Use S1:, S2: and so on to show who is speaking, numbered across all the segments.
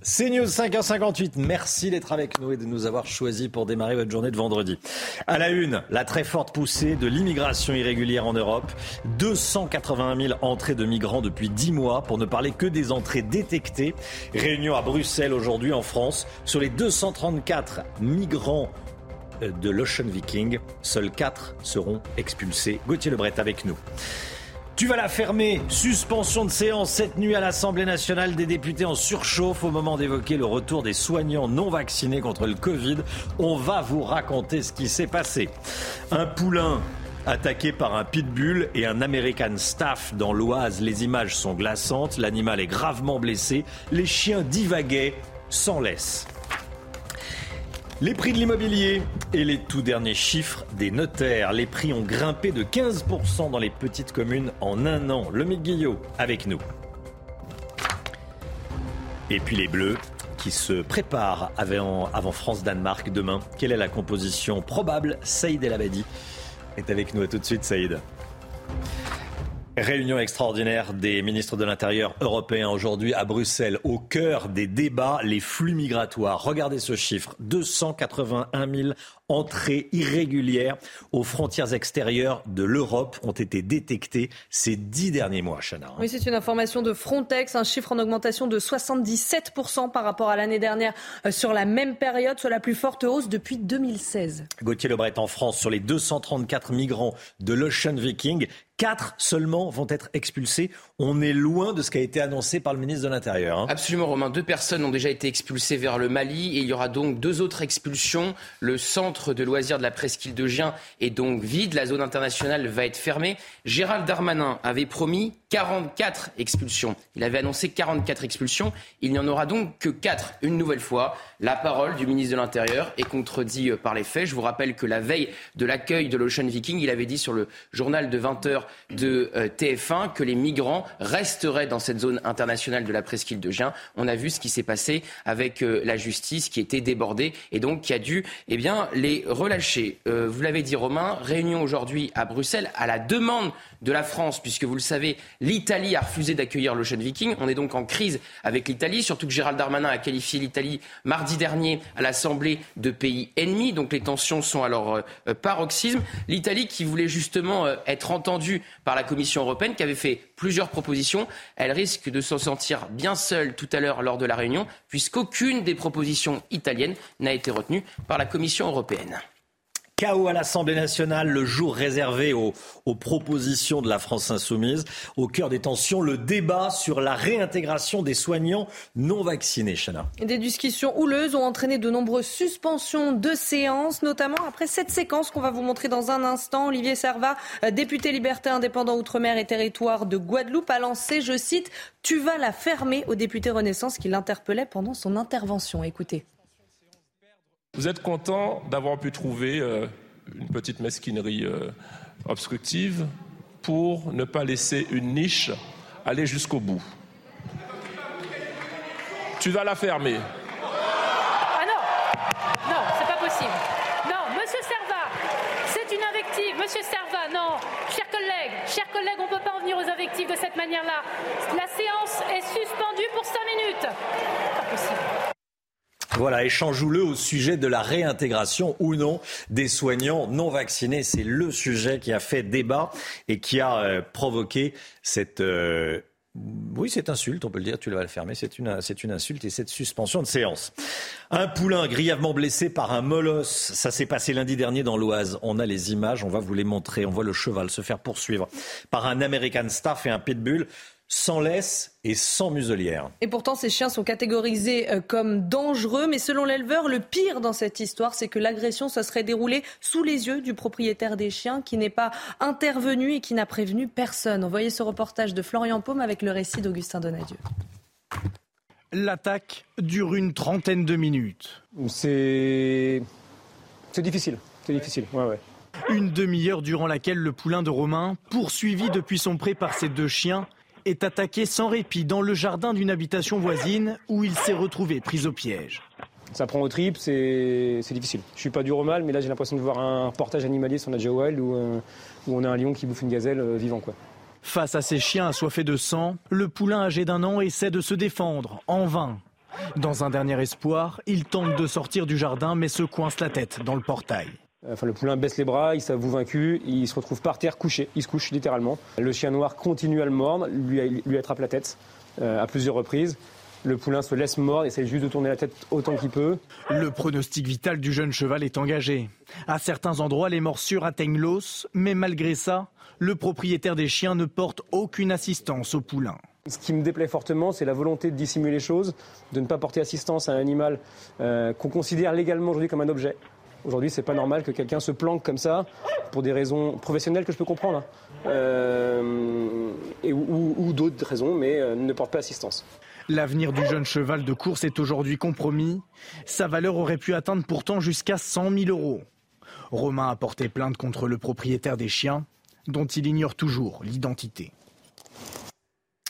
S1: C'est News 5h58. Merci d'être avec nous et de nous avoir choisis pour démarrer votre journée de vendredi. À la une, la très forte poussée de l'immigration irrégulière en Europe. 281 000 entrées de migrants depuis 10 mois, pour ne parler que des entrées détectées. Réunion à Bruxelles aujourd'hui en France. Sur les 234 migrants euh, de l'Ocean Viking, seuls 4 seront expulsés. Gauthier Lebret avec nous. Tu vas la fermer. Suspension de séance cette nuit à l'Assemblée nationale des députés en surchauffe au moment d'évoquer le retour des soignants non vaccinés contre le Covid. On va vous raconter ce qui s'est passé. Un poulain attaqué par un pitbull et un American Staff dans l'Oise. Les images sont glaçantes. L'animal est gravement blessé. Les chiens divaguaient sans laisse. Les prix de l'immobilier et les tout derniers chiffres des notaires. Les prix ont grimpé de 15% dans les petites communes en un an. Le Guillot avec nous. Et puis les Bleus qui se préparent avant, France-Danemark demain. Quelle est la composition probable? Saïd El Abadi est avec nous. À tout de suite, Saïd. Réunion extraordinaire des ministres de l'Intérieur européens aujourd'hui à Bruxelles, au cœur des débats, les flux migratoires. Regardez ce chiffre, 281 000 entrées irrégulières aux frontières extérieures de l'Europe ont été détectées ces dix derniers mois, Chana.
S2: Oui, c'est une information de Frontex, un chiffre en augmentation de 77% par rapport à l'année dernière euh, sur la même période, soit la plus forte hausse depuis 2016.
S1: Gauthier Lebret en France, sur les 234 migrants de l'Ocean Viking, Quatre seulement vont être expulsés. On est loin de ce qui a été annoncé par le ministre de l'Intérieur. Hein.
S3: Absolument, Romain. Deux personnes ont déjà été expulsées vers le Mali et il y aura donc deux autres expulsions. Le centre de loisirs de la presqu'île de Gien est donc vide. La zone internationale va être fermée. Gérald Darmanin avait promis 44 expulsions. Il avait annoncé 44 expulsions. Il n'y en aura donc que 4 une nouvelle fois. La parole du ministre de l'Intérieur est contredite par les faits. Je vous rappelle que la veille de l'accueil de l'Ocean Viking, il avait dit sur le journal de 20h de euh, TF1 que les migrants resteraient dans cette zone internationale de la presqu'île de Gien. On a vu ce qui s'est passé avec euh, la justice qui était débordée et donc qui a dû eh bien, les relâcher. vous l'avez dit Romain, réunion aujourd'hui à Bruxelles à la demande de la France, puisque vous le savez, l'Italie a refusé d'accueillir l'Ocean Viking. On est donc en crise avec l'Italie, surtout que Gérald Darmanin a qualifié l'Italie mardi dernier à l'Assemblée de pays ennemis. Donc les tensions sont à leur euh, paroxysme. L'Italie qui voulait justement euh, être entendue par la Commission européenne, qui avait fait plusieurs propositions, elle risque de se sentir bien seule tout à l'heure lors de la réunion, puisqu'aucune des propositions italiennes n'a été retenue par la Commission européenne.
S1: Chaos à l'Assemblée nationale, le jour réservé aux, propositions de la France insoumise. Au cœur des tensions, le débat sur la réintégration des soignants non vaccinés. Chana.
S2: Des discussions houleuses ont entraîné de nombreuses suspensions de séances, notamment après cette séquence qu'on va vous montrer dans un instant. Olivier Servat, député liberté indépendant Outre-mer et territoire de Guadeloupe, a lancé, je cite, Tu vas la fermer au député Renaissance qui l'interpellait pendant son intervention. Écoutez.
S4: Vous êtes content d'avoir pu trouver euh, une petite mesquinerie euh, obstructive pour ne pas laisser une niche aller jusqu'au bout? Tu vas la fermer.
S5: Ah non Non, c'est pas possible. Non, monsieur Serva, c'est une invective. Monsieur Serva, non. Chers collègues, chers collègues, on ne peut pas en venir aux invectives de cette manière-là. La séance est suspendue pour cinq minutes. Pas possible.
S1: Voilà, échangeons-le au sujet de la réintégration ou non des soignants non vaccinés. C'est le sujet qui a fait débat et qui a euh, provoqué cette... Euh, oui, cette insulte, on peut le dire, tu vas le fermer, c'est une, c'est une insulte et cette suspension de séance. Un poulain grièvement blessé par un molosse, ça s'est passé lundi dernier dans l'Oise. On a les images, on va vous les montrer. On voit le cheval se faire poursuivre par un American Staff et un pitbull sans laisse et sans muselière.
S2: Et pourtant, ces chiens sont catégorisés euh, comme dangereux, mais selon l'éleveur, le pire dans cette histoire, c'est que l'agression se serait déroulée sous les yeux du propriétaire des chiens qui n'est pas intervenu et qui n'a prévenu personne. Envoyez ce reportage de Florian Paume avec le récit d'Augustin Donadieu.
S6: L'attaque dure une trentaine de minutes.
S7: C'est c'est difficile, c'est difficile. Ouais, ouais.
S6: Une demi-heure durant laquelle le poulain de Romain, poursuivi depuis son pré par ses deux chiens, est attaqué sans répit dans le jardin d'une habitation voisine où il s'est retrouvé pris au piège.
S7: Ça prend au trip, c'est difficile. Je suis pas du romal, mais là j'ai l'impression de voir un reportage animalier sur Wild où, euh, où, on a un lion qui bouffe une gazelle euh, vivant. Quoi.
S6: Face à ces chiens assoiffés de sang, le poulain âgé d'un an essaie de se défendre, en vain. Dans un dernier espoir, il tente de sortir du jardin mais se coince la tête dans le portail.
S7: Enfin, le poulain baisse les bras, il s'avoue vaincu, il se retrouve par terre couché, il se couche littéralement. Le chien noir continue à le mordre, lui, lui attrape la tête euh, à plusieurs reprises. Le poulain se laisse mordre, essaie juste de tourner la tête autant qu'il peut.
S6: Le pronostic vital du jeune cheval est engagé. À certains endroits, les morsures atteignent l'os, mais malgré ça, le propriétaire des chiens ne porte aucune assistance au poulain.
S7: Ce qui me déplaît fortement, c'est la volonté de dissimuler les choses, de ne pas porter assistance à un animal euh, qu'on considère légalement aujourd'hui comme un objet. Aujourd'hui, c'est pas normal que quelqu'un se planque comme ça pour des raisons professionnelles que je peux comprendre, hein. euh, et, ou, ou d'autres raisons, mais euh, ne porte pas assistance.
S6: L'avenir du jeune cheval de course est aujourd'hui compromis. Sa valeur aurait pu atteindre pourtant jusqu'à 100 000 euros. Romain a porté plainte contre le propriétaire des chiens, dont il ignore toujours l'identité.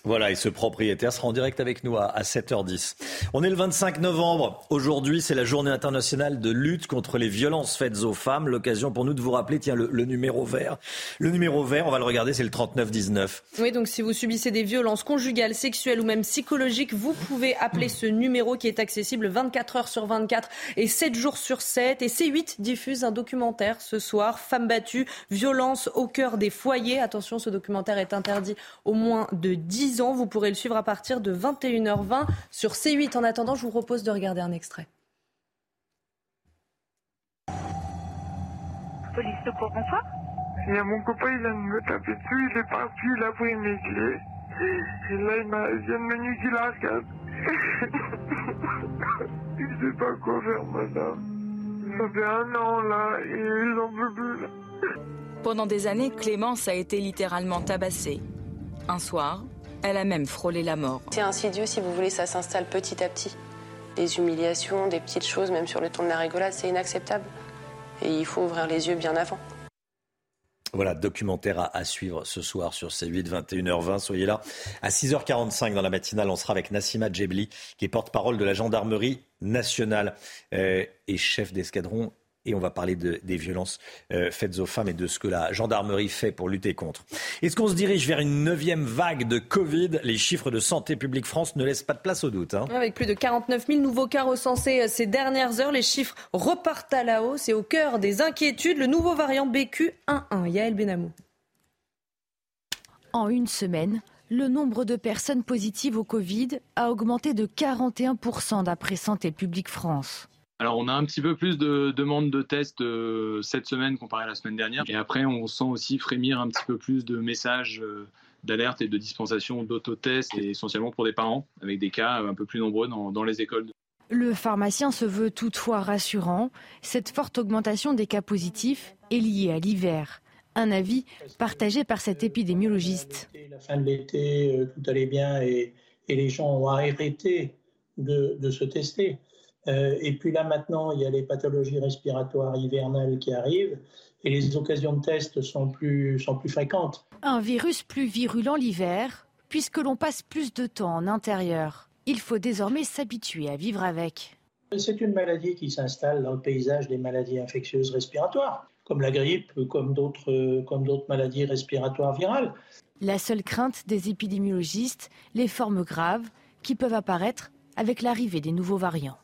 S1: Voilà, et ce propriétaire sera en direct avec nous à, 7h10. On est le 25 novembre. Aujourd'hui, c'est la journée internationale de lutte contre les violences faites aux femmes. L'occasion pour nous de vous rappeler, tiens, le, numéro vert. Le numéro vert, on va le regarder, c'est le 3919.
S2: Oui, donc si vous subissez des violences conjugales, sexuelles ou même psychologiques, vous pouvez appeler ce numéro qui est accessible 24 heures sur 24 et 7 jours sur 7. Et C8 diffuse un documentaire ce soir, Femmes battues, violence au cœur des foyers. Attention, ce documentaire est interdit au moins de 10 vous pourrez le suivre à partir de 21h20 sur C8. En attendant, je vous propose de regarder un extrait.
S8: Police de quoi, bonsoir Il y a mon copain, il vient de me taper dessus, il est parti, il a pris mes clés. Et là, il, vient de me niquer la case. il sait pas quoi faire, madame. Ça fait un an, là, et ils en veulent plus, là.
S9: Pendant des années, Clémence a été littéralement tabassée. Un soir, elle a même frôlé la mort.
S10: C'est insidieux, si vous voulez, ça s'installe petit à petit. Des humiliations, des petites choses, même sur le ton de la rigolade, c'est inacceptable. Et il faut ouvrir les yeux bien avant.
S1: Voilà, documentaire à, suivre ce soir sur C8, 21h20. Soyez là. À 6h45 dans la matinale, on sera avec Nassima Djebli, qui est porte-parole de la gendarmerie nationale euh, et chef d'escadron et on va parler des violences euh, faites aux femmes et de ce que la gendarmerie fait pour lutter contre. Est-ce qu'on se dirige vers une neuvième vague de Covid? Les chiffres de Santé publique France ne laissent pas de place au doute. Hein.
S2: Avec plus de 49 000 nouveaux cas recensés euh, ces dernières heures, les chiffres repartent à la hausse et au cœur des inquiétudes, le nouveau variant BQ11. Yael Benamou.
S11: En une semaine, le nombre de personnes positives au Covid a augmenté de 41% d'après Santé publique France.
S12: Alors, on a un petit peu plus de demandes de tests euh, cette semaine comparé à la semaine dernière. Et après, on sent aussi frémir un petit peu plus de messages euh, d'alerte et de dispensation d'autotests, et essentiellement pour des parents, avec des cas un peu plus nombreux dans, dans les écoles.
S11: Le pharmacien se veut toutefois rassurant. Cette forte augmentation des cas positifs est liée à l'hiver. Un avis partagé par cet épidémiologiste.
S5: La fin de l'été, euh, tout allait bien et, et, les gens ont arrêté de, de se tester. Euh, et puis là maintenant, il y a les pathologies respiratoires hivernales qui arrivent et les occasions de test sont plus, sont plus fréquentes.
S11: Un virus plus virulent l'hiver, puisque l'on passe plus de temps en intérieur. Il faut désormais s'habituer à vivre avec.
S5: C'est une maladie qui s'installe dans le paysage des maladies infectieuses respiratoires, comme la grippe, comme d'autres, comme d'autres maladies respiratoires virales.
S11: La seule crainte des épidémiologistes, les formes graves qui peuvent apparaître avec l'arrivée des nouveaux variants.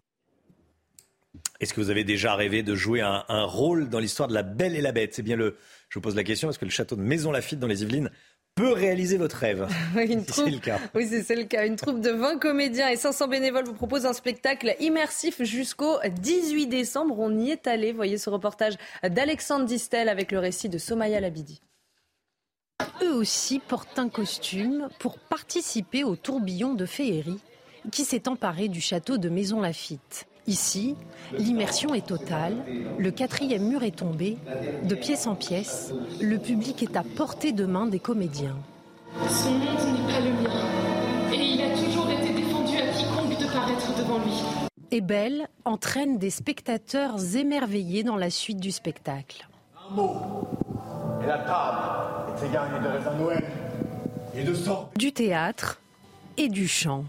S1: Est-ce que vous avez déjà rêvé de jouer un, rôle dans l'histoire de La Belle et la Bête? C'est bien le. Je vous pose la question parce que le château de Maison Lafitte dans les Yvelines peut réaliser votre rêve?
S2: oui, c'est le cas. Oui, c'est le cas. Une troupe de 20 comédiens et 500 bénévoles vous propose un spectacle immersif jusqu'au 18 décembre. On y est allé. Voyez ce reportage d'Alexandre Distel avec le récit de Somaya Labidi.
S13: Eux aussi portent un costume pour participer au tourbillon de féerie qui s'est emparé du château de Maison Lafitte. Ici, l'immersion est totale, le quatrième mur est tombé, de pièce en pièce, le public est à portée de main des comédiens.
S14: Son monde n'est pas le mien, et il a toujours été défendu à quiconque de paraître devant lui.
S13: Et Belle entraîne des spectateurs émerveillés dans la suite du spectacle.
S15: Un mot, et la table est gagnée de raisin Noël et de sang.
S13: Du théâtre et du chant.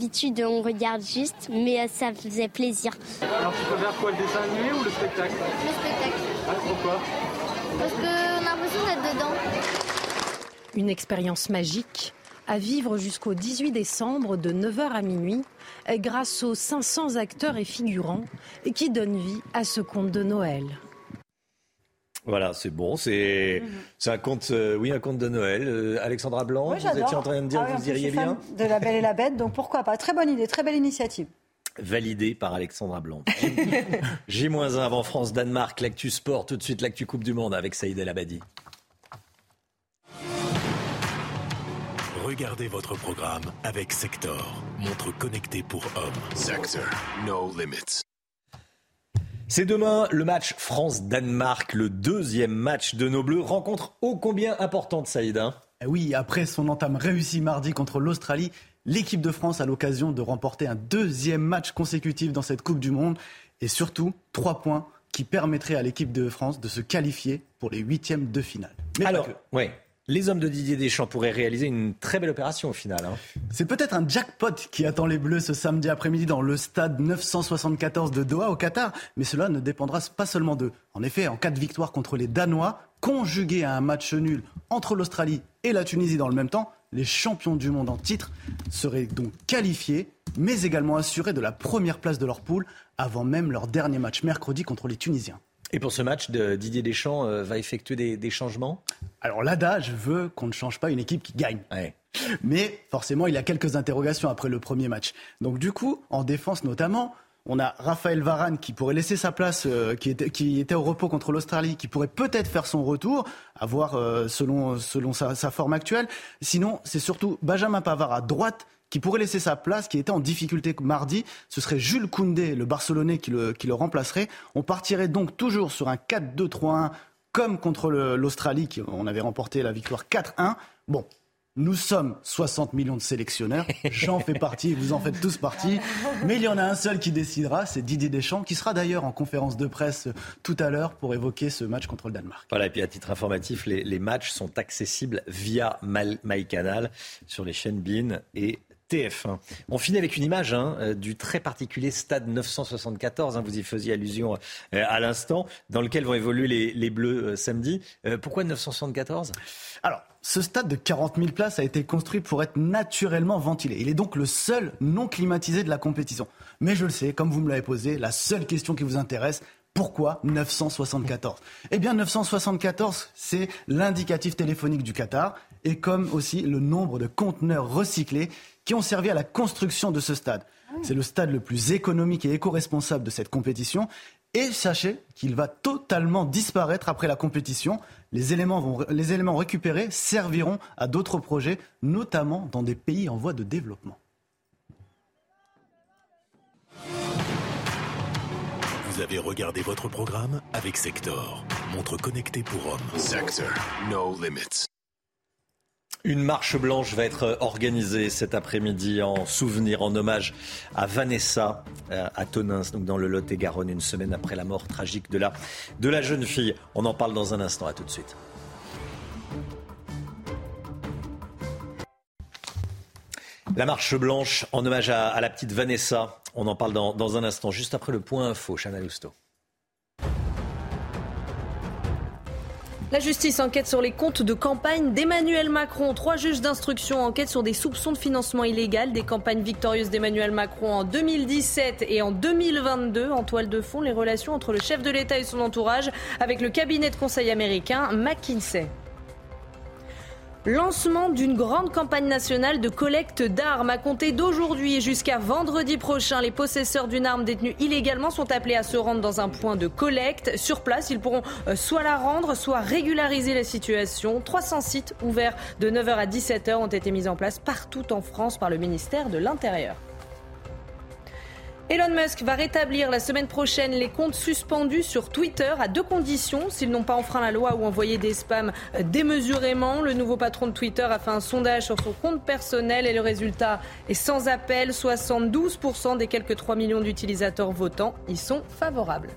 S16: D'habitude, on regarde juste, mais euh, ça faisait plaisir.
S17: Alors tu préfères quoi, le dessin animé ou le spectacle?
S16: Le spectacle.
S17: Ah, pourquoi?
S16: Parce qu'on a l'impression d'être dedans.
S13: Une expérience magique à vivre jusqu'au 18 décembre de 9h à minuit grâce aux 500 acteurs et figurants qui donnent vie à ce conte de Noël.
S1: Voilà, c'est bon, c'est c'est un conte, euh, oui, un conte de Noël. Euh, Alexandra Blanc,
S18: Oui,
S1: vous étiez en train de me dire
S18: Ah oui,
S1: vous iriez bien
S18: De La Belle et la Bête, donc pourquoi pas Très bonne idée, très belle initiative.
S1: Validé par Alexandra Blanc. J-1 avant France-Danemark, l'actu sport, tout de suite l'actu Coupe du Monde avec Saïd El Abadi.
S4: Regardez votre programme avec Sector, montre connectée pour hommes. Sector, no limits.
S1: C'est demain le match France-Danemark, le deuxième match de nos Bleus. Rencontre ô combien importante, Saïd. hein
S19: Eh Oui, après son entame réussie mardi contre l'Australie, l'équipe de France a l'occasion de remporter un deuxième match consécutif dans cette Coupe du Monde et surtout trois points qui permettraient à l'équipe de France de se qualifier pour les huitièmes de finale. Mais
S1: Alors,
S19: que.
S1: Les hommes de Didier Deschamps pourraient réaliser une très belle opération au final. hein.
S19: C'est peut-être un jackpot qui attend les Bleus ce samedi après-midi dans le stade 974 de Doha au Qatar, mais cela ne dépendra pas seulement d'eux. En effet, en cas de victoire contre les Danois, conjugué à un match nul entre l'Australie et la Tunisie dans le même temps, les champions du monde en titre seraient donc qualifiés, mais également assurés de la première place de leur poule avant même leur dernier match mercredi contre les Tunisiens.
S1: Et pour ce match, de- Didier Deschamps euh, va effectuer des, des changements?
S19: Alors l'adage veut qu'on ne change pas une équipe qui gagne. Mais forcément, il a quelques interrogations après le premier match. Donc du coup, en défense notamment, on a Raphaël Varane qui pourrait laisser sa place, euh, qui, était, qui était au repos contre l'Australie, qui pourrait peut-être faire son retour, à voir euh, selon, selon sa, sa forme actuelle. Sinon, c'est surtout Benjamin Pavard à droite qui pourrait laisser sa place, qui était en difficulté mardi. Ce serait Jules Koundé, le Barcelonais, qui le, qui le remplacerait. On partirait donc toujours sur un 4-2-3-1 comme contre l'Australie, qui on avait remporté la victoire 4-1. Bon, nous sommes 60 millions de sélectionneurs. J'en fais partie, vous en faites tous partie. Mais il y en a un seul qui décidera, c'est Didier Deschamps, qui sera d'ailleurs en conférence de presse tout à l'heure pour évoquer ce match contre le Danemark.
S1: Voilà, et puis à titre informatif, les, matchs sont accessibles via MyCanal sur les chaînes BIN et TF1. On finit avec une image hein, euh, du très particulier stade 974, hein, vous y faisiez allusion euh, à l'instant, dans lequel vont évoluer les, Bleus euh, samedi. Pourquoi 974
S19: Alors, ce stade de 40 000 places a été construit pour être naturellement ventilé. Il est donc le seul non climatisé de la compétition. Mais je le sais, comme vous me l'avez posé, la seule question qui vous intéresse, pourquoi 974 Eh bien, 974, c'est l'indicatif téléphonique du Qatar et comme aussi le nombre de conteneurs recyclés qui ont servi à la construction de ce stade. C'est le stade le plus économique et éco-responsable de cette compétition. Et sachez qu'il va totalement disparaître après la compétition. Les éléments, vont- les éléments récupérés serviront à d'autres projets, notamment dans des pays en voie de développement.
S4: Vous avez regardé votre programme avec Sector, montre connectée pour hommes. Sector, no limits.
S1: Une marche blanche va être organisée cet après-midi en souvenir, en hommage à Vanessa euh, à Tonins, donc dans le Lot-et-Garonne, une semaine après la mort tragique de la, jeune fille. On en parle dans un instant, à tout de suite. La marche blanche en hommage à, la petite Vanessa. On en parle dans, dans un instant, juste après le point info. Chana Lousteau.
S2: La justice enquête sur les comptes de campagne d'Emmanuel Macron. Trois juges d'instruction enquêtent sur des soupçons de financement illégal des campagnes victorieuses d'Emmanuel Macron en 2017 et en 2022. En toile de fond, les relations entre le chef de l'État et son entourage avec le cabinet de conseil américain McKinsey. Lancement d'une grande campagne nationale de collecte d'armes à compter d'aujourd'hui jusqu'à vendredi prochain. Les possesseurs d'une arme détenue illégalement sont appelés à se rendre dans un point de collecte. Sur place, ils pourront euh, soit la rendre, soit régulariser la situation. 300 sites ouverts de 9h à 17h ont été mis en place partout en France par le ministère de l'Intérieur. Elon Musk va rétablir la semaine prochaine les comptes suspendus sur Twitter à deux conditions. S'ils n'ont pas enfreint la loi ou envoyé des spams démesurément, le nouveau patron de Twitter a fait un sondage sur son compte personnel et le résultat est sans appel. 72% des quelques 3 millions d'utilisateurs votants y sont favorables.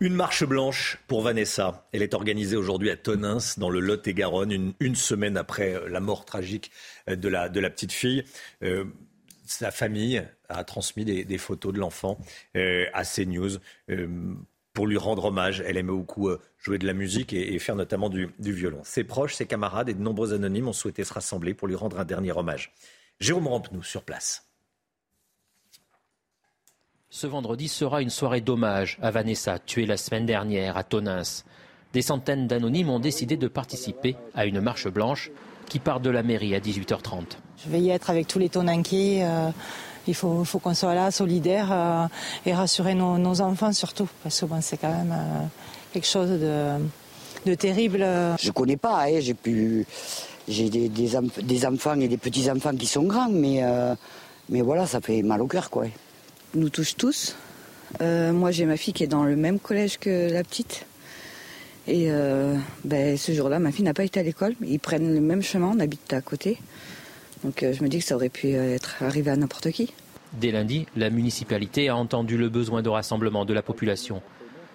S1: Une marche blanche pour Vanessa. Elle est organisée aujourd'hui à Tonins, dans le Lot-et-Garonne, une, semaine après euh, la mort tragique euh, de la, de la petite fille. Euh, sa famille a transmis des, photos de l'enfant à CNews pour lui rendre hommage. Elle aimait beaucoup jouer de la musique et, faire notamment du, du, violon. Ses proches, ses camarades et de nombreux anonymes ont souhaité se rassembler pour lui rendre un dernier hommage. Jérôme Rampenou sur place.
S20: Ce vendredi sera une soirée d'hommage à Vanessa, tuée la semaine dernière à Tonins. Des centaines d'anonymes ont décidé de participer à une marche blanche qui part de la mairie à 18h30.
S21: Je vais y être avec tous les Tonanquais. Euh, il faut, qu'on soit là, solidaire euh, et rassurer nos, enfants surtout. Parce que c'est quand même euh, quelque chose de, terrible.
S22: Je ne connais pas, hein, j'ai pu. J'ai des, des, enfants et des petits-enfants qui sont grands, mais, mais voilà, ça fait mal au cœur, quoi
S23: nous touche tous. Euh, moi, j'ai ma fille qui est dans le même collège que la petite. Et euh, ben, ce jour-là, ma fille n'a pas été à l'école. Ils prennent le même chemin, on habite à côté. Donc euh, je me dis que ça aurait pu être arrivé à n'importe qui.
S20: Dès lundi, la municipalité a entendu le besoin de rassemblement de la population.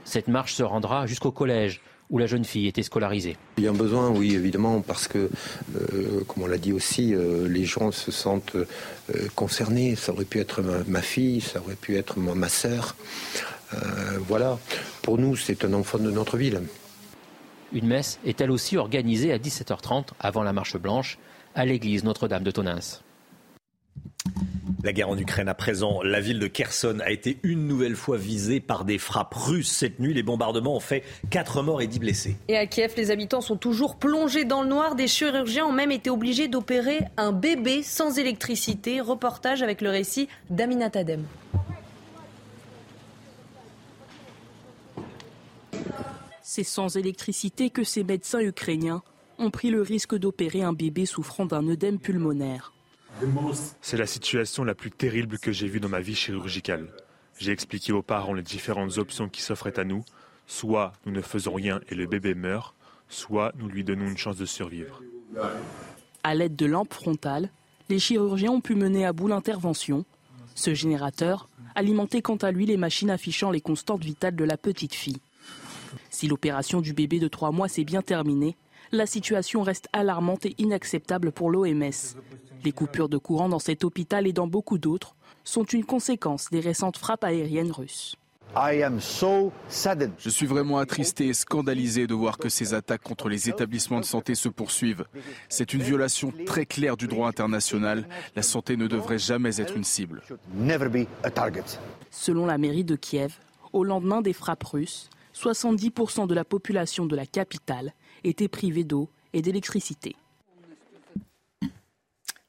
S20: Cette marche se rendra jusqu'au collège où la jeune fille était scolarisée.
S24: Il y a un besoin, oui, évidemment, parce que, euh, comme on l'a dit aussi, euh, les gens se sentent euh, concernés. Ça aurait pu être ma, fille, ça aurait pu être ma, ma sœur. voilà. Pour nous, c'est un enfant de notre ville.
S20: Une messe est elle aussi organisée à 17h30 avant la marche blanche à l'église Notre-Dame de Tonins.
S1: La guerre en Ukraine à présent, la ville de Kherson a été une nouvelle fois visée par des frappes russes. Cette nuit, les bombardements ont fait 4 morts et 10 blessés.
S2: Et à Kiev, les habitants sont toujours plongés dans le noir. Des chirurgiens ont même été obligés d'opérer un bébé sans électricité. Reportage avec le récit d'Aminat Adem.
S25: C'est sans électricité que ces médecins ukrainiens ont pris le risque d'opérer un bébé souffrant d'un œdème pulmonaire.
S26: C'est la situation la plus terrible que j'ai vue dans ma vie chirurgicale. J'ai expliqué aux parents les différentes options qui s'offraient à nous. Soit nous ne faisons rien et le bébé meurt, soit nous lui donnons une chance de survivre.
S25: À l'aide de lampes frontales, les chirurgiens ont pu mener à bout l'intervention. Ce générateur alimentait quant à lui les machines affichant les constantes vitales de la petite fille. Si l'opération du bébé de trois mois s'est bien terminée, la situation reste alarmante et inacceptable pour l'OMS. Les coupures de courant dans cet hôpital et dans beaucoup d'autres sont une conséquence des récentes frappes aériennes russes.
S10: Je suis vraiment attristé et scandalisé de voir que ces attaques contre les établissements de santé se poursuivent. C'est une violation très claire du droit international. La santé ne devrait jamais être une cible.
S25: Selon la mairie de Kiev, au lendemain des frappes russes, 70% de la population de la capitale était privée d'eau et d'électricité.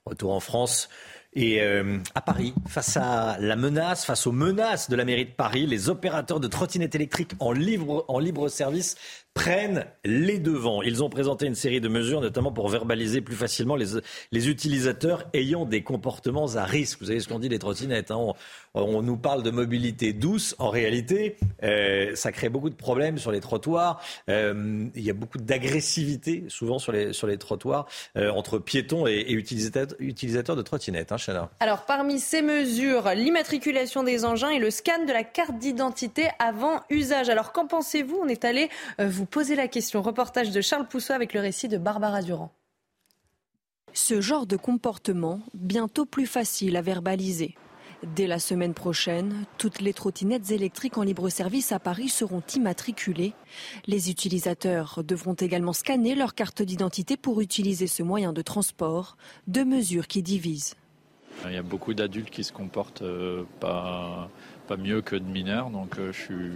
S1: Retour en France et euh, à Paris, face à la menace, face aux menaces de la mairie de Paris, les opérateurs de trottinettes électriques en libre, en libre service prennent les devants. Ils ont présenté une série de mesures, notamment pour verbaliser plus facilement les, les utilisateurs ayant des comportements à risque. Vous savez ce qu'on dit les trottinettes. Hein on, nous parle de mobilité douce. En réalité, euh, ça crée beaucoup de problèmes sur les trottoirs. Euh, il y a beaucoup d'agressivité, souvent sur les, sur les trottoirs, euh, entre piétons et, utilisateurs, utilisateurs, de trottinettes. Hein,
S2: Alors, parmi ces mesures, l'immatriculation des engins et le scan de la carte d'identité avant usage. Alors, qu'en pensez-vous? On est allé vous poser la question. Reportage de Charles Pousseau avec le récit de Barbara Durand.
S27: Ce genre de comportement, bientôt plus facile à verbaliser. Dès la semaine prochaine, toutes les trottinettes électriques en libre service à Paris seront immatriculées. Les utilisateurs devront également scanner leur carte d'identité pour utiliser ce moyen de transport, deux mesures qui divisent.
S28: Il y a beaucoup d'adultes qui se comportent euh, pas, pas mieux que de mineurs, donc euh, je suis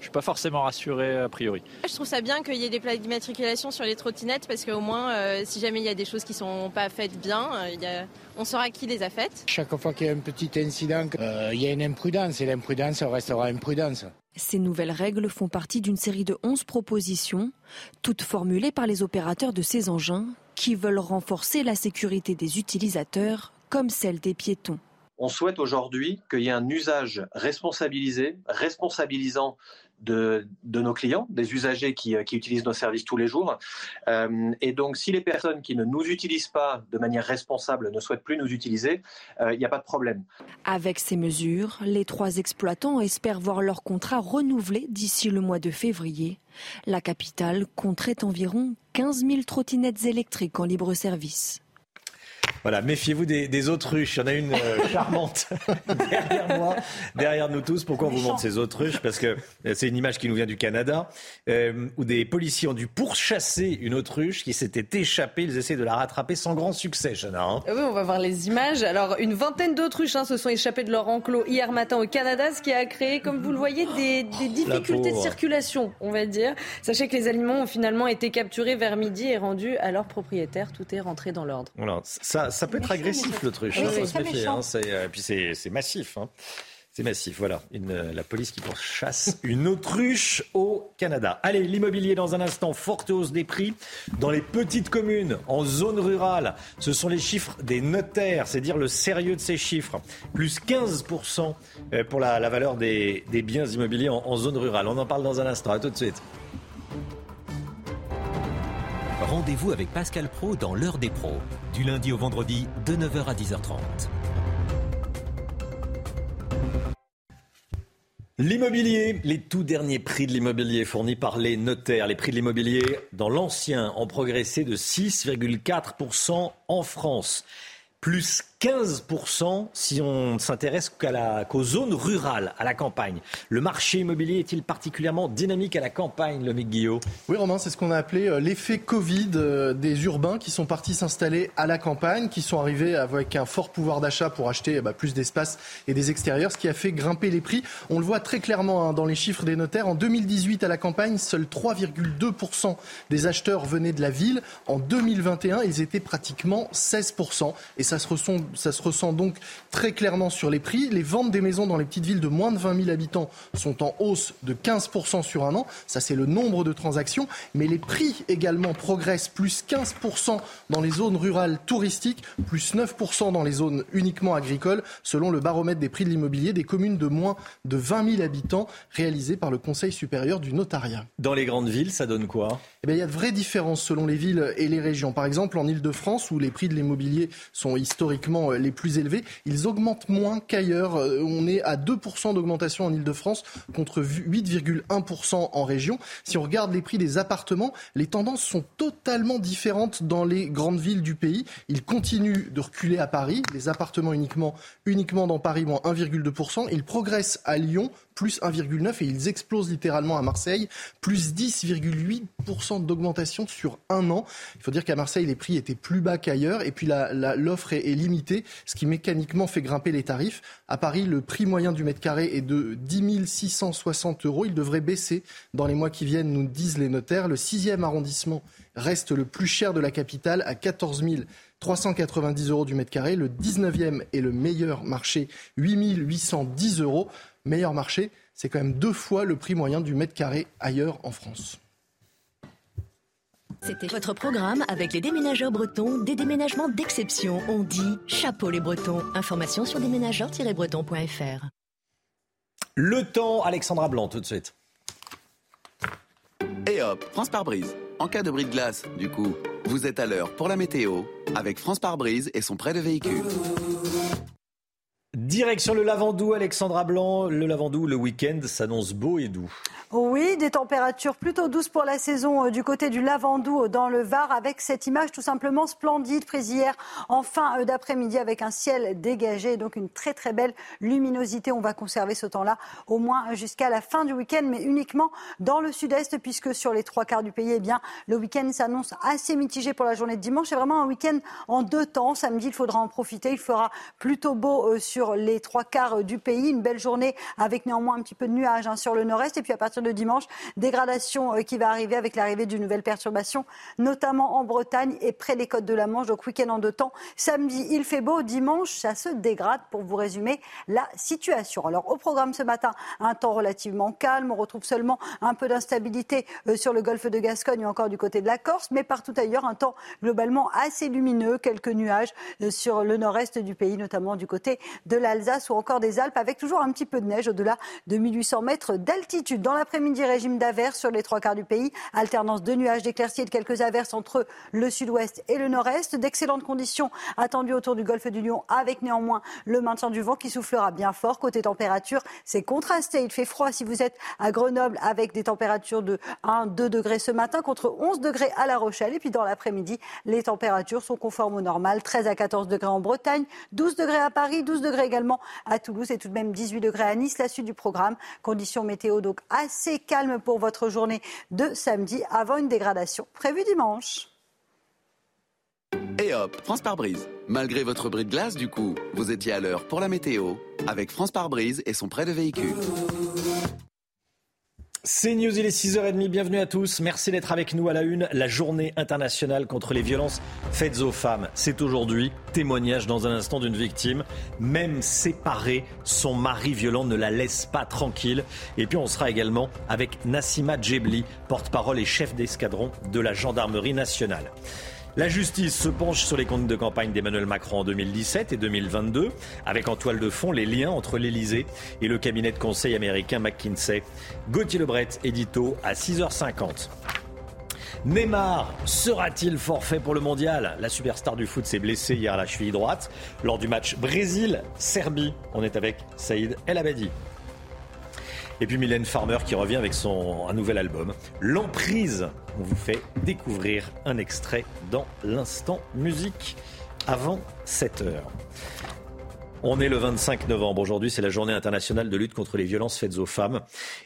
S28: je suis pas forcément rassuré a priori.
S29: Je trouve ça bien qu'il y ait des plaques d'immatriculation sur les trottinettes parce qu'au moins, euh, si jamais il y a des choses qui sont pas faites bien, euh, on saura qui les a faites.
S30: Chaque fois qu'il y a un petit incident, euh, il y a une imprudence et l'imprudence restera imprudence.
S27: Ces nouvelles règles font partie d'une série de 11 propositions, toutes formulées par les opérateurs de ces engins qui veulent renforcer la sécurité des utilisateurs comme celle des piétons.
S31: On souhaite aujourd'hui qu'il y ait un usage responsabilisé, responsabilisant
S5: de, nos clients, des usagers qui, utilisent nos services tous les jours. et donc, si les personnes qui ne nous utilisent pas de manière responsable ne souhaitent plus nous utiliser, il n'y a pas de problème.
S32: Avec ces mesures, les trois exploitants espèrent voir leur contrat renouvelé d'ici le mois de février. La capitale compterait environ 15 000 trottinettes électriques en libre service.
S1: Voilà, méfiez-vous des, autruches. Il y en a une euh, charmante derrière moi, derrière nous tous. Pourquoi on vous montre ces autruches? Parce que euh, c'est une image qui nous vient du Canada, euh, où des policiers ont dû pourchasser une autruche qui s'était échappée. Ils essaient de la rattraper sans grand succès, Chana. Hein.
S2: Oui, on va voir les images. Alors, une vingtaine d'autruches hein, se sont échappées de leur enclos hier matin au Canada, ce qui a créé, comme vous le voyez, des, difficultés de circulation, on va dire. Sachez que les aliments ont finalement été capturés vers midi et rendus à leurs propriétaires. Tout est rentré dans l'ordre.
S1: Voilà, ça, ça, peut être agressif l'autruche. Oui, hein, hein, euh, et puis c'est massif. Hein. C'est massif, voilà. Une, euh, la police qui pourchasse une autruche au Canada. Allez, l'immobilier dans un instant, forte hausse des prix. Dans les petites communes, en zone rurale, ce sont les chiffres des notaires, c'est dire le sérieux de ces chiffres. Plus 15% euh, pour la, valeur des, biens immobiliers en, en zone rurale. On en parle dans un instant. À tout de suite.
S33: Rendez-vous avec Pascal Pro dans l'heure des pros, du lundi au vendredi de 9h à 10h30.
S1: L'immobilier, les tout derniers prix de l'immobilier fournis par les notaires. Les prix de l'immobilier dans l'ancien ont progressé de 6,4% en France plus 15% si on ne s'intéresse qu'aux zones rurales, à la campagne. Le marché immobilier est-il particulièrement dynamique à la campagne, le Guillaume
S34: Oui, Romain, c'est ce qu'on a appelé euh, l'effet Covid euh, des urbains qui sont partis s'installer à la campagne, qui sont arrivés avec un fort pouvoir d'achat pour acheter bah, plus d'espace et des extérieurs, ce qui a fait grimper les prix. On le voit très clairement hein, dans les chiffres des notaires. En 2018, à la campagne, seuls 3,2% des acheteurs venaient de la ville. En 2021, ils étaient pratiquement 16%. Et ça se ressent ça se ressent donc très clairement sur les prix. Les ventes des maisons dans les petites villes de moins de 20 000 habitants sont en hausse de 15% sur un an. Ça, c'est le nombre de transactions. Mais les prix également progressent, plus 15% dans les zones rurales touristiques, plus 9% dans les zones uniquement agricoles, selon le baromètre des prix de l'immobilier des communes de moins de 20 000 habitants réalisé par le Conseil supérieur du notariat.
S1: Dans les grandes villes, ça donne quoi?
S34: Eh Il y a de vraies différences selon les villes et les régions. Par exemple, en Ile-de-France, où les prix de l'immobilier sont historiquement euh, les plus élevés, ils augmentent moins qu'ailleurs. Euh, on est à 2% d'augmentation en Ile-de-France contre 8,1% en région. Si on regarde les prix des appartements, les tendances sont totalement différentes dans les grandes villes du pays. Ils continuent de reculer à Paris, les appartements uniquement, uniquement dans Paris, moins 1,2%. Ils progressent à Lyon, plus 1,9% et ils explosent littéralement à Marseille, plus 10,8% d'augmentation sur un an. Il faut dire qu'à Marseille, les prix étaient plus bas qu'ailleurs et puis l'offre est, est, limitée, ce qui mécaniquement fait grimper les tarifs. À Paris, le prix moyen du mètre carré est de 10 660 euros. Il devrait baisser dans les mois qui viennent, nous disent les notaires. Le 6e arrondissement reste le plus cher de la capitale à 14 390 euros du mètre carré. Le 19e est le meilleur marché, 8 810 euros meilleur marché, c'est quand même deux fois le prix moyen du mètre carré ailleurs en France.
S35: C'était votre programme avec les déménageurs bretons, des déménagements d'exception. On dit chapeau les bretons. Information sur déménageurs-bretons.fr.
S1: Le temps, Alexandra Blanc, tout de suite.
S36: Et hop, France par brise. En cas de bris de glace, du coup, vous êtes à l'heure pour la météo avec France par brise et son prêt de véhicule.
S1: Direction le Lavandou, Alexandra Blanc. Le Lavandou, le week-end s'annonce beau et doux.
S18: Oui, des températures plutôt douces pour la saison euh, du côté du Lavandou euh, dans le Var avec cette image tout simplement splendide prise hier en fin euh, d'après-midi avec un ciel dégagé, donc une très très belle luminosité. On va conserver ce temps-là au moins jusqu'à la fin du week-end, mais uniquement dans le sud-est puisque sur les trois quarts du pays, eh bien, le week-end s'annonce assez mitigé pour la journée de dimanche. C'est vraiment un week-end en deux temps. Samedi, il faudra en profiter. Il fera plutôt beau sur les trois quarts du pays. Une belle journée avec néanmoins un petit peu de nuages hein, sur le nord-est. Et puis à partir de dimanche, dégradation euh, qui va arriver avec l'arrivée d'une nouvelle perturbation, notamment en Bretagne et près des côtes de la Manche. Donc week-end en deux temps. Samedi, il fait beau. Dimanche, ça se dégrade pour vous résumer la situation. Alors au programme ce matin, un temps relativement calme. On retrouve seulement un peu d'instabilité euh, sur le golfe de Gascogne ou encore du côté de la Corse, mais partout ailleurs, un temps globalement assez lumineux. Quelques nuages euh, sur le nord-est du pays, notamment du côté de l'Alsace ou encore des Alpes, avec toujours un petit peu de neige au-delà de 1800 mètres d'altitude. Dans l'après-midi, régime d'averse sur les trois quarts du pays. Alternance de nuages, d'éclaircies et de quelques averses entre le sud-ouest et le nord-est. D'excellentes conditions attendues autour du golfe du Lion avec néanmoins le maintien du vent qui soufflera bien fort. Côté température, c'est contrasté. Il fait froid si vous êtes à Grenoble avec des températures de 1-2 degrés ce matin contre 11 degrés à La Rochelle. Et puis dans l'après-midi, les températures sont conformes au normal. 13 à 14 degrés en Bretagne, 12 degrés à Paris, 12 degrés également à Toulouse et tout de même 18 degrés à Nice. La suite du programme, conditions météo donc assez calmes pour votre journée de samedi avant une dégradation prévue dimanche.
S36: Et hop, France par brise. Malgré votre bris de glace, du coup, vous étiez à l'heure pour la météo avec France par brise et son prêt de véhicule.
S1: C'est News, il est 6h30, bienvenue à tous. Merci d'être avec nous à la une. La journée internationale contre les violences faites aux femmes. C'est aujourd'hui. Témoignage dans un instant d'une victime. Même séparée, son mari violent ne la laisse pas tranquille. Et puis on sera également avec Nassima Djebli, porte-parole et chef d'escadron de la gendarmerie nationale. La justice se penche sur les comptes de campagne d'Emmanuel Macron en 2017 et 2022, avec en toile de fond les liens entre l'Elysée et le cabinet de conseil américain McKinsey. Gauthier Lebret, édito à 6h50. Neymar sera-t-il forfait pour le mondial? La superstar du foot s'est blessée hier à la cheville droite lors du match Brésil-Serbie. On est avec Saïd El Abadi. Et puis Mylène Farmer qui revient avec son, un nouvel album, L'emprise. On vous fait découvrir un extrait dans l'instant musique avant 7 heures. On est le 25 novembre. Aujourd'hui, c'est la journée internationale de lutte contre les violences faites aux femmes.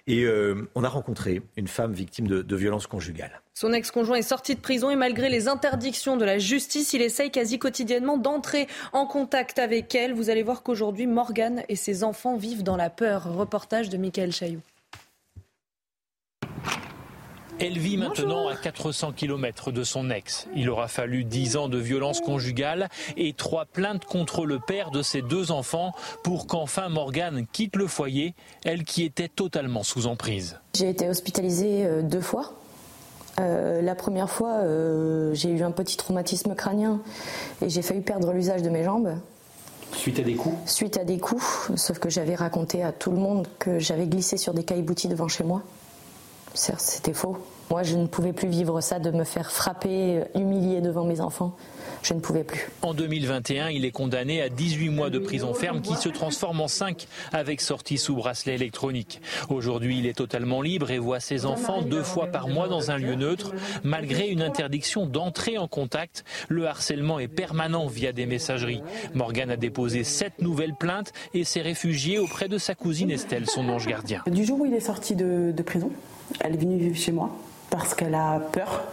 S1: Et euh, on a rencontré une femme victime de, de violences conjugales.
S2: Son ex-conjoint est sorti de prison et malgré les interdictions de la justice, il essaye quasi quotidiennement d'entrer en contact avec elle. Vous allez voir qu'aujourd'hui, Morgane et ses enfants vivent dans la peur. Reportage de Michael Chailloux.
S37: Elle vit maintenant à 400 km de son ex. Il aura fallu 10 ans de violence conjugale et trois plaintes contre le père de ses deux enfants pour qu'enfin Morgane quitte le foyer, elle qui était totalement sous emprise.
S38: J'ai été hospitalisée euh, deux fois. Euh, la première fois, euh, j'ai eu un petit traumatisme crânien et j'ai failli perdre l'usage de mes jambes.
S1: Suite à des coups
S38: Suite à des coups, sauf que j'avais raconté à tout le monde que j'avais glissé sur des caillebotis devant chez moi. C'était faux. Moi, je ne pouvais plus vivre ça, de me faire frapper, euh, humilier devant mes enfants. Je ne pouvais plus.
S37: En 2021, il est condamné à 18 mois de prison ferme qui se transforme en 5 avec sortie sous bracelet électronique. Aujourd'hui, il est totalement libre et voit ses enfants deux fois par mois dans un lieu neutre. Malgré une interdiction d'entrer en contact, le harcèlement est permanent via des messageries. Morgane a déposé sept nouvelles plaintes et s'est réfugiée auprès de sa cousine Estelle, son ange gardien.
S39: Du jour où il est sorti de, de prison, elle est venue vivre chez moi parce qu'elle a peur.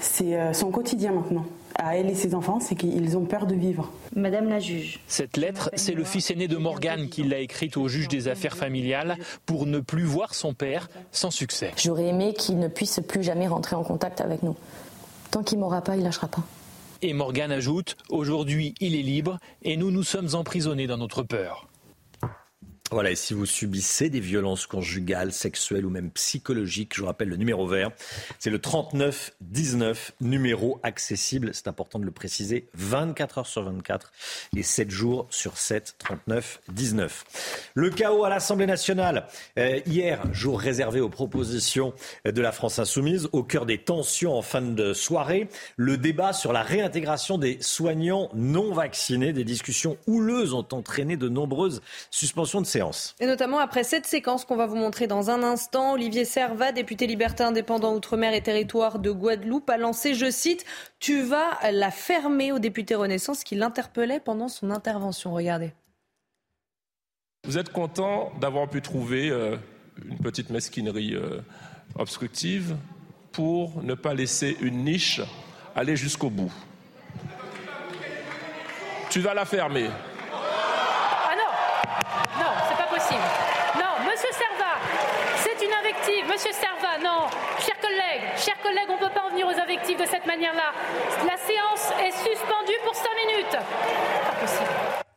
S39: C'est euh, son quotidien maintenant. À elle et ses enfants, c'est qu'ils ont peur de vivre.
S38: Madame la juge.
S37: Cette lettre, c'est le fils aîné de Morgane qui l'a écrite au juge des affaires familiales pour ne plus voir son père sans succès.
S38: J'aurais aimé qu'il ne puisse plus jamais rentrer en contact avec nous. Tant qu'il m'aura pas, il lâchera pas.
S37: Et Morgane ajoute, aujourd'hui il est libre et nous nous sommes emprisonnés dans notre peur.
S1: Voilà, et si vous subissez des violences conjugales, sexuelles ou même psychologiques, je vous rappelle le numéro vert, c'est le 39 19, numéro accessible, c'est important de le préciser, 24 heures sur 24 et 7 jours sur 7, 39 19. Le chaos à l'Assemblée nationale, euh, hier, jour réservé aux propositions de la France insoumise, au cœur des tensions en fin de soirée, le débat sur la réintégration des soignants non vaccinés, des discussions houleuses ont entraîné de nombreuses suspensions de séance.
S2: Et notamment après cette séquence qu'on va vous montrer dans un instant, Olivier Servat, député libertin indépendant Outre-mer et territoire de Guadeloupe, a lancé, je cite, Tu vas la fermer au député Renaissance qui l'interpellait pendant son intervention. Regardez.
S40: Vous êtes content d'avoir pu trouver euh, une petite mesquinerie euh, obstructive pour ne pas laisser une niche aller jusqu'au bout. Tu vas la fermer.
S41: Ah non Non, c'est pas Non, monsieur Servat, c'est une invective. Monsieur Servat, non. Chers collègues, chers collègues, on ne peut pas en venir aux invectives de cette manière-là. La séance est suspendue pour cinq minutes. Pas possible.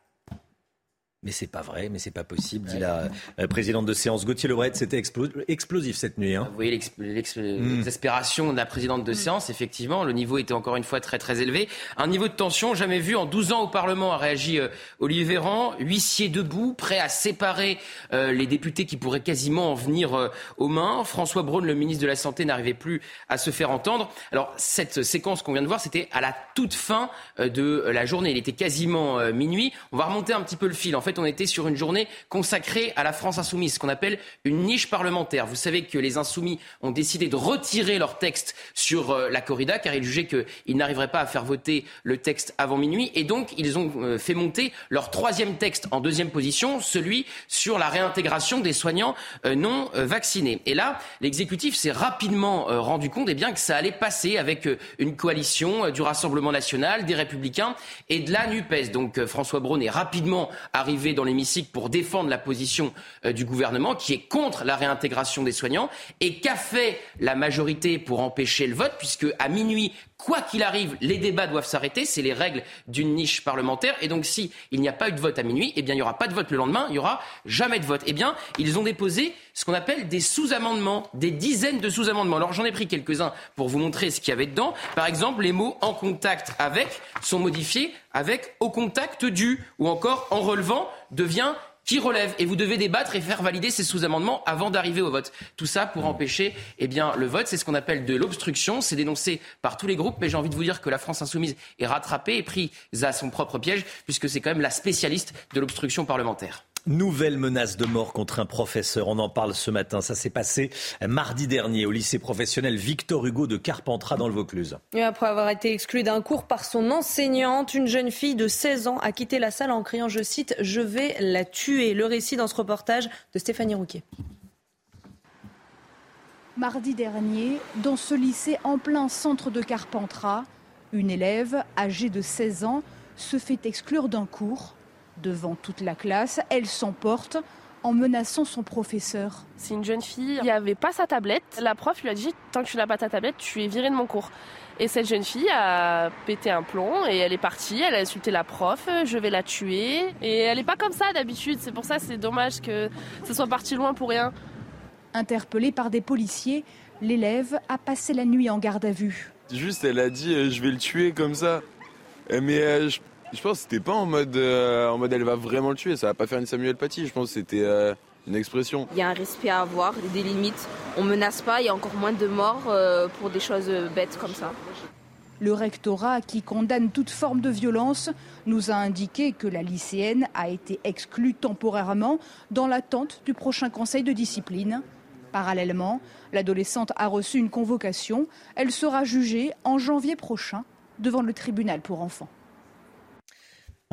S1: Mais c'est pas vrai, mais c'est pas possible, dit la euh, présidente de séance. Gauthier Lebret, c'était explosif cette nuit. Hein.
S3: Vous voyez l'exaspération de la présidente de séance, effectivement. Le niveau était encore une fois très très élevé. Un niveau de tension jamais vu en 12 ans au Parlement, a réagi euh, Olivier Véran, huissier debout, prêt à séparer euh, les députés qui pourraient quasiment en venir aux mains. François Braun, le ministre de la Santé, n'arrivait plus à se faire entendre. Alors cette séquence qu'on vient de voir, c'était à la toute fin de la journée. Il était quasiment minuit. On va remonter un petit peu le fil. En fait, on était sur une journée consacrée à la France insoumise, ce qu'on appelle une niche parlementaire. Vous savez que les insoumis ont décidé de retirer leur texte sur euh, la corrida, car ils jugeaient qu'ils n'arriveraient pas à faire voter le texte avant minuit. Et donc, ils ont euh, fait monter leur troisième texte en deuxième position, celui sur la réintégration des soignants euh, non vaccinés. Et là, l'exécutif s'est rapidement rendu compte eh bien, que ça allait passer avec une coalition du Rassemblement national, des Républicains et de la NUPES. Donc, François Braun est rapidement arrivé dans l'hémicycle pour défendre la position euh, du gouvernement qui est contre la réintégration des soignants. Et qu'a fait la majorité pour empêcher le vote, puisque à minuit, quoi qu'il arrive, les débats doivent s'arrêter. C'est les règles d'une niche parlementaire. Et donc, si il n'y a pas eu de vote à minuit, eh bien, il n'y aura pas de vote le lendemain. Il n'y aura jamais de vote. Eh bien, ils ont déposé ce qu'on appelle des sous-amendements, des dizaines de sous-amendements. Alors, j'en ai pris quelques-uns pour vous montrer ce qu'il y avait dedans. Par exemple, les mots en contact avec sont modifiés avec au contact du ou encore en relevant devient qui relève et vous devez débattre et faire valider ces sous-amendements avant d'arriver au vote. Tout ça pour empêcher eh bien, le vote. C'est ce qu'on appelle de l'obstruction. C'est dénoncé par tous les groupes, mais j'ai envie de vous dire que la France insoumise est rattrapée et prise à son propre piège, puisque c'est quand même la spécialiste de l'obstruction parlementaire.
S1: Nouvelle menace de mort contre un professeur. On en parle ce matin. Ça s'est passé mardi dernier au lycée professionnel Victor Hugo de Carpentras dans le Vaucluse.
S2: après avoir été exclue d'un cours par son enseignante, une jeune fille de 16 ans a quitté la salle en criant, je cite, Je vais la tuer. Le récit dans ce reportage de Stéphanie Rouquet.
S42: Mardi dernier, dans ce lycée en plein centre de Carpentras, une élève âgée de 16 ans se fait exclure d'un cours Devant toute la classe, elle s'emporte en menaçant son professeur.
S5: C'est une jeune fille, il n'y avait pas sa tablette. La prof lui a dit Tant que tu n'as pas ta tablette, tu es virée de mon cours. Et cette jeune fille a pété un plomb et elle est partie, elle a insulté la prof, je vais la tuer. Et elle n'est pas comme ça d'habitude, c'est pour ça c'est dommage que ce soit parti loin pour rien.
S42: Interpellée par des policiers, l'élève a passé la nuit en garde à vue.
S43: Juste, elle a dit euh, je vais le tuer comme ça. Mais euh, je je pense que c'était pas en mode, euh, en mode elle va vraiment le tuer, ça va pas faire une Samuel Paty, je pense que c'était euh, une expression.
S44: Il y a un respect à avoir, des limites. On menace pas, il y a encore moins de morts euh, pour des choses bêtes comme ça.
S42: Le rectorat, qui condamne toute forme de violence, nous a indiqué que la lycéenne a été exclue temporairement dans l'attente du prochain conseil de discipline. Parallèlement, l'adolescente a reçu une convocation. Elle sera jugée en janvier prochain devant le tribunal pour enfants.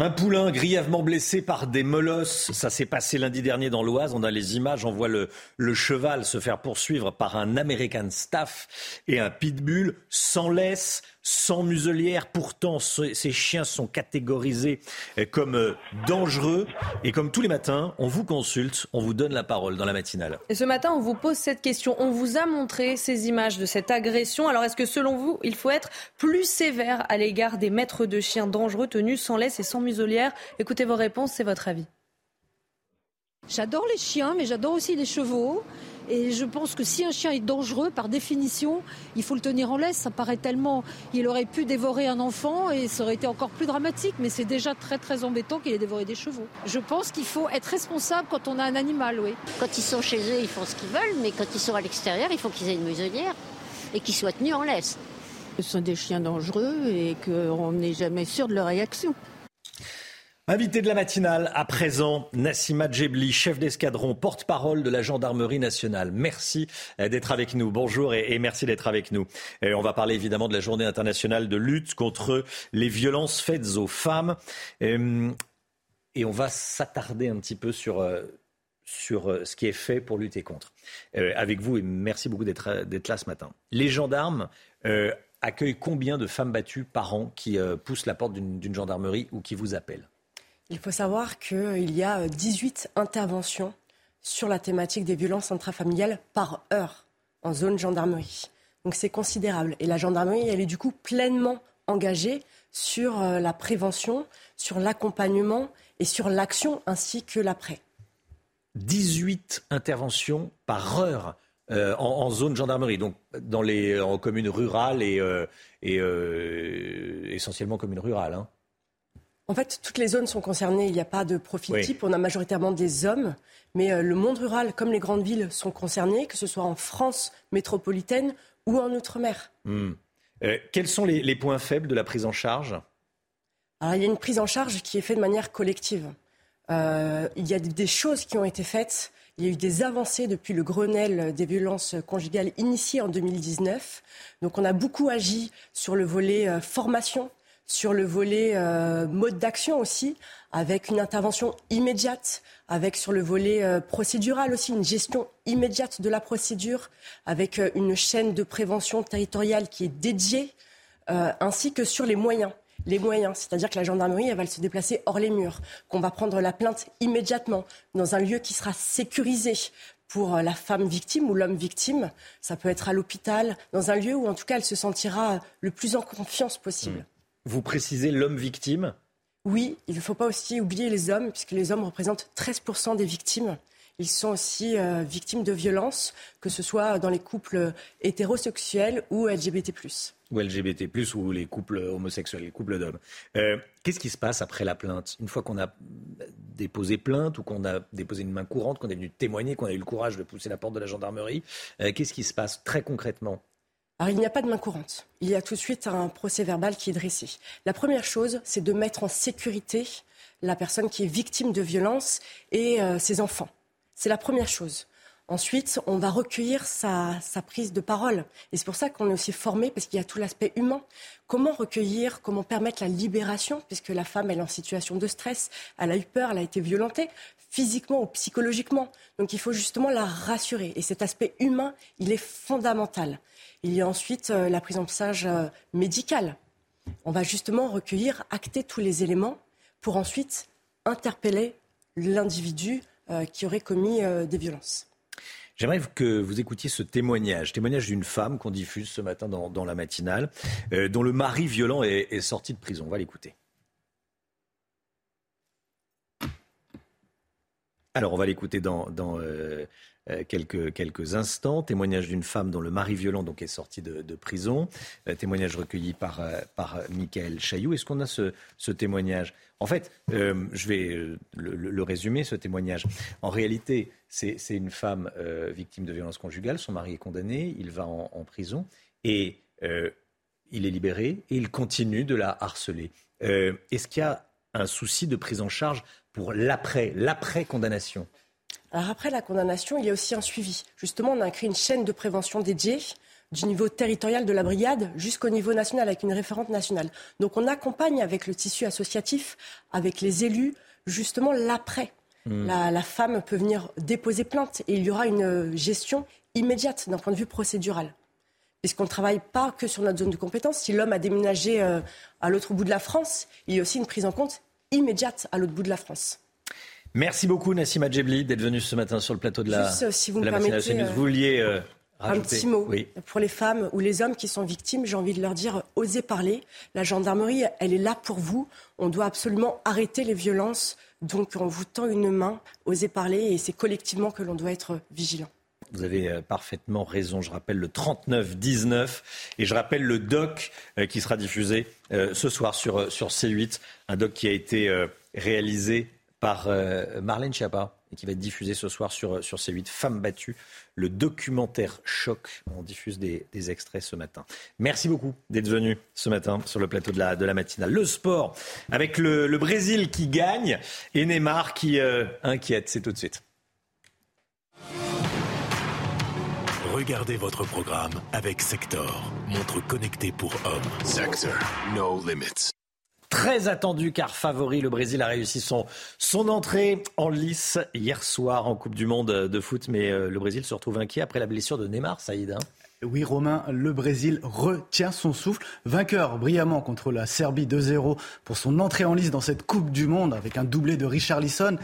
S1: Un poulain grièvement blessé par des molosses. Ça s'est passé lundi dernier dans l'Oise. On a les images. On voit le, le, cheval se faire poursuivre par un American Staff et un pitbull sans laisse sans muselière. Pourtant, ces chiens sont catégorisés euh, comme euh, dangereux. Et comme tous les matins, on vous consulte, on vous donne la parole dans la matinale.
S2: Et ce matin, on vous pose cette question. On vous a montré ces images de cette agression. Alors, est-ce que selon vous, il faut être plus sévère à l'égard des maîtres de chiens dangereux tenus sans laisse et sans muselière? Écoutez vos réponses, c'est votre avis.
S45: J'adore les chiens, mais j'adore aussi les chevaux. Et je pense que si un chien est dangereux, par définition, il faut le tenir en laisse. Ça paraît tellement. Il aurait pu dévorer un enfant et ça aurait été encore plus dramatique. Mais c'est déjà très très embêtant qu'il ait dévoré des chevaux. Je pense qu'il faut être responsable quand on a un animal, oui.
S21: Quand ils sont chez eux, ils font ce qu'ils veulent, mais quand ils sont à l'extérieur, il faut qu'ils aient une muselière et qu'ils soient tenus en laisse.
S45: Ce sont des chiens dangereux et qu'on n'est jamais sûr de leur réaction.
S1: Invité de la matinale, à présent, Nassima Djebli, chef d'escadron, porte-parole de la gendarmerie nationale. Merci euh, d'être avec nous. Bonjour et, merci d'être avec nous. Euh, on va parler évidemment de la journée internationale de lutte contre les violences faites aux femmes. Euh, et on va s'attarder un petit peu sur, sur ce qui est fait pour lutter contre. avec vous, et merci beaucoup d'être là ce matin. Les gendarmes accueillent combien de femmes battues par an qui poussent la porte d'une gendarmerie ou qui vous appellent?
S46: Il faut savoir qu'il y a 18 interventions sur la thématique des violences intrafamiliales par heure en zone gendarmerie. Donc c'est considérable. Et la gendarmerie, elle est du coup pleinement engagée sur euh, la prévention, sur l'accompagnement et sur l'action ainsi que l'après.
S1: 18 interventions par heure euh, en, zone gendarmerie, donc dans les en communes rurales et, euh, euh, essentiellement communes rurales. Hein.
S46: En fait, toutes les zones sont concernées. Il n'y a pas de profil type. On a majoritairement des hommes, mais le monde rural, comme les grandes villes, sont concernés, que ce soit en France métropolitaine ou en outre-mer.
S1: Hmm. quels sont les, les, points faibles de la prise en charge?
S46: Alors, il y a une prise en charge qui est faite de manière collective. il y a des choses qui ont été faites il y a eu des avancées depuis le Grenelle des violences conjugales initié en 2019. Donc on a beaucoup agi sur le volet euh, formation, sur le volet euh, mode d'action aussi, avec une intervention immédiate, avec sur le volet euh, procédural aussi une gestion immédiate de la procédure, avec une chaîne de prévention territoriale qui est dédiée, ainsi que sur les moyens les moyens. C'est-à-dire que la gendarmerie, elle va se déplacer hors les murs, qu'on va prendre la plainte immédiatement dans un lieu qui sera sécurisé pour la femme victime ou l'homme victime. Ça peut être à l'hôpital, dans un lieu où en tout cas elle se sentira le plus en confiance possible.
S1: Hmm. Vous précisez l'homme victime
S46: Oui, il ne faut pas aussi oublier les hommes, puisque les hommes représentent 13% des victimes. Ils sont aussi euh, victimes de violences, que ce soit dans les couples hétérosexuels ou LGBT
S1: ou LGBT+, ou les couples homosexuels, les couples d'hommes. Euh, qu'est-ce qui se passe après la plainte? Une fois qu'on a déposé plainte ou qu'on a déposé une main courante, qu'on est venu témoigner, qu'on a eu le courage de pousser la porte de la gendarmerie, euh, qu'est-ce qui se passe très concrètement?
S46: Alors, il n'y a pas de main courante. Il y a tout de suite un procès verbal qui est dressé. La première chose, c'est de mettre en sécurité la personne qui est victime de violence et euh, ses enfants. C'est la première chose. Ensuite, on va recueillir sa, prise de parole. Et c'est pour ça qu'on est aussi formé, parce qu'il y a tout l'aspect humain. Comment recueillir, comment permettre la libération, puisque la femme, est en situation de stress, elle a eu peur, elle a été violentée, physiquement ou psychologiquement. Donc il faut justement la rassurer. Et cet aspect humain, il est fondamental. Il y a ensuite euh, la prise en charge euh, médicale. On va justement recueillir, acter tous les éléments pour ensuite interpeller l'individu euh, qui aurait commis des violences.
S1: J'aimerais que vous écoutiez ce témoignage, témoignage d'une femme qu'on diffuse ce matin dans, la matinale, dont le mari violent est, sorti de prison. On va l'écouter. Alors, on va l'écouter dans, quelques, quelques instants. Témoignage d'une femme dont le mari violent donc, est sorti de, prison. Euh, témoignage recueilli par, euh, par Michael Chailloux. Est-ce qu'on a ce, ce, témoignage? En fait, je vais le, résumer, ce témoignage. En réalité, c'est une femme victime de violences conjugales. Son mari est condamné, il va en, prison et il est libéré et il continue de la harceler. Est-ce qu'il y a un souci de prise en charge pour l'après, l'après-condamnation?
S46: Alors après la condamnation, il y a aussi un suivi. Justement, on a créé une chaîne de prévention dédiée du niveau territorial de la brigade jusqu'au niveau national avec une référente nationale. Donc on accompagne avec le tissu associatif, avec les élus, justement l'après. Hmm. La, femme peut venir déposer plainte et il y aura une gestion immédiate d'un point de vue procédural. Puisqu'on ne travaille pas que sur notre zone de compétence. Si l'homme a déménagé euh, à l'autre bout de la France, il y a aussi une prise en compte immédiate à l'autre bout de la France.
S1: Merci beaucoup Nassim Adjebli d'être venu ce matin sur le plateau de la,
S46: Juste, si vous me permettez,
S1: vous vouliez euh,
S46: un petit mot pour les femmes ou les hommes qui sont victimes. J'ai envie de leur dire osez parler. La gendarmerie, elle est là pour vous. On doit absolument arrêter les violences. Donc on vous tend une main. Osez parler et c'est collectivement que l'on doit être vigilant.
S1: Vous avez euh, parfaitement raison. Je rappelle le 39-19 et je rappelle le doc euh, qui sera diffusé ce soir sur, sur C8. Un doc qui a été réalisé par euh, Marlène Schiappa et qui va être diffusé ce soir sur, sur C8, Femmes battues, le documentaire choc. On diffuse des, extraits ce matin. Merci beaucoup d'être venu ce matin sur le plateau de la, de la matinale. Le sport, avec le, Brésil qui gagne et Neymar qui euh, inquiète. C'est tout de suite.
S4: Regardez votre programme avec Sector, montre connectée pour hommes. Sector, no limits
S1: très attendu car favori. Le Brésil a réussi son, son entrée en lice hier soir en Coupe du Monde de foot. Mais euh, le Brésil se retrouve inquiet après la blessure de Neymar, Saïd. Hein.
S19: Oui, Romain, le Brésil retient son souffle. Vainqueur brillamment contre la Serbie 2-0 pour son entrée en lice dans cette Coupe du Monde avec un doublé de Richarlison.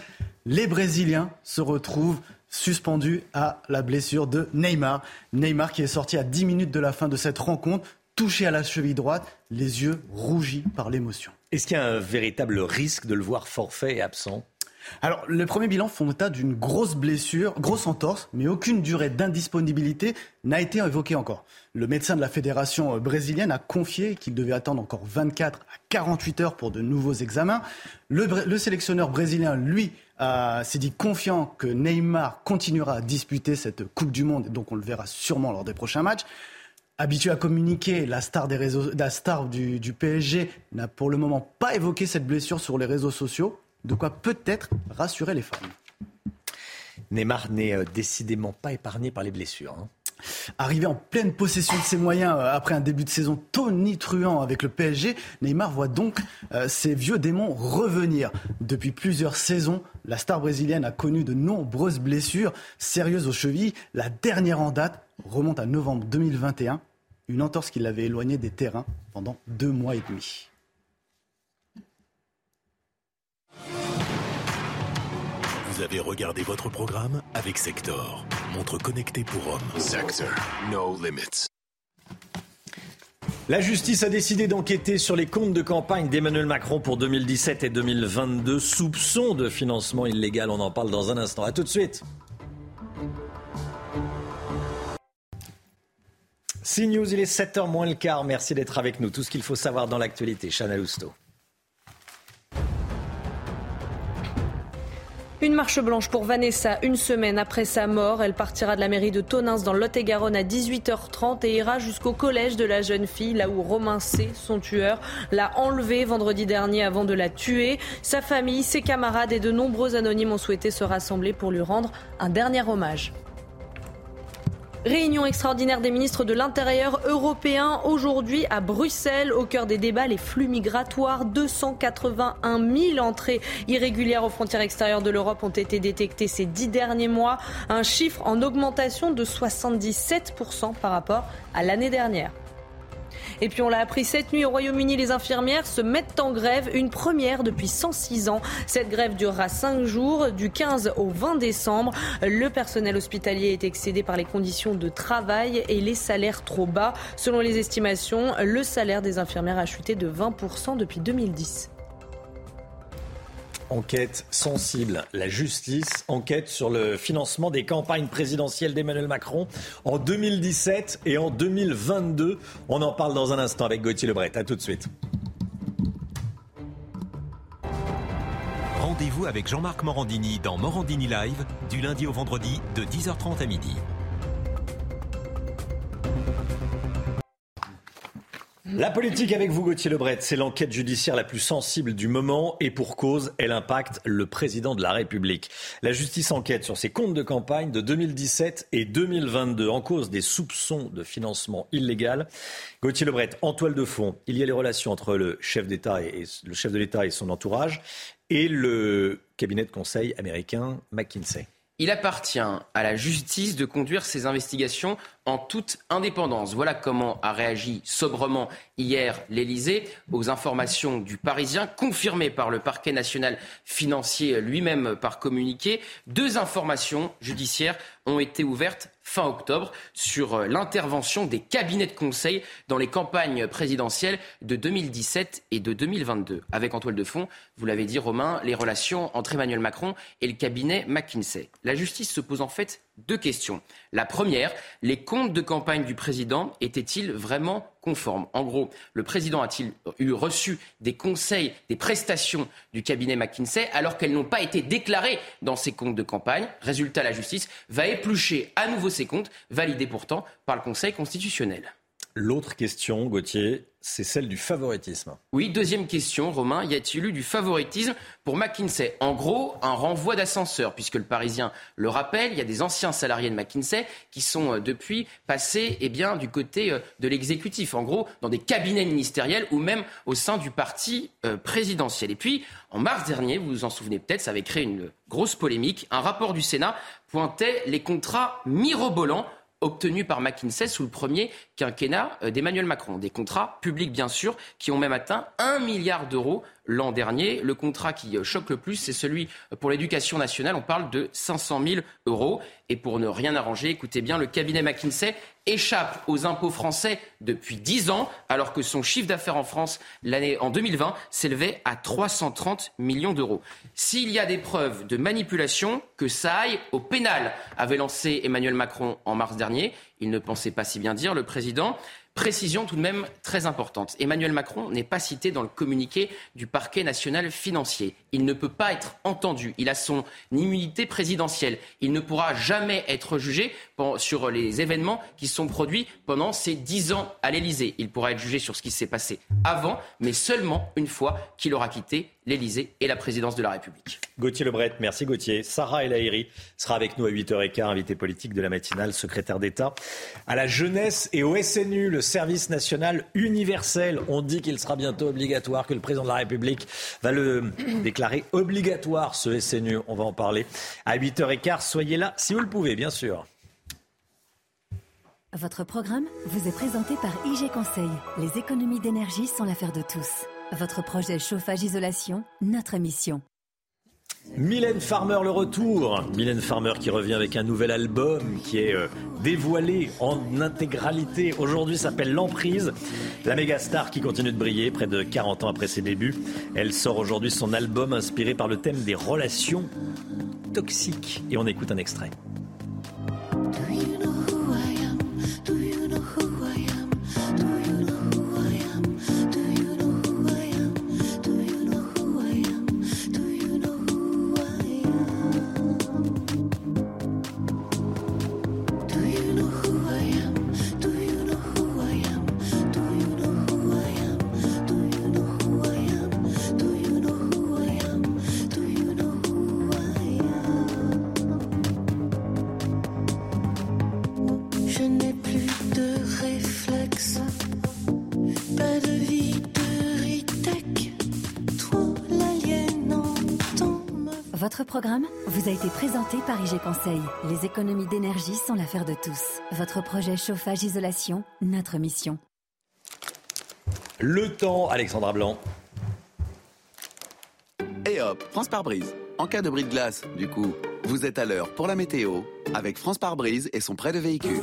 S19: Les Brésiliens se retrouvent suspendus à la blessure de Neymar. Neymar qui est sorti à 10 minutes de la fin de cette rencontre touché à la cheville droite, les yeux rougis par l'émotion.
S1: Est-ce qu'il y a un véritable risque de le voir forfait et absent?
S19: Alors, le premier bilan font état d'une grosse blessure, grosse entorse, mais aucune durée d'indisponibilité n'a été évoquée encore. Le médecin de la fédération brésilienne a confié qu'il devait attendre encore 24 à 48 heures pour de nouveaux examens. Le, sélectionneur brésilien, lui, s'est dit confiant que Neymar continuera à disputer cette Coupe du Monde, donc on le verra sûrement lors des prochains matchs. Habitué à communiquer, la star, des réseaux, du PSG n'a pour le moment pas évoqué cette blessure sur les réseaux sociaux, de quoi peut-être rassurer les femmes.
S1: Neymar n'est euh, décidément pas épargné par les blessures. Hein.
S19: Arrivé en pleine possession de ses moyens euh, après un début de saison tonitruant avec le PSG, Neymar voit donc euh, ses vieux démons revenir. Depuis plusieurs saisons, la star brésilienne a connu de nombreuses blessures sérieuses aux chevilles. La dernière en date remonte à novembre 2021, une entorse qui l'avait éloigné des terrains pendant deux mois et demi.
S4: Vous avez regardé votre programme avec Sector, montre connectée pour hommes. Sector, no limits.
S1: La justice a décidé d'enquêter sur les comptes de campagne d'Emmanuel Macron pour 2017 et 2022. Soupçon de financement illégal, on en parle dans un instant. A tout de suite. CNews, il est 7h moins le quart. Merci d'être avec nous. Tout ce qu'il faut savoir dans l'actualité. Chana Lousteau.
S2: Une marche blanche pour Vanessa une semaine après sa mort. Elle partira de la mairie de Tonins dans Lot-et-Garonne à 18h30 et ira jusqu'au collège de la jeune fille, là où Romain C., son tueur, l'a enlevée vendredi dernier avant de la tuer. Sa famille, ses camarades et de nombreux anonymes ont souhaité se rassembler pour lui rendre un dernier hommage. Réunion extraordinaire des ministres de l'Intérieur européens aujourd'hui à Bruxelles. Au cœur des débats, les flux migratoires. 281 000 entrées irrégulières aux frontières extérieures de l'Europe ont été détectées ces dix derniers mois. Un chiffre en augmentation de 77% par rapport à l'année dernière. Et puis on l'a appris cette nuit au Royaume-Uni, les infirmières se mettent en grève, une première depuis 106 ans. Cette grève durera 5 jours, du 15 au 20 décembre. Le personnel hospitalier est excédé par les conditions de travail et les salaires trop bas. Selon les estimations, le salaire des infirmières a chuté de 20% depuis 2010.
S1: Enquête sensible. La justice enquête sur le financement des campagnes présidentielles d'Emmanuel Macron en 2017 et en 2022. On en parle dans un instant avec Gauthier Lebret. A tout de suite.
S4: Rendez-vous avec Jean-Marc Morandini dans Morandini Live du lundi au vendredi de 10h30 à midi.
S1: La politique avec vous, Gauthier Lebret, c'est l'enquête judiciaire la plus sensible du moment et pour cause, elle impacte le président de la République. La justice enquête sur ses comptes de campagne de 2017 et 2022 en cause des soupçons de financement illégal. Gauthier Lebret, en toile de fond, il y a les relations entre le chef d'État et le chef de l'État et son entourage et le cabinet de conseil américain McKinsey.
S3: Il appartient à la justice de conduire ses investigations en toute indépendance. Voilà comment a réagi sobrement hier l'Élysée aux informations du Parisien, confirmées par le parquet national financier lui-même par communiqué. Deux informations judiciaires ont été ouvertes fin octobre sur l'intervention des cabinets de conseil dans les campagnes présidentielles de 2017 et de 2022. Avec en toile de fond, vous l'avez dit Romain, les relations entre Emmanuel Macron et le cabinet McKinsey. La justice se pose en fait deux questions. La première, les comptes de campagne du président étaient-ils vraiment conformes? En gros, le président a-t-il eu reçu des conseils, des prestations du cabinet McKinsey alors qu'elles n'ont pas été déclarées dans ses comptes de campagne? Résultat, la justice va éplucher à nouveau ces comptes, validés pourtant par le Conseil constitutionnel.
S1: L'autre question, Gauthier, c'est celle du favoritisme.
S3: Oui, deuxième question, Romain, y a-t-il eu du favoritisme pour McKinsey? En gros, un renvoi d'ascenseur, puisque le Parisien le rappelle, il y a des anciens salariés de McKinsey qui sont euh, depuis passés eh bien, du côté euh, de l'exécutif, en gros, dans des cabinets ministériels ou même au sein du parti euh, présidentiel. Et puis, en mars dernier, vous vous en souvenez peut-être, ça avait créé une grosse polémique. Un rapport du Sénat pointait les contrats mirobolants obtenus par McKinsey sous le premier quinquennat euh, d'Emmanuel Macron. Des contrats publics, bien sûr, qui ont même atteint un milliard d'euros l'an dernier. Le contrat qui choque le plus, c'est celui pour l'éducation nationale. On parle de 500 000 euros. Et pour ne rien arranger, écoutez bien, le cabinet McKinsey échappe aux impôts français depuis 10 ans, alors que son chiffre d'affaires en France l'année en 2020 s'élevait à 330 millions d'euros. S'il y a des preuves de manipulation, que ça aille au pénal, avait lancé Emmanuel Macron en mars dernier. Il ne pensait pas si bien dire, le président. Précision tout de même très importante. Emmanuel Macron n'est pas cité dans le communiqué du parquet national financier. Il ne peut pas être entendu. Il a son immunité présidentielle. Il ne pourra jamais être jugé sur les événements qui sont produits pendant ces dix ans à l'Élysée. Il pourra être jugé sur ce qui s'est passé avant, mais seulement une fois qu'il aura quitté l'Élysée et la présidence de la République.
S1: Gauthier Lebret, merci Gauthier. Sarah El Haïry sera avec nous à 8h15, invité politique de la matinale, secrétaire d'État à la jeunesse et au SNU, le service national universel. On dit qu'il sera bientôt obligatoire, que le président de la République va le déclarer obligatoire, ce SNU. On va en parler à 8h15. Soyez là si vous le pouvez, bien sûr.
S47: Votre programme vous est présenté par IG Conseil. Les économies d'énergie sont l'affaire de tous. Votre projet chauffage-isolation, notre mission.
S1: Mylène Farmer, le retour. Mylène Farmer qui revient avec un nouvel album qui est euh, dévoilé en intégralité. Aujourd'hui s'appelle L'Emprise. La méga star qui continue de briller près de 40 ans après ses débuts. Elle sort aujourd'hui son album inspiré par le thème des relations toxiques. Et on écoute un extrait.
S47: Programme vous a été présenté par IG Conseil. Les économies d'énergie sont l'affaire de tous. Votre projet chauffage-isolation, notre mission.
S1: Le temps, Alexandra Blanc.
S36: Et hop, France par brise. En cas de bris de glace, du coup, vous êtes à l'heure pour la météo avec France par brise et son prêt de véhicule.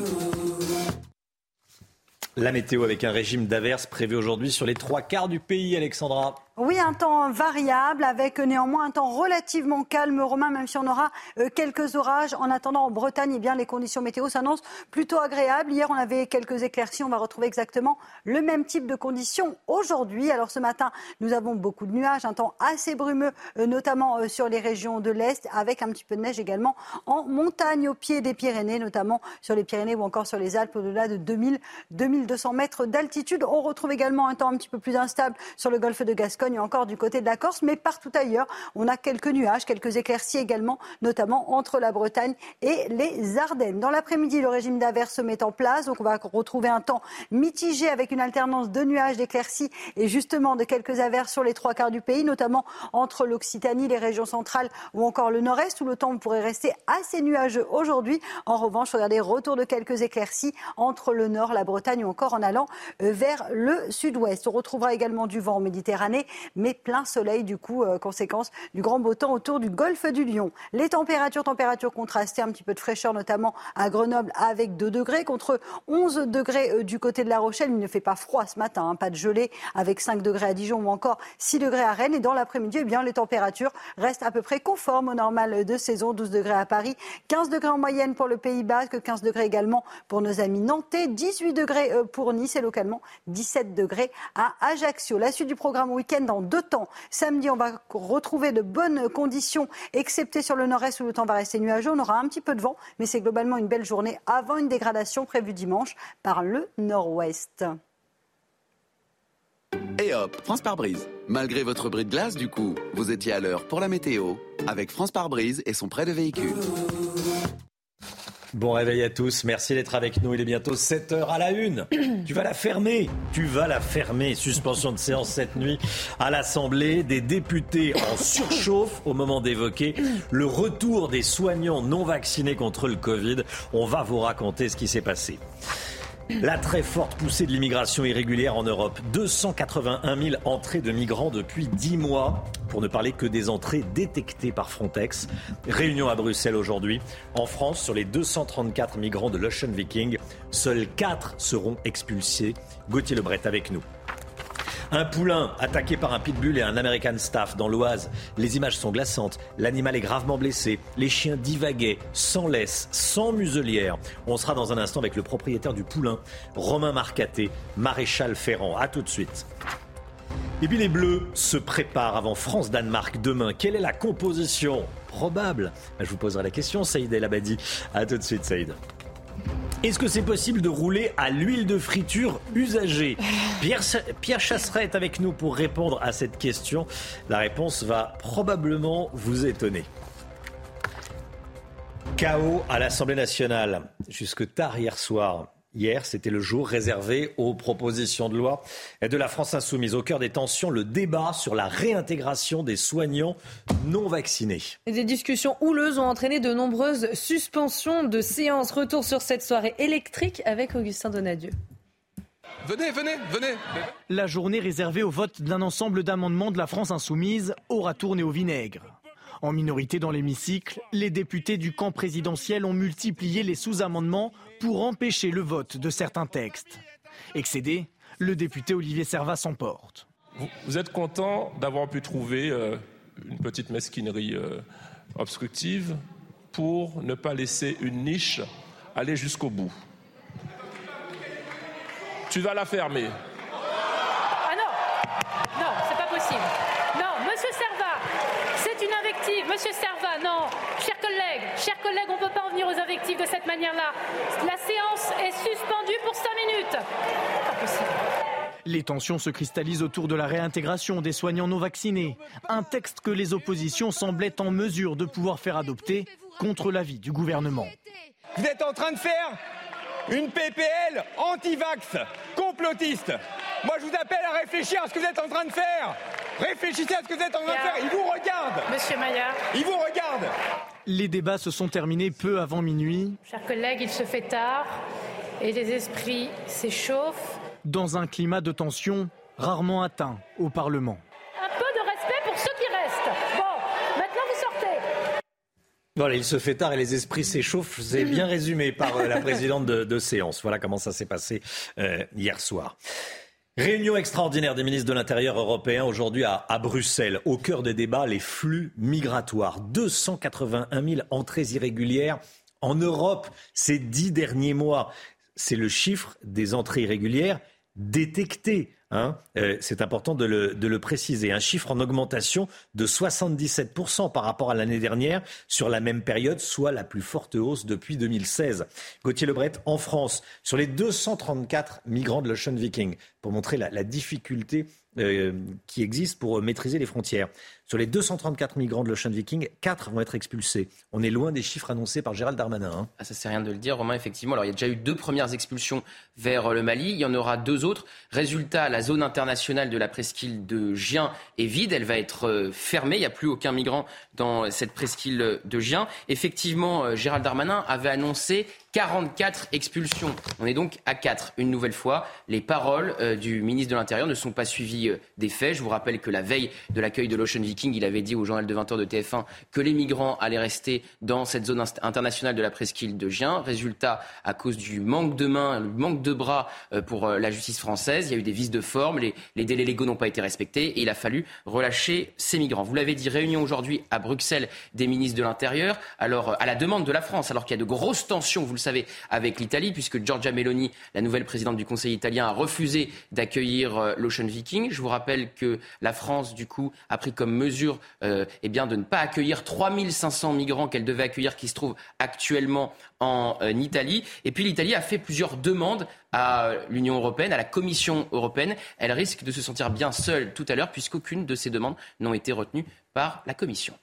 S1: La météo avec un régime d'averses prévu aujourd'hui sur les trois quarts du pays, Alexandra.
S18: Oui, un temps variable avec néanmoins un temps relativement calme, Romain, même si on aura euh, quelques orages. En attendant, en Bretagne, eh bien, les conditions météo s'annoncent plutôt agréables. Hier, on avait quelques éclaircies. On va retrouver exactement le même type de conditions aujourd'hui. Alors ce matin, nous avons beaucoup de nuages, un temps assez brumeux, euh, notamment euh, sur les régions de l'Est, avec un petit peu de neige également en montagne au pied des Pyrénées, notamment sur les Pyrénées ou encore sur les Alpes au-delà de 2000, 2200 mètres d'altitude. On retrouve également un temps un petit peu plus instable sur le golfe de Gascogne encore du côté de la Corse, mais partout ailleurs, on a quelques nuages, quelques éclaircies également, notamment entre la Bretagne et les Ardennes. Dans l'après-midi, le régime d'averse se met en place, donc on va retrouver un temps mitigé avec une alternance de nuages, d'éclaircies et justement de quelques averses sur les trois quarts du pays, notamment entre l'Occitanie, les régions centrales ou encore le nord-est, où le temps pourrait rester assez nuageux aujourd'hui. En revanche, regardez, retour de quelques éclaircies entre le nord, la Bretagne ou encore en allant vers le sud-ouest. On retrouvera également du vent en Méditerranée mais plein soleil du coup, euh, conséquence du grand beau temps autour du golfe du Lion. Les températures, températures contrastées, un petit peu de fraîcheur notamment à Grenoble avec 2 degrés contre 11 degrés euh, du côté de La Rochelle. Il ne fait pas froid ce matin, hein, pas de gelée avec 5 degrés à Dijon ou encore 6 degrés à Rennes. Et dans l'après-midi, eh bien, les températures restent à peu près conformes au normal de saison. 12 degrés à Paris, 15 degrés en moyenne pour le Pays Basque, 15 degrés également pour nos amis nantais, 18 degrés euh, pour Nice et localement 17 degrés à Ajaccio. La suite du programme week-end en deux temps. Samedi, on va retrouver de bonnes conditions, excepté sur le nord-est où le temps va rester nuageux. On aura un petit peu de vent, mais c'est globalement une belle journée avant une dégradation prévue dimanche par le nord-ouest.
S36: Et hop, France par brise. Malgré votre bris de glace, du coup, vous étiez à l'heure pour la météo avec France par brise et son prêt de véhicule.
S1: Bon réveil à tous, merci d'être avec nous. Il est bientôt 7h à la une. tu vas la fermer, tu vas la fermer. Suspension de séance cette nuit à l'Assemblée. Des députés en surchauffe au moment d'évoquer le retour des soignants non vaccinés contre le Covid. On va vous raconter ce qui s'est passé. La très forte poussée de l'immigration irrégulière en Europe. 281 000 entrées de migrants depuis 10 mois, pour ne parler que des entrées détectées par Frontex. Réunion à Bruxelles aujourd'hui. En France, sur les 234 migrants de l'Ocean Viking, seuls 4 seront expulsés. Gauthier Lebret avec nous. Un poulain attaqué par un pitbull et un American Staff dans l'Oise. Les images sont glaçantes. L'animal est gravement blessé. Les chiens divaguaient, sans laisse, sans muselière. On sera dans un instant avec le propriétaire du poulain, Romain Marcaté, maréchal Ferrand. A tout de suite. Et puis les Bleus se préparent avant France-Danemark demain. Quelle est la composition? Probable Je vous poserai la question, Saïd El Abadi. A tout de suite, Saïd. Est-ce que c'est possible de rouler à l'huile de friture usagée Pierre, Pierre Chasseret est avec nous pour répondre à cette question. La réponse va probablement vous étonner. Chaos à l'Assemblée nationale jusque tard hier soir. Hier, c'était le jour réservé aux propositions de loi de la France insoumise. Au cœur des tensions, le débat sur la réintégration des soignants non vaccinés.
S2: Des discussions houleuses ont entraîné de nombreuses suspensions de séances. Retour sur cette soirée électrique avec Augustin Donadieu.
S48: Venez, venez, venez.
S49: La journée réservée au vote d'un ensemble d'amendements de la France insoumise aura tourné au vinaigre. En minorité dans l'hémicycle, les députés du camp présidentiel ont multiplié les sous-amendements pour empêcher le vote de certains textes. Excédé, le député Olivier Servat s'emporte.
S40: Vous, êtes content d'avoir pu trouver euh, une petite mesquinerie euh, obstructive pour ne pas laisser une niche aller jusqu'au bout? Tu vas la fermer.
S41: Ah non Non, c'est pas possible. Non, monsieur Servat, c'est une invective. Monsieur Servat, non. Chers collègues, chers collègues, on ne peut pas en venir aux invectives de cette manière-là. La séance est suspendue pour 5 minutes. Pas possible.
S49: Les tensions se cristallisent autour de la réintégration des soignants non vaccinés. Un texte que les oppositions semblaient en mesure de pouvoir faire adopter contre l'avis du gouvernement.
S48: Vous êtes en train de faire une PPL anti-vax, complotiste. Moi, je vous appelle à réfléchir à ce que vous êtes en train de faire. Réfléchissez à ce que vous êtes en train de faire. Il vous regarde.
S41: Monsieur Maillard.
S48: Il vous regarde.
S49: Les débats se sont terminés peu avant minuit.
S41: Chers collègues, il se fait tard et les esprits s'échauffent.
S49: Dans un climat de tension rarement atteint au Parlement.
S41: Un peu de respect pour ceux qui restent. Bon, maintenant vous sortez.
S1: Voilà, il se fait tard et les esprits s'échauffent. C'est bien résumé par euh, la présidente de, de, séance. Voilà comment ça s'est passé euh, hier soir. Réunion extraordinaire des ministres de l'Intérieur européens aujourd'hui à, à, Bruxelles. Au cœur des débats, les flux migratoires. 281 000 entrées irrégulières en Europe ces dix derniers mois. C'est le chiffre des entrées irrégulières détectées. Hein euh, c'est important de le, de le, préciser. Un chiffre en augmentation de 77% par rapport à l'année dernière sur la même période, soit la plus forte hausse depuis 2016. Gauthier Lebret, en France, sur les 234 migrants de l'Ocean Viking, pour montrer la, la difficulté euh, qui existe pour maîtriser les frontières. Sur les 234 migrants de l'Ocean Viking, 4 vont être expulsés. On est loin des chiffres annoncés par Gérald Darmanin. Hein.
S3: Ah, ça, c'est rien de le dire, Romain, effectivement. Alors, il y a déjà eu deux premières expulsions vers le Mali. Il y en aura deux autres. Résultat, la zone internationale de la presqu'île de Gien est vide. Elle va être fermée. Il n'y a plus aucun migrant dans cette presqu'île de Gien. Effectivement, Gérald Darmanin avait annoncé 44 expulsions. On est donc à 4. Une nouvelle fois, les paroles euh, du ministre de l'Intérieur ne sont pas suivies euh, des faits. Je vous rappelle que la veille de l'accueil de l'Ocean Viking, il avait dit au journal de 20h de TF1 que les migrants allaient rester dans cette zone internationale de la presqu'île de Gien. Résultat, à cause du manque de mains, du manque de bras euh, pour la justice française, il y a eu des vices de forme, les, délais légaux n'ont pas été respectés et il a fallu relâcher ces migrants. Vous l'avez dit, réunion aujourd'hui à Bruxelles des ministres de l'Intérieur, alors à la demande de la France, alors qu'il y a de grosses tensions, vous le savez, avec l'Italie, puisque Giorgia Meloni, la nouvelle présidente du Conseil italien, a refusé d'accueillir euh, l'Ocean Viking. Je vous rappelle que la France, du coup, a pris comme mesure euh, eh de ne pas accueillir 3500 migrants qu'elle devait accueillir, qui se trouvent actuellement en euh, Italie. Et puis l'Italie a fait plusieurs demandes à l'Union européenne, à la Commission européenne. Elle risque de se sentir bien seule tout à l'heure, puisqu'aucune de ces demandes n'ont été retenues par la Commission.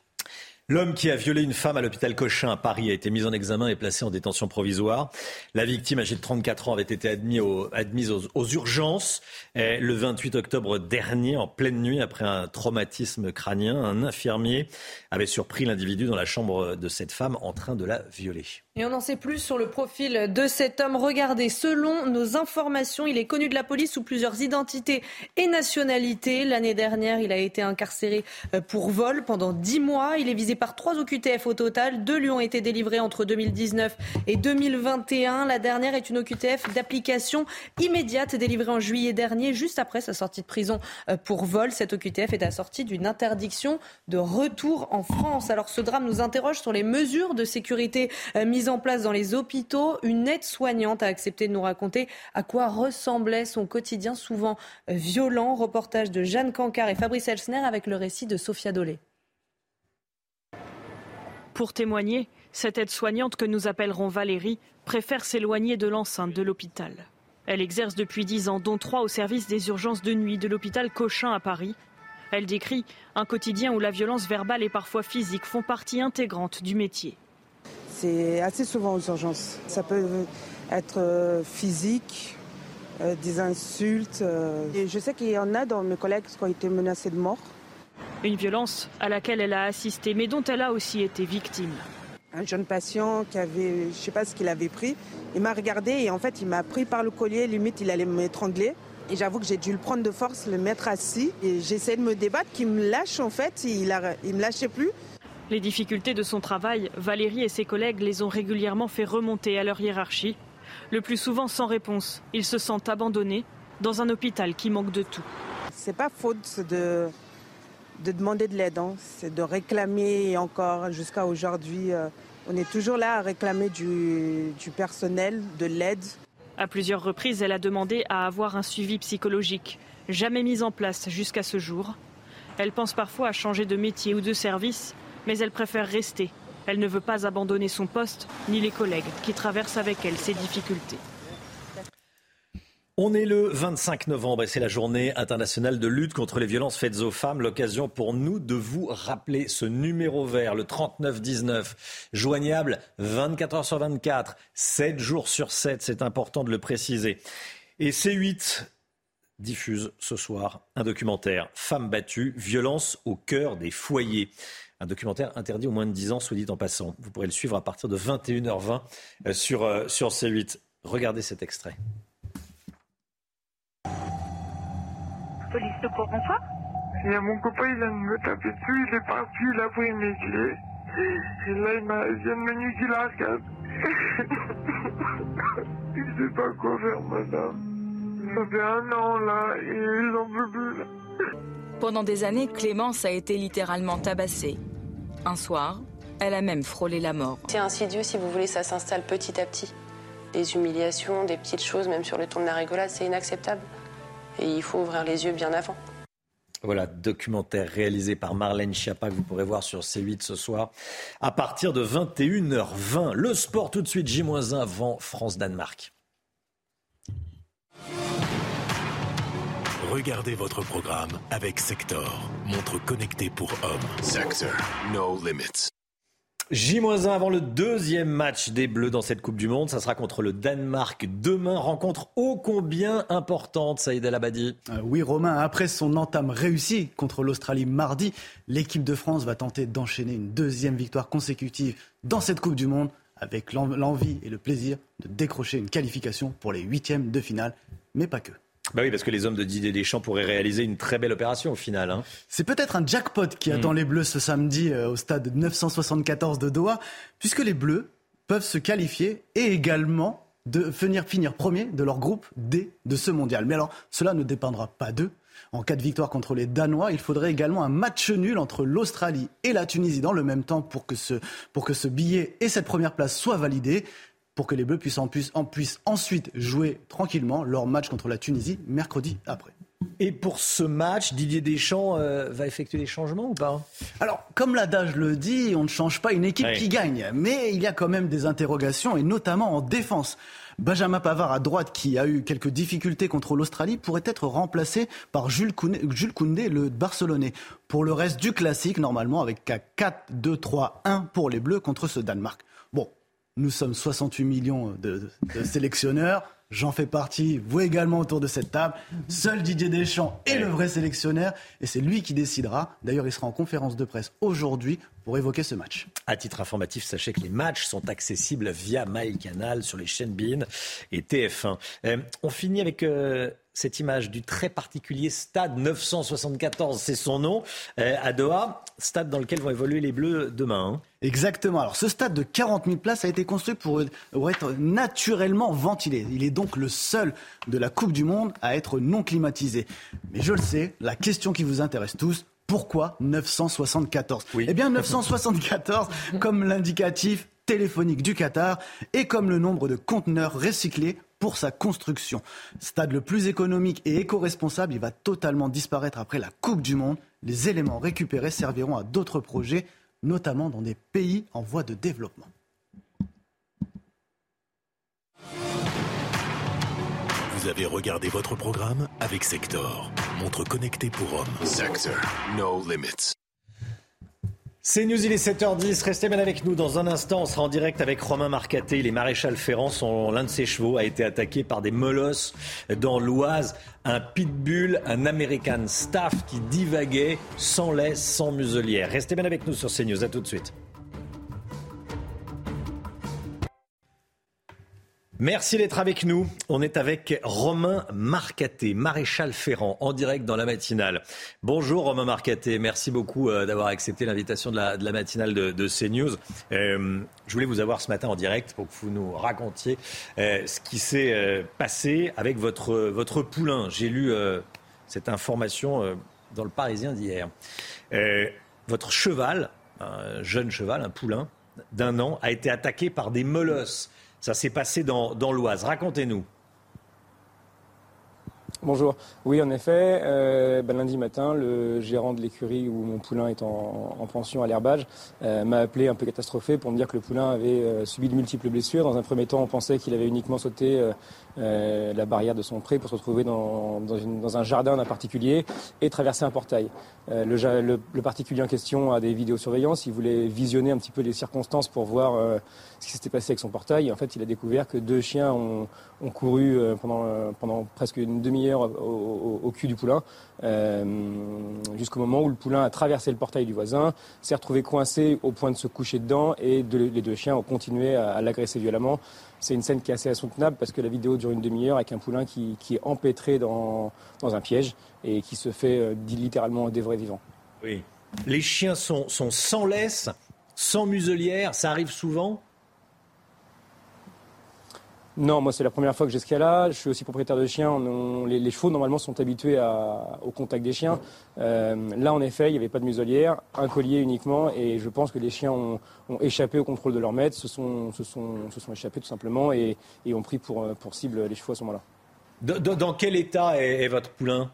S1: L'homme qui a violé une femme à l'hôpital Cochin à Paris a été mis en examen et placé en détention provisoire. La victime, âgée de 34 ans, avait été admise aux, urgences le 28 octobre dernier, en pleine nuit, après un traumatisme crânien. Un infirmier avait surpris l'individu dans la chambre de cette femme en train de la violer.
S2: Et on en sait plus sur le profil de cet homme. Regardez, selon nos informations, il est connu de la police sous plusieurs identités et nationalités. L'année dernière, il a été incarcéré euh, pour vol pendant dix mois. Il est visé par trois OQTF au total. Deux lui ont été délivrés entre 2019 et 2021. La dernière est une OQTF d'application immédiate délivrée en juillet dernier, juste après sa sortie de prison euh, pour vol. Cette OQTF est assortie d'une interdiction de retour en France. Alors ce drame nous interroge sur les mesures de sécurité euh, en place dans les hôpitaux. Une aide-soignante a accepté de nous raconter à quoi ressemblait son quotidien souvent violent. Reportage de Jeanne Cancard et Fabrice Elsner avec le récit de Sophia Dolé.
S41: Pour témoigner, cette aide-soignante que nous appellerons Valérie préfère s'éloigner de l'enceinte de l'hôpital. Elle exerce depuis dix ans, dont trois au service des urgences de nuit de l'hôpital Cochin à Paris. Elle décrit un quotidien où la violence verbale et parfois physique font partie intégrante du métier.
S50: C'est assez souvent aux urgences. Ça peut être euh, physique, euh, des insultes. euh. Et je sais qu'il y en a dans mes collègues qui ont été menacés de mort.
S41: Une violence à laquelle elle a assisté, mais dont elle a aussi été victime.
S50: Un jeune patient qui avait, je ne sais pas ce qu'il avait pris, il m'a regardé et en fait il m'a pris par le collier, limite il allait m'étrangler. Et j'avoue que j'ai dû le prendre de force, le mettre assis. Et j'essayais de me débattre, qu'il me lâche en fait, il ne me lâchait plus.
S41: Les difficultés de son travail, Valérie et ses collègues les ont régulièrement fait remonter à leur hiérarchie. Le plus souvent sans réponse, ils se sentent abandonnés dans un hôpital qui manque de tout.
S50: C'est pas faute de, de demander de l'aide, hein. c'est de réclamer et encore jusqu'à aujourd'hui. euh, on est toujours là à réclamer du, du personnel, de l'aide.
S41: À plusieurs reprises, elle a demandé à avoir un suivi psychologique, jamais mis en place jusqu'à ce jour. Elle pense parfois à changer de métier ou de service, mais elle préfère rester. Elle ne veut pas abandonner son poste, ni les collègues qui traversent avec elle ces difficultés.
S1: On est le 25 novembre et c'est la journée internationale de lutte contre les violences faites aux femmes. L'occasion pour nous de vous rappeler ce numéro vert, le 3919, joignable 24 heures sur 24, 7 jours sur 7, c'est important de le préciser. Et C8 diffuse ce soir un documentaire Femmes battues, violence au cœur des foyers. Un documentaire interdit aux moins de 10 ans, soit dit en passant. Vous pourrez le suivre à partir de 21h20 euh, sur, euh, sur C8. Regardez cet extrait.
S51: Police de cours, bonsoir.
S8: Il y a mon copain, il vient de me taper dessus, il est parti, il a pris mes clés. Et là, il, m'a- il vient de me niquer l'arcade. il sait pas quoi faire, madame. Ça fait un an, là, et ils en peuvent plus, là.
S48: Pendant des années, Clémence a été littéralement tabassée. Un soir, elle a même frôlé la mort.
S10: C'est insidieux, si vous voulez, ça s'installe petit à petit. Des humiliations, des petites choses, même sur le ton de la rigolade, c'est inacceptable. Et il faut ouvrir les yeux bien avant.
S1: Voilà, documentaire réalisé par Marlène Schiappa que vous pourrez voir sur C8 ce soir à partir de 21h20. Le sport tout de suite, J-1 avant France-Danemark.
S4: Regardez votre programme avec Sector, montre connectée pour hommes. Sector, no limits.
S1: J-1 avant le deuxième match des Bleus dans cette Coupe du Monde. Ça sera contre le Danemark demain. Rencontre ô combien importante, Saïd El Abadi?
S19: Euh, oui, Romain, après son entame réussie contre l'Australie mardi, l'équipe de France va tenter d'enchaîner une deuxième victoire consécutive dans cette Coupe du Monde avec l'en- l'envie et le plaisir de décrocher une qualification pour les huitièmes de finale, mais pas que.
S1: Bah oui, parce que les hommes de Didier Deschamps pourraient réaliser une très belle opération au final. hein.
S19: C'est peut-être un jackpot qui attend
S1: Mm.
S19: les Bleus ce samedi euh, au stade 974 de Doha, puisque les Bleus peuvent se qualifier et également de venir finir premier de leur groupe D de ce mondial. Mais alors, cela ne dépendra pas d'eux. En cas de victoire contre les Danois, il faudrait également un match nul entre l'Australie et la Tunisie dans le même temps pour que ce, pour que ce billet et cette première place soient validés, pour que les Bleus puissent, en, puissent, en- puissent ensuite jouer tranquillement leur match contre la Tunisie mercredi après.
S1: Et pour ce match, Didier Deschamps euh, va effectuer des changements ou pas?
S19: Alors, comme l'adage le dit, on ne change pas une équipe
S1: Oui.
S19: qui gagne. Mais il y a quand même des interrogations, et notamment en défense. Benjamin Pavard à droite, qui a eu quelques difficultés contre l'Australie, pourrait être remplacé par Jules Koundé, Jules Koundé, le Barcelonais. Pour le reste du classique, normalement, avec un 4-2-3-1 pour les Bleus contre ce Danemark. Nous sommes 68 millions de, de sélectionneurs. J'en fais partie, vous également autour de cette table. Seul Didier Deschamps est le vrai sélectionneur et c'est lui qui décidera. D'ailleurs, il sera en conférence de presse aujourd'hui pour évoquer ce match.
S1: À titre informatif, sachez que les matchs sont accessibles via MyCanal sur les chaînes BIN et TF1. Euh, on finit avec euh, cette image du très particulier stade 974, c'est son nom, euh, à Doha, stade dans lequel vont évoluer les Bleus demain. Hein.
S19: Exactement. Alors ce stade de 40 000 places a été construit pour, être naturellement ventilé. Il est donc le seul de la Coupe du Monde à être non climatisé. Mais je le sais, la question qui vous intéresse tous, pourquoi 974 Eh bien 974, comme l'indicatif téléphonique du Qatar et comme le nombre de conteneurs recyclés pour sa construction. Stade le plus économique et éco-responsable, il va totalement disparaître après la Coupe du Monde. Les éléments récupérés serviront à d'autres projets notamment dans des pays en voie de développement.
S4: Vous avez regardé votre programme avec Sector, montre connectée pour hommes. Sector, no limits.
S1: C'est News, il est 7h10. Restez bien avec nous. Dans un instant, on sera en direct avec Romain Marcaté. Les maréchals ferrants sont l'un de ses chevaux a été attaqué par des molosses dans l'Oise. Un pitbull, un American staff qui divaguait sans laisse, sans muselière. Restez bien avec nous sur CNews. À tout de suite. Merci d'être avec nous. On est avec Romain Marcaté, maréchal Ferrand, en direct dans la matinale. Bonjour Romain Marcaté, merci beaucoup euh, d'avoir accepté l'invitation de la, matinale de, CNews. Euh, je voulais vous avoir ce matin en direct pour que vous nous racontiez euh, ce qui s'est passé avec votre, votre poulain. J'ai lu cette information dans le Parisien d'hier. votre cheval, un jeune cheval, un poulain d'un an, a été attaqué par des molosses. Ça s'est passé dans, l'Oise. Racontez-nous.
S7: Bonjour. Oui, en effet, euh, ben, lundi matin, le gérant de l'écurie où mon poulain est en, pension à l'herbage euh, m'a appelé un peu catastrophé pour me dire que le poulain avait euh, subi de multiples blessures. Dans un premier temps, on pensait qu'il avait uniquement sauté la barrière de son pré pour se retrouver dans, un jardin d'un particulier et traverser un portail. Le, le, particulier en question a des vidéosurveillances. Il voulait visionner un petit peu les circonstances pour voir ce qui s'était passé avec son portail. en fait, il a découvert que deux chiens ont, couru euh, pendant, euh, pendant presque une demi-heure au, cul du poulain, euh, jusqu'au moment où le poulain a traversé le portail du voisin, s'est retrouvé coincé au point de se coucher dedans, et les deux chiens ont continué à, l'agresser violemment. C'est une scène qui est assez insoutenable parce que la vidéo dure une demi-heure avec un poulain qui, est empêtré dans, un piège et qui se fait littéralement dévorer vivant.
S1: Oui. Les chiens sont sans laisse, sans muselière, ça arrive souvent?
S7: Non, moi c'est la première fois que cas-là. Je suis aussi propriétaire de chiens. les, chevaux normalement sont habitués au contact des chiens. Euh, là en effet, il n'y avait pas de muselière, un collier uniquement, et je pense que les chiens ont, échappé au contrôle de leur maître, se sont, se sont, échappés tout simplement et, ont pris pour, pour cible les chevaux à ce moment-là.
S1: Dans, quel état est votre poulain?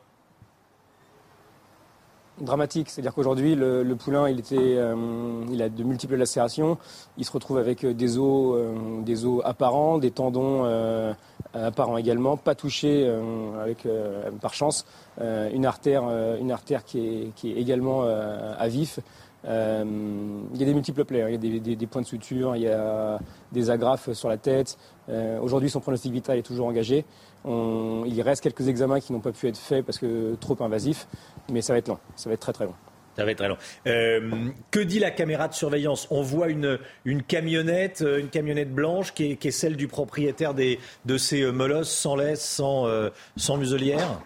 S7: Dramatique. C'est-à-dire qu'aujourd'hui, le, poulain, il, était, euh, il a de multiples lacérations. Il se retrouve avec euh, des os, euh, des os apparents, des tendons apparents également, pas touchés avec, par chance. une artère, une artère qui est, qui est également à vif. il y a des multiples plaies, hein. il y a des, points de suture, il y a des agrafes sur la tête. Aujourd'hui, son pronostic vital est toujours engagé. Il reste quelques examens qui n'ont pas pu être faits parce que trop invasifs mais ça va être long, ça va être très très long.
S1: Ça va être très long. Euh, que dit la caméra de surveillance? On voit une, une camionnette, euh, une camionnette blanche qui est, qui est celle du propriétaire des, de ces euh, molosses sans laisse, sans, sans muselière?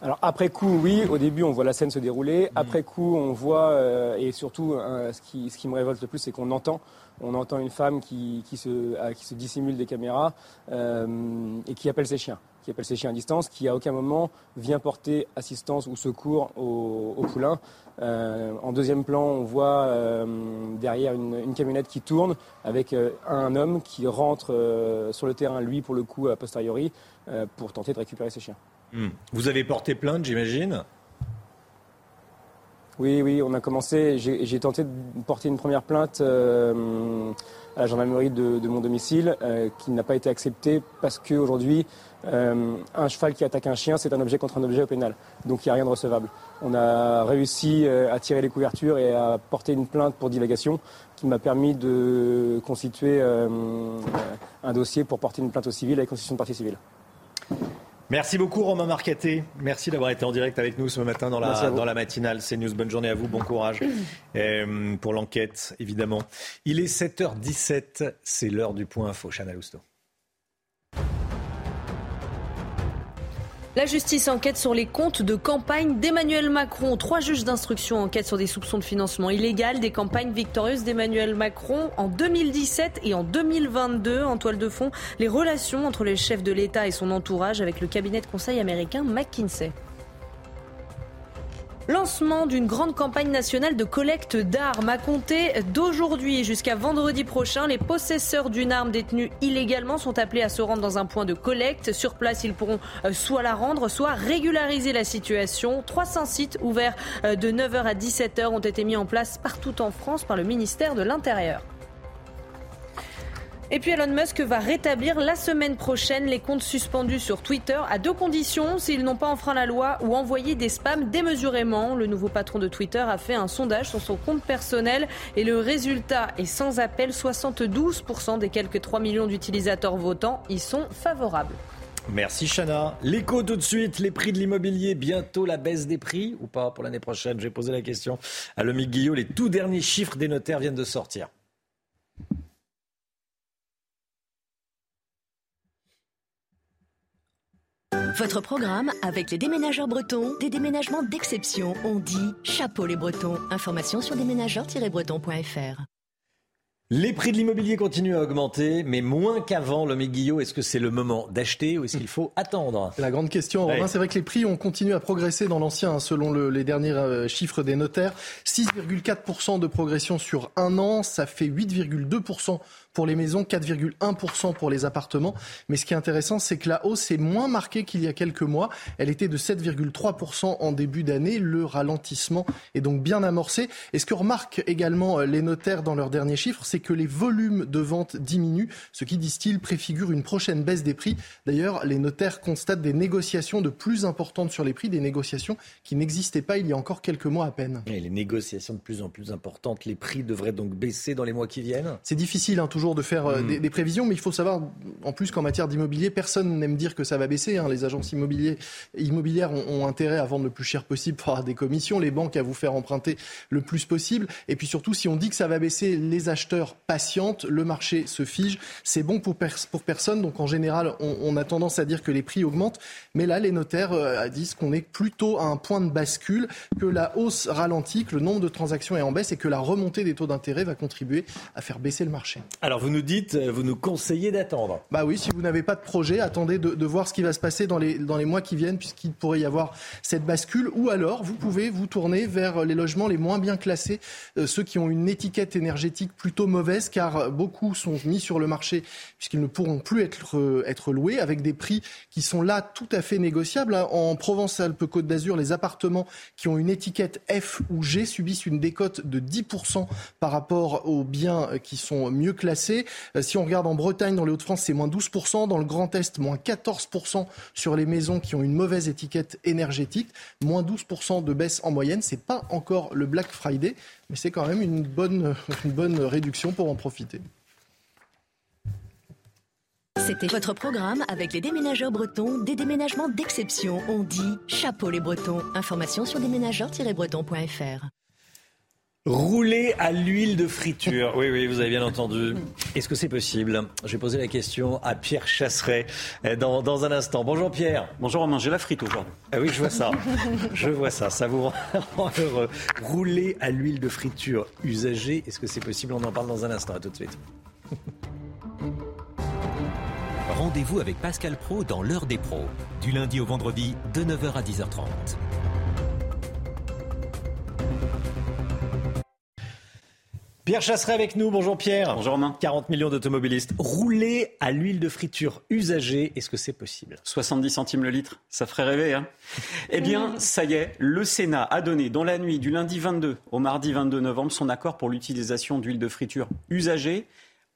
S7: Alors après coup, oui, au début on voit la scène se dérouler. Après coup, on voit, et surtout ce, qui, ce qui me révolte le plus, c'est qu'on entend on entend une femme qui, qui, se, qui se dissimule des caméras et qui appelle ses chiens qui appelle ses chiens à distance, qui à aucun moment vient porter assistance ou secours au, poulain. Euh, en deuxième plan, on voit euh, derrière une, camionnette qui tourne avec euh, un homme qui rentre sur le terrain, lui pour le coup a posteriori, pour tenter de récupérer ses chiens.
S1: Hmm. Vous avez porté plainte, j'imagine?
S7: Oui, oui, on a commencé. J'ai tenté de porter une première plainte euh, à la gendarmerie de, mon domicile euh, qui n'a pas été acceptée parce qu'aujourd'hui, euh, un cheval qui attaque un chien, c'est un objet contre un objet au pénal. Donc il n'y a rien de recevable. On a réussi à tirer les couvertures et à porter une plainte pour divagation qui m'a permis de constituer un dossier pour porter une plainte au civil avec constitution de partie civile.
S1: Merci beaucoup Romain Marcaté. Merci d'avoir été en direct avec nous ce matin dans la, dans la matinale. C'est News. Bonne journée à vous. Bon courage euh, pour l'enquête, évidemment. Il est 7h17. C'est l'heure du point info. Chana Lousteau.
S2: La justice enquête sur les comptes de campagne d'Emmanuel Macron. Trois juges d'instruction enquêtent sur des soupçons de financement illégal des campagnes victorieuses d'Emmanuel Macron en 2017 et en 2022. En toile de fond, les relations entre les chefs de l'État et son entourage avec le cabinet de conseil américain McKinsey. Lancement d'une grande campagne nationale de collecte d'armes à compter d'aujourd'hui jusqu'à vendredi prochain. Les possesseurs d'une arme détenue illégalement sont appelés à se rendre dans un point de collecte. Sur place, ils pourront euh, soit la rendre, soit régulariser la situation. 300 sites ouverts euh, de 9h à 17h ont été mis en place partout en France par le ministère de l'Intérieur. Et puis Elon Musk va rétablir la semaine prochaine les comptes suspendus sur Twitter à deux conditions, s'ils n'ont pas enfreint la loi ou envoyé des spams démesurément. Le nouveau patron de Twitter a fait un sondage sur son compte personnel et le résultat est sans appel. 72% des quelques 3 millions d'utilisateurs votants y sont favorables.
S1: Merci Chana. L'écho tout de suite, les prix de l'immobilier, bientôt la baisse des prix ou pas pour l'année prochaine? J'ai posé la question à Lomique Guillot. Les tout derniers chiffres des notaires viennent de sortir.
S52: Votre programme avec les déménageurs bretons, des déménagements d'exception. On dit chapeau les bretons. Information sur déménageurs-bretons.fr.
S1: Les prix de l'immobilier continuent à augmenter, mais moins qu'avant. Le Guillot, est-ce que c'est le moment d'acheter ou est-ce qu'il faut attendre?
S34: La grande question, Romain, c'est vrai que les prix ont continué à progresser dans l'ancien, hein, selon les derniers euh, chiffres des notaires. 6,4% de progression sur un an, ça fait 8,2% pour les maisons, 4,1% pour les appartements. Mais ce qui est intéressant, c'est que la hausse est moins marquée qu'il y a quelques mois. Elle était de 7,3% en début d'année. Le ralentissement est donc bien amorcé. Et ce que remarquent également euh, les notaires dans leurs derniers chiffres, c'est que les volumes de vente diminuent, ce qui, disent-ils, préfigure une prochaine baisse des prix. D'ailleurs, les notaires constatent des négociations de plus importantes sur les prix, des négociations qui n'existaient pas il y a encore quelques mois à peine.
S1: Et les négociations de plus en plus importantes, les prix devraient donc baisser dans les mois qui viennent?
S34: C'est difficile, hein, toujours de faire euh, hmm. des, prévisions, mais il faut savoir en plus qu'en matière d'immobilier, personne n'aime dire que ça va baisser. Hein. Les agences immobilières, immobilières ont, intérêt à vendre le plus cher possible pour avoir des commissions, les banques à vous faire emprunter le plus possible. Et puis surtout, si on dit que ça va baisser, les acheteurs patientent, le marché se fige. C'est bon pour, pour personne. Donc en général, on, a tendance à dire que les prix augmentent. Mais là, les notaires euh, disent qu'on est plutôt à un point de bascule, que la hausse ralentit, que le nombre de transactions est en baisse et que la remontée des taux d'intérêt va contribuer à faire baisser le marché.
S1: Alors vous nous dites, euh, vous nous conseillez d'attendre.
S34: Bah oui, si vous n'avez pas de projet, attendez de, voir ce qui va se passer dans les, dans les mois qui viennent, puisqu'il pourrait y avoir cette bascule. Ou alors, vous pouvez vous tourner vers les logements les moins bien classés, euh, ceux qui ont une étiquette énergétique plutôt mauvaise, car beaucoup sont mis sur le marché puisqu'ils ne pourront plus être, euh, être loués, avec des prix qui sont là tout à fait négociables. Hein. En Provence-Alpes-Côte d'Azur, les appartements qui ont une étiquette F ou G subissent une décote de 10% par rapport aux biens qui sont mieux classés euh, si on regarde en Bretagne, dans les Hauts-de-France, c'est moins 12%. Dans le Grand Est, moins 14% sur les maisons qui ont une mauvaise étiquette énergétique. Moins 12% de baisse en moyenne. C'est pas encore le Black Friday, mais c'est quand même une bonne, une bonne réduction pour en profiter.
S52: C'était votre programme avec les déménageurs bretons, des déménagements d'exception. On dit chapeau les bretons. Information sur déménageurs-bretons.fr.
S1: Rouler à l'huile de friture. Oui, oui, vous avez bien entendu. Est-ce que c'est possible? Je vais poser la question à Pierre Chasseret euh, dans, dans un instant. Bonjour Pierre.
S53: Bonjour Romain, j'ai la frite aujourd'hui.
S1: Ah oui, je vois ça. je vois ça. Ça vous rend heureux. Rouler à l'huile de friture usagée, est-ce que c'est possible? On en parle dans un instant. À tout de suite.
S54: Rendez-vous avec Pascal Pro dans l'heure des pros, du lundi au vendredi de 9h à 10h30.
S1: Pierre Chasseret avec nous. Bonjour Pierre.
S55: Bonjour Romain.
S1: 40 millions d'automobilistes rouler à l'huile de friture usagée. Est-ce que c'est possible?
S55: 70 centimes le litre, ça ferait rêver. Hein eh bien, ça y est, le Sénat a donné dans la nuit du lundi 22 au mardi 22 novembre son accord pour l'utilisation d'huile de friture usagée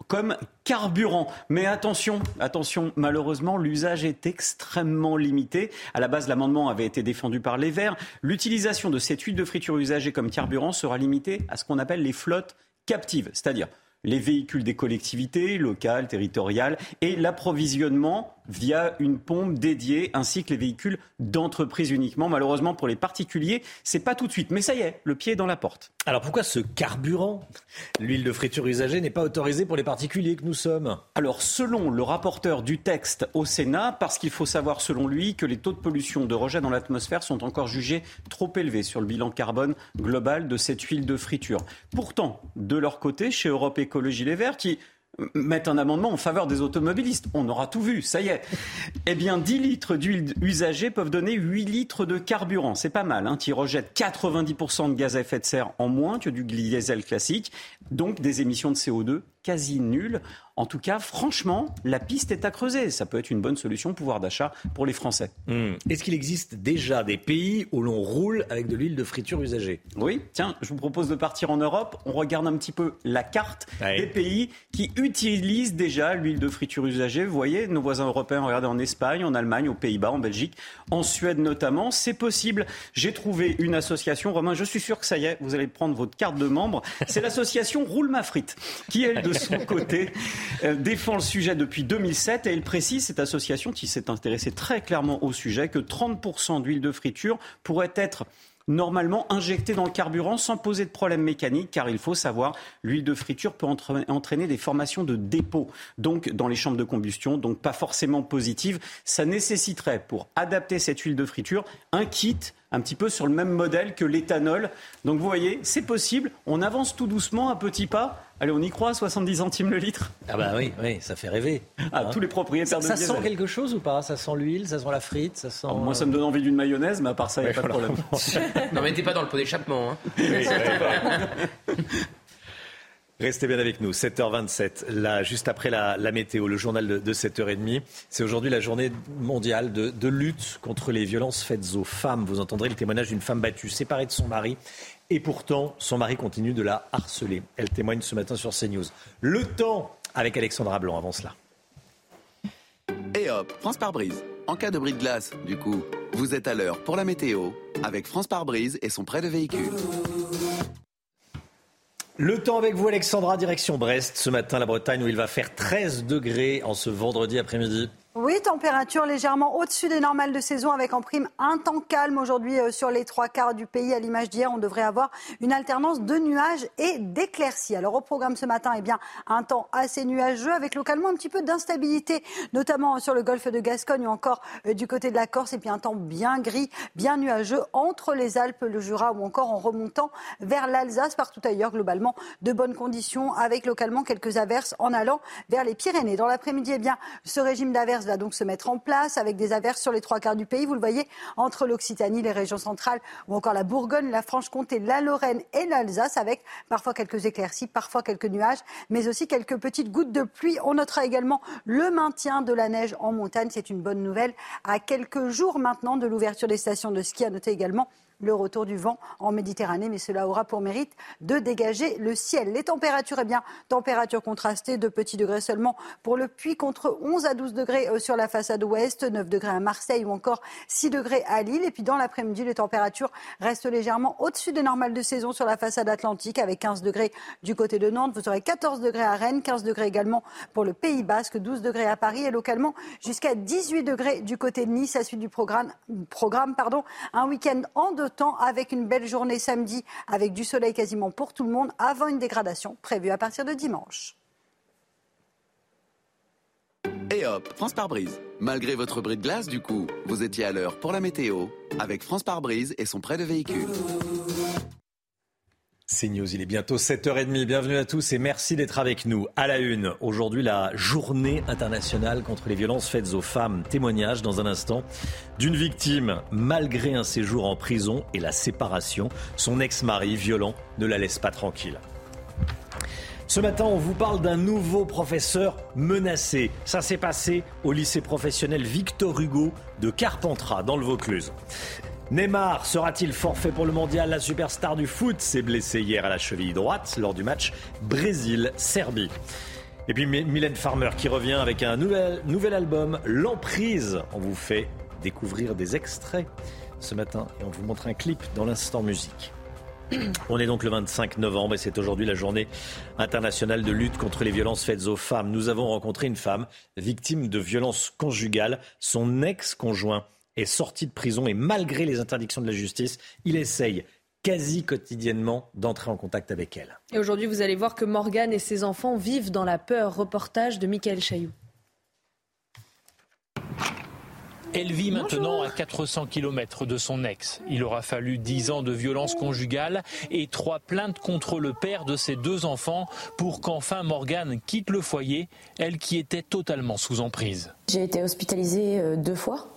S55: comme carburant. Mais attention, attention, malheureusement, l'usage est extrêmement limité. À la base, l'amendement avait été défendu par les Verts. L'utilisation de cette huile de friture usagée comme carburant sera limitée à ce qu'on appelle les flottes captive, c'est-à-dire les véhicules des collectivités locales, territoriales et l'approvisionnement via une pompe dédiée, ainsi que les véhicules d'entreprise uniquement. Malheureusement, pour les particuliers, c'est pas tout de suite. Mais ça y est, le pied est dans la porte.
S1: Alors pourquoi ce carburant, l'huile de friture usagée, n'est pas autorisé pour les particuliers que nous sommes
S55: Alors, selon le rapporteur du texte au Sénat, parce qu'il faut savoir, selon lui, que les taux de pollution de rejet dans l'atmosphère sont encore jugés trop élevés sur le bilan carbone global de cette huile de friture. Pourtant, de leur côté, chez Europe Écologie Les Verts, qui mettre un amendement en faveur des automobilistes. On aura tout vu, ça y est. Eh bien, 10 litres d'huile usagée peuvent donner 8 litres de carburant. C'est pas mal, hein, qui rejette 90% de gaz à effet de serre en moins que du diesel classique, donc des émissions de CO2 quasi nulles. En tout cas, franchement, la piste est à creuser. Ça peut être une bonne solution pouvoir d'achat pour les Français.
S1: Hmm. Est-ce qu'il existe déjà des pays où l'on roule avec de l'huile de friture usagée?
S55: Oui, tiens, je vous propose de partir en Europe. On regarde un petit peu la carte des pays qui utilisent déjà l'huile de friture usagée. Vous voyez, nos voisins européens, regardez en Espagne, en Allemagne, aux Pays-Bas, en Belgique, en Suède notamment. C'est possible. J'ai trouvé une association, Romain, je suis sûr que ça y est, vous allez prendre votre carte de membre. C'est l'association Roule ma frite, qui, elle, de son côté, défend le sujet depuis 2007 et il précise, cette association qui s'est intéressée très clairement au sujet, que 30% d'huile de friture pourrait être normalement injectée dans le carburant sans poser de problème mécanique, car il faut savoir, l'huile de friture peut entraîner des formations de dépôt, donc dans les chambres de combustion, donc pas forcément positives. Ça nécessiterait, pour adapter cette huile de friture, un kit un petit peu sur le même modèle que l'éthanol. Donc vous voyez, c'est possible. On avance tout doucement, un petit pas. Allez, on y croit, 70 centimes le litre?
S1: Ah bah oui, oui, ça fait rêver.
S55: Ah, tous les propriétaires
S1: ça,
S55: de
S1: Ça sent quelque chose ou pas? Ça sent l'huile, ça sent la frite, ça sent...
S55: moi, ça me donne envie d'une mayonnaise, mais à part ça, il n'y a pas de problème.
S3: non, mais t'es pas dans le pot d'échappement. Hein.
S1: Restez bien avec nous, 7h27, là, juste après la, météo, le journal de, 7h30. C'est aujourd'hui la journée mondiale de, de, lutte contre les violences faites aux femmes. Vous entendrez le témoignage d'une femme battue, séparée de son mari. Et pourtant, son mari continue de la harceler. Elle témoigne ce matin sur CNews. Le temps avec Alexandra Blanc avant cela.
S36: Et hop, France par brise. En cas de bris de glace, du coup, vous êtes à l'heure pour la météo avec France par brise et son prêt de véhicule.
S1: Le temps avec vous, Alexandra, direction Brest. Ce matin, la Bretagne, où il va faire 13 degrés en ce vendredi après-midi.
S18: Oui, température légèrement au-dessus des normales de saison avec en prime un temps calme aujourd'hui euh, sur les trois quarts du pays. À l'image d'hier, on devrait avoir une alternance de nuages et d'éclaircies. Alors au programme ce matin, eh bien, un temps assez nuageux avec localement un petit peu d'instabilité, notamment sur le golfe de Gascogne ou encore euh, du côté de la Corse. Et puis un temps bien gris, bien nuageux entre les Alpes, le Jura ou encore en remontant vers l'Alsace. Partout ailleurs, globalement, de bonnes conditions avec localement quelques averses en allant vers les Pyrénées. Dans l'après-midi, eh bien, ce régime d'averses va donc se mettre en place avec des averses sur les trois quarts du pays. Vous le voyez, entre l'Occitanie, les régions centrales ou encore la Bourgogne, la Franche-Comté, la Lorraine et l'Alsace avec parfois quelques éclaircies, parfois quelques nuages, mais aussi quelques petites gouttes de pluie. On notera également le maintien de la neige en montagne. C'est une bonne nouvelle à quelques jours maintenant de l'ouverture des stations de ski. À noter également le retour du vent en Méditerranée, mais cela aura pour mérite de dégager le ciel. Les températures, eh bien, températures contrastées, de petits degrés seulement pour le Puy, contre 11 à 12 degrés euh, sur la façade ouest, 9 degrés à Marseille ou encore 6 degrés à Lille. Et puis dans l'après-midi, les températures restent légèrement au-dessus des normales de saison sur la façade atlantique, avec 15 degrés du côté de Nantes. Vous aurez 14 degrés à Rennes, 15 degrés également pour le Pays Basque, 12 degrés à Paris et localement jusqu'à 18 degrés du côté de Nice. À suite du programme, programme un week-end en deux temps avec une belle journée samedi avec du soleil quasiment pour tout le monde avant une dégradation prévue à partir de dimanche.
S36: Et hop, France par brise. Malgré votre bris de glace, du coup, vous étiez à l'heure pour la météo avec France par brise et son prêt de véhicule.
S1: C'est News, il est bientôt 7h30. Bienvenue à tous et merci d'être avec nous. À la une, aujourd'hui la journée internationale contre les violences faites aux femmes. Témoignage dans un instant d'une victime malgré un séjour en prison et la séparation. Son ex-mari violent ne la laisse pas tranquille. Ce matin, on vous parle d'un nouveau professeur menacé. Ça s'est passé au lycée professionnel Victor Hugo de Carpentras, dans le Vaucluse. Neymar sera-t-il forfait pour le mondial? La superstar du foot s'est blessé hier à la cheville droite lors du match Brésil-Serbie. Et puis Mylène Farmer qui revient avec un nouvel, nouvel album, L'Emprise. On vous fait découvrir des extraits ce matin et on vous montre un clip dans l'instant musique. On est donc le 25 novembre et c'est aujourd'hui la journée internationale de lutte contre les violences faites aux femmes. Nous avons rencontré une femme victime de violences conjugales. Son ex-conjoint est sorti de prison et malgré les interdictions de la justice, il essaye quasi quotidiennement d'entrer en contact avec elle.
S2: Et aujourd'hui, vous allez voir que Morgane et ses enfants vivent dans la peur. Reportage de Michael Chailloux.
S37: Elle vit maintenant à 400 km de son ex. Il aura fallu 10 ans de violence conjugale et trois plaintes contre le père de ses deux enfants pour qu'enfin Morgane quitte le foyer, elle qui était totalement sous emprise.
S56: J'ai été hospitalisée euh, deux fois.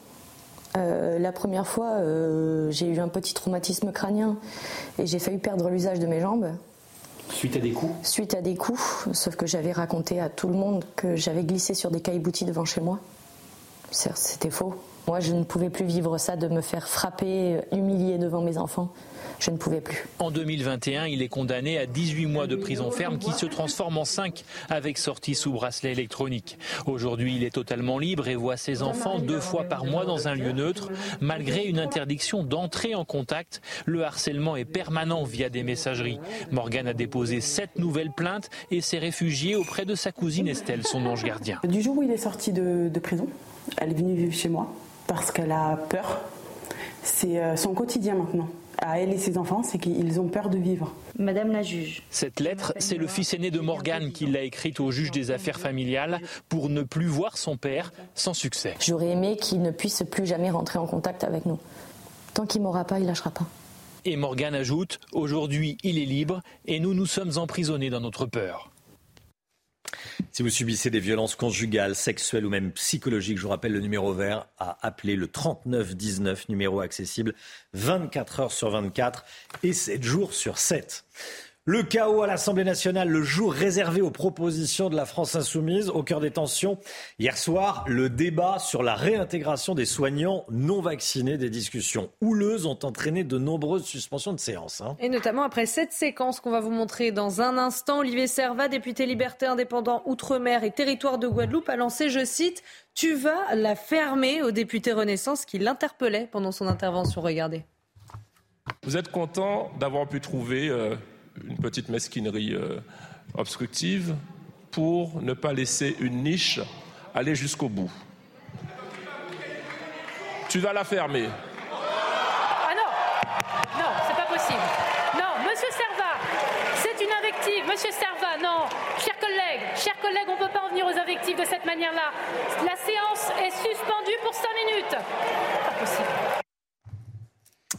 S56: Euh, la première fois, euh, j'ai eu un petit traumatisme crânien et j'ai failli perdre l'usage de mes jambes.
S37: Suite à des coups
S56: Suite à des coups, sauf que j'avais raconté à tout le monde que j'avais glissé sur des caillebotis devant chez moi. C'était faux. Moi, je ne pouvais plus vivre ça, de me faire frapper, humilier devant mes enfants. Je ne pouvais plus.
S37: En 2021, il est condamné à 18 mois de prison ferme qui se transforme en 5 avec sortie sous bracelet électronique. Aujourd'hui, il est totalement libre et voit ses enfants deux fois par mois dans un lieu neutre. Malgré une interdiction d'entrer en contact, le harcèlement est permanent via des messageries. Morgan a déposé sept nouvelles plaintes et s'est réfugié auprès de sa cousine Estelle, son ange gardien.
S57: Du jour où il est sorti de, de prison, elle est venue vivre chez moi parce qu'elle a peur. C'est euh, son quotidien maintenant. À elle et ses enfants, c'est qu'ils ont peur de vivre.
S56: Madame la juge.
S37: Cette lettre, c'est le fils aîné de Morgane qui l'a écrite au juge des affaires familiales pour ne plus voir son père sans succès.
S56: J'aurais aimé qu'il ne puisse plus jamais rentrer en contact avec nous. Tant qu'il m'aura pas, il lâchera pas.
S37: Et Morgane ajoute Aujourd'hui, il est libre et nous nous sommes emprisonnés dans notre peur.
S1: Si vous subissez des violences conjugales, sexuelles ou même psychologiques, je vous rappelle le numéro vert à appeler le 3919, numéro accessible 24 heures sur 24 et 7 jours sur 7. Le chaos à l'Assemblée nationale, le jour réservé aux propositions de la France insoumise, au cœur des tensions. Hier soir, le débat sur la réintégration des soignants non vaccinés, des discussions houleuses ont entraîné de nombreuses suspensions de séances. Hein.
S2: Et notamment après cette séquence qu'on va vous montrer dans un instant, Olivier Servat, député liberté indépendant Outre-mer et territoire de Guadeloupe, a lancé, je cite, Tu vas la fermer au député Renaissance qui l'interpellait pendant son intervention. Regardez.
S4: Vous êtes content d'avoir pu trouver... Euh, une petite mesquinerie euh, obstructive pour ne pas laisser une niche aller jusqu'au bout. Tu vas la fermer.
S41: Ah non Non, c'est pas possible. Non, monsieur Serva, c'est une invective. Monsieur Serva, non. Chers collègues, chers collègues, on ne peut pas en venir aux invectives de cette manière-là. La séance est suspendue pour 5 minutes. Pas.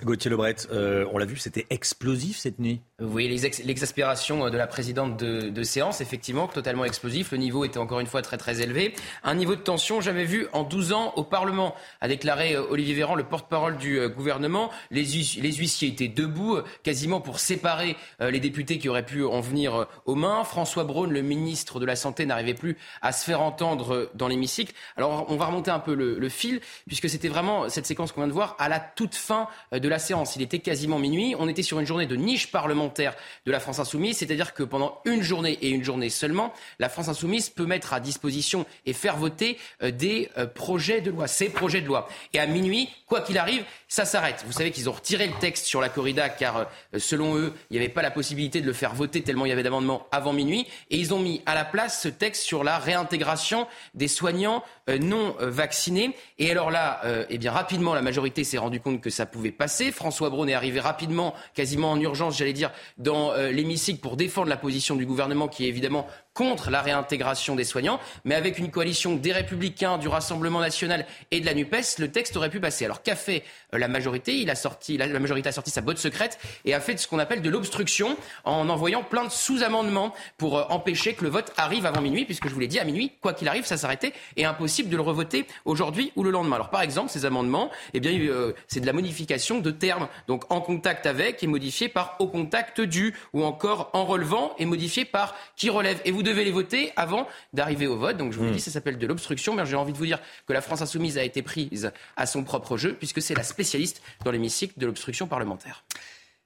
S1: Gauthier Lebret, euh, on l'a vu, c'était explosif cette nuit.
S3: Oui, l'exaspération de la présidente de, séance, effectivement, totalement explosif. Le niveau était encore une fois très très élevé. Un niveau de tension jamais vu en 12 ans au Parlement, a déclaré euh, Olivier Véran, le porte-parole du euh, gouvernement. Les, les, huissiers étaient debout, quasiment pour séparer les députés qui auraient pu en venir aux mains. François Braun, le ministre de la Santé, n'arrivait plus à se faire entendre dans l'hémicycle. Alors on va remonter un peu le, le fil, puisque c'était vraiment cette séquence qu'on vient de voir à la toute fin de la séance. Il était quasiment minuit. On était sur une journée de niche parlementaire de la France Insoumise, c'est-à-dire que pendant une journée et une journée seulement, la France Insoumise peut mettre à disposition et faire voter euh, des euh, projets de loi, ces projets de loi. Et à minuit, quoi qu'il arrive, ça s'arrête. Vous savez qu'ils ont retiré le texte sur la corrida car, euh, selon eux, il n'y avait pas la possibilité de le faire voter tellement il y avait d'amendements avant minuit. Et ils ont mis à la place ce texte sur la réintégration des soignants non vaccinés. Et alors là, eh bien rapidement, la majorité s'est rendu compte que ça pouvait passer. François Braun est arrivé rapidement, quasiment en urgence, j'allais dire, dans euh, l'hémicycle pour défendre la position du gouvernement qui est évidemment contre la réintégration des soignants, mais avec une coalition des Républicains, du Rassemblement national et de la NUPES, le texte aurait pu passer. Alors qu'a fait euh, la majorité? Il a sorti, la, majorité a sorti sa botte secrète et a fait ce qu'on appelle de l'obstruction en envoyant plein de sous-amendements pour euh, empêcher que le vote arrive avant minuit, puisque je vous l'ai dit, à minuit, quoi qu'il arrive, ça s'arrêtait et impossible de le revoter aujourd'hui ou le lendemain. Alors par exemple, ces amendements, eh bien, euh, c'est de la modification de termes. Donc en contact avec est modifié par au contact du, ou encore en relevant est modifié par qui relève. Et devez les voter avant d'arriver au vote. Donc je vous le hmm. dis, ça s'appelle de l'obstruction. Mais j'ai envie de vous dire que la France insoumise a été prise à son propre jeu, puisque c'est la spécialiste dans l'hémicycle de l'obstruction parlementaire.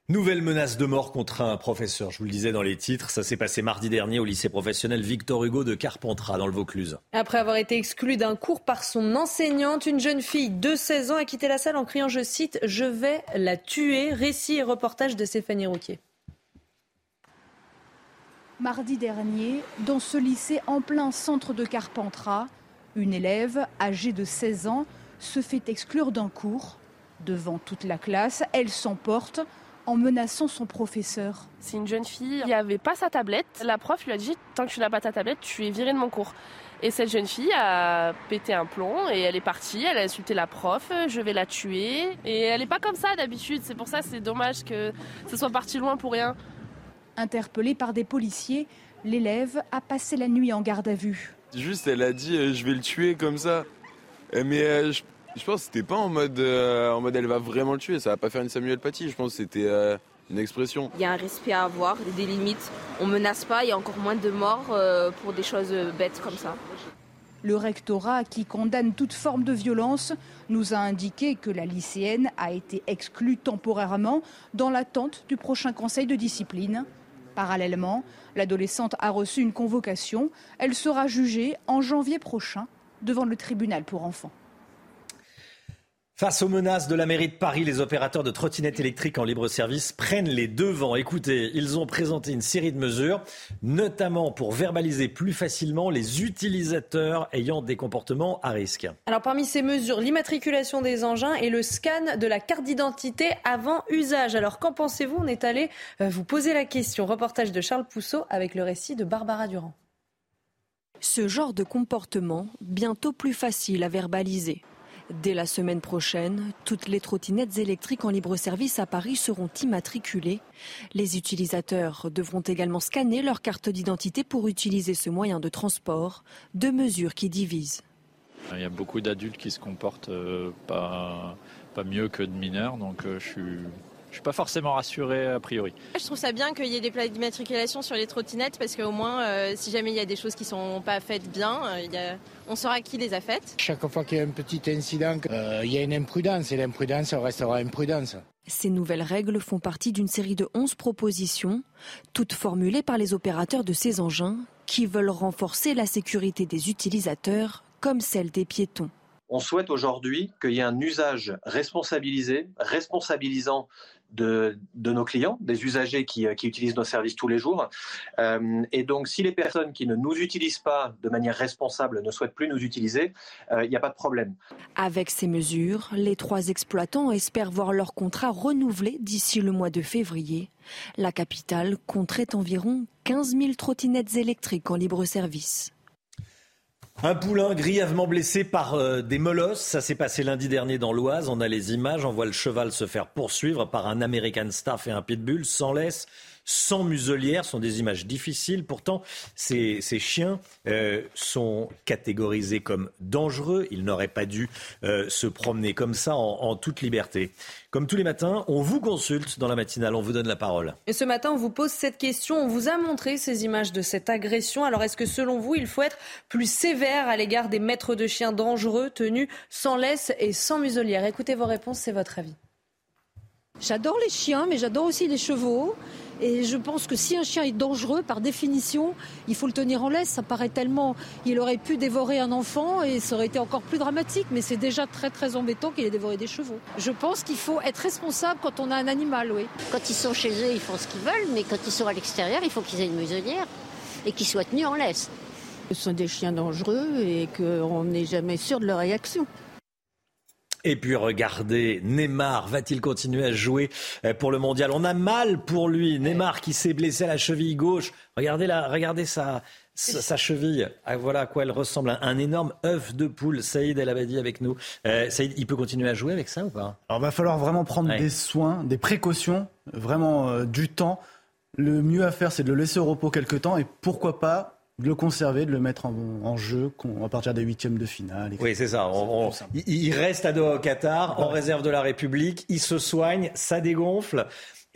S1: Nouvelle menace de mort contre un professeur, je vous le disais dans les titres, ça s'est passé mardi dernier au lycée professionnel Victor Hugo de Carpentras dans le Vaucluse.
S2: Après avoir été exclue d'un cours par son enseignante, une jeune fille de 16 ans a quitté la salle en criant, je cite, Je vais la tuer. Récit et reportage de Stéphanie Rouquier.
S42: Mardi dernier, dans ce lycée en plein centre de Carpentras, une élève âgée de 16 ans se fait exclure d'un cours. Devant toute la classe, elle s'emporte en menaçant son professeur.
S58: C'est une jeune fille, il n'y avait pas sa tablette. La prof lui a dit Tant que tu n'as pas ta tablette, tu es virée de mon cours. Et cette jeune fille a pété un plomb et elle est partie, elle a insulté la prof, je vais la tuer. Et elle n'est pas comme ça d'habitude, c'est pour ça c'est dommage que ce soit parti loin pour rien.
S42: Interpellée par des policiers, l'élève a passé la nuit en garde à vue.
S59: Juste, elle a dit euh, je vais le tuer comme ça. Euh, mais euh, je je pense que c'était pas en mode, euh, en mode elle va vraiment le tuer, ça va pas faire une Samuel Paty, je pense que c'était euh, une expression.
S60: Il y a un respect à avoir, des limites. On menace pas, il y a encore moins de morts euh, pour des choses bêtes comme ça.
S42: Le rectorat, qui condamne toute forme de violence, nous a indiqué que la lycéenne a été exclue temporairement dans l'attente du prochain conseil de discipline. Parallèlement, l'adolescente a reçu une convocation. Elle sera jugée en janvier prochain devant le tribunal pour enfants.
S1: Face aux menaces de la mairie de Paris, les opérateurs de trottinettes électriques en libre service prennent les devants. Écoutez, ils ont présenté une série de mesures, notamment pour verbaliser plus facilement les utilisateurs ayant des comportements à risque.
S2: Alors parmi ces mesures, l'immatriculation des engins et le scan de la carte d'identité avant usage. Alors qu'en pensez-vous? On est allé euh, vous poser la question. Reportage de Charles Pousseau avec le récit de Barbara Durand.
S32: Ce genre de comportement, bientôt plus facile à verbaliser. Dès la semaine prochaine, toutes les trottinettes électriques en libre service à Paris seront immatriculées. Les utilisateurs devront également scanner leur carte d'identité pour utiliser ce moyen de transport, deux mesures qui divisent.
S61: Il y a beaucoup d'adultes qui se comportent euh, pas, pas mieux que de mineurs, donc euh, je suis suis pas forcément rassuré a priori.
S62: Je trouve ça bien qu'il y ait des plaques d'immatriculation sur les trottinettes parce qu'au moins, euh, si jamais il y a des choses qui sont pas faites bien, euh, on saura qui les a faites.
S63: Chaque fois qu'il y a un petit incident, euh, il y a une imprudence et l'imprudence restera imprudence.
S32: Ces nouvelles règles font partie d'une série de 11 propositions, toutes formulées par les opérateurs de ces engins qui veulent renforcer la sécurité des utilisateurs comme celle des piétons.
S64: On souhaite aujourd'hui qu'il y ait un usage responsabilisé, responsabilisant de, nos clients, des usagers qui, qui, utilisent nos services tous les jours. Euh, et donc, si les personnes qui ne nous utilisent pas de manière responsable ne souhaitent plus nous utiliser, euh, il n'y a pas de problème.
S32: Avec ces mesures, les trois exploitants espèrent voir leur contrat renouvelé d'ici le mois de février. La capitale compterait environ 15 000 trottinettes électriques en libre service.
S1: Un poulain grièvement blessé par euh, des molosses, ça s'est passé lundi dernier dans l'Oise. On a les images, on voit le cheval se faire poursuivre par un American Staff et un pitbull. Sans laisse sans muselière sont des images difficiles. Pourtant, ces, chiens euh, sont catégorisés comme dangereux. Ils n'auraient pas dû euh, se promener comme ça en, toute liberté. Comme tous les matins, on vous consulte dans la matinale, on vous donne la parole.
S2: Et ce matin, on vous pose cette question. On vous a montré ces images de cette agression. Alors, est-ce que selon vous, il faut être plus sévère à l'égard des maîtres de chiens dangereux tenus sans laisse et sans muselière? Écoutez vos réponses, c'est votre avis.
S65: J'adore les chiens, mais j'adore aussi les chevaux. Et je pense que si un chien est dangereux, par définition, il faut le tenir en laisse. Ça paraît tellement. Il aurait pu dévorer un enfant et ça aurait été encore plus dramatique, mais c'est déjà très très embêtant qu'il ait dévoré des chevaux. Je pense qu'il faut être responsable quand on a un animal, oui.
S66: Quand ils sont chez eux, ils font ce qu'ils veulent, mais quand ils sont à l'extérieur, il faut qu'ils aient une muselière et qu'ils soient tenus en laisse.
S65: Ce sont des chiens dangereux et qu'on n'est jamais sûr de leur réaction.
S1: Et puis regardez, Neymar va-t-il continuer à jouer euh, pour le mondial? On a mal pour lui. Neymar qui s'est blessé à la cheville gauche. Regardez là, regardez ça sa, cheville. Ah, voilà à quoi elle ressemble. Un, énorme œuf de poule. Saïd El Abadi avec nous. Euh, Saïd, il peut continuer à jouer avec ça ou pas?
S67: Alors, va falloir vraiment prendre des soins, des précautions, vraiment euh, du temps. Le mieux à faire, c'est de le laisser au repos quelques temps et pourquoi pas de le conserver, de le mettre en, jeu à partir des huitièmes de finale.
S1: Oui, c'est ça. il, reste à Doha au Qatar, en réserve de la République. Il se soigne, ça dégonfle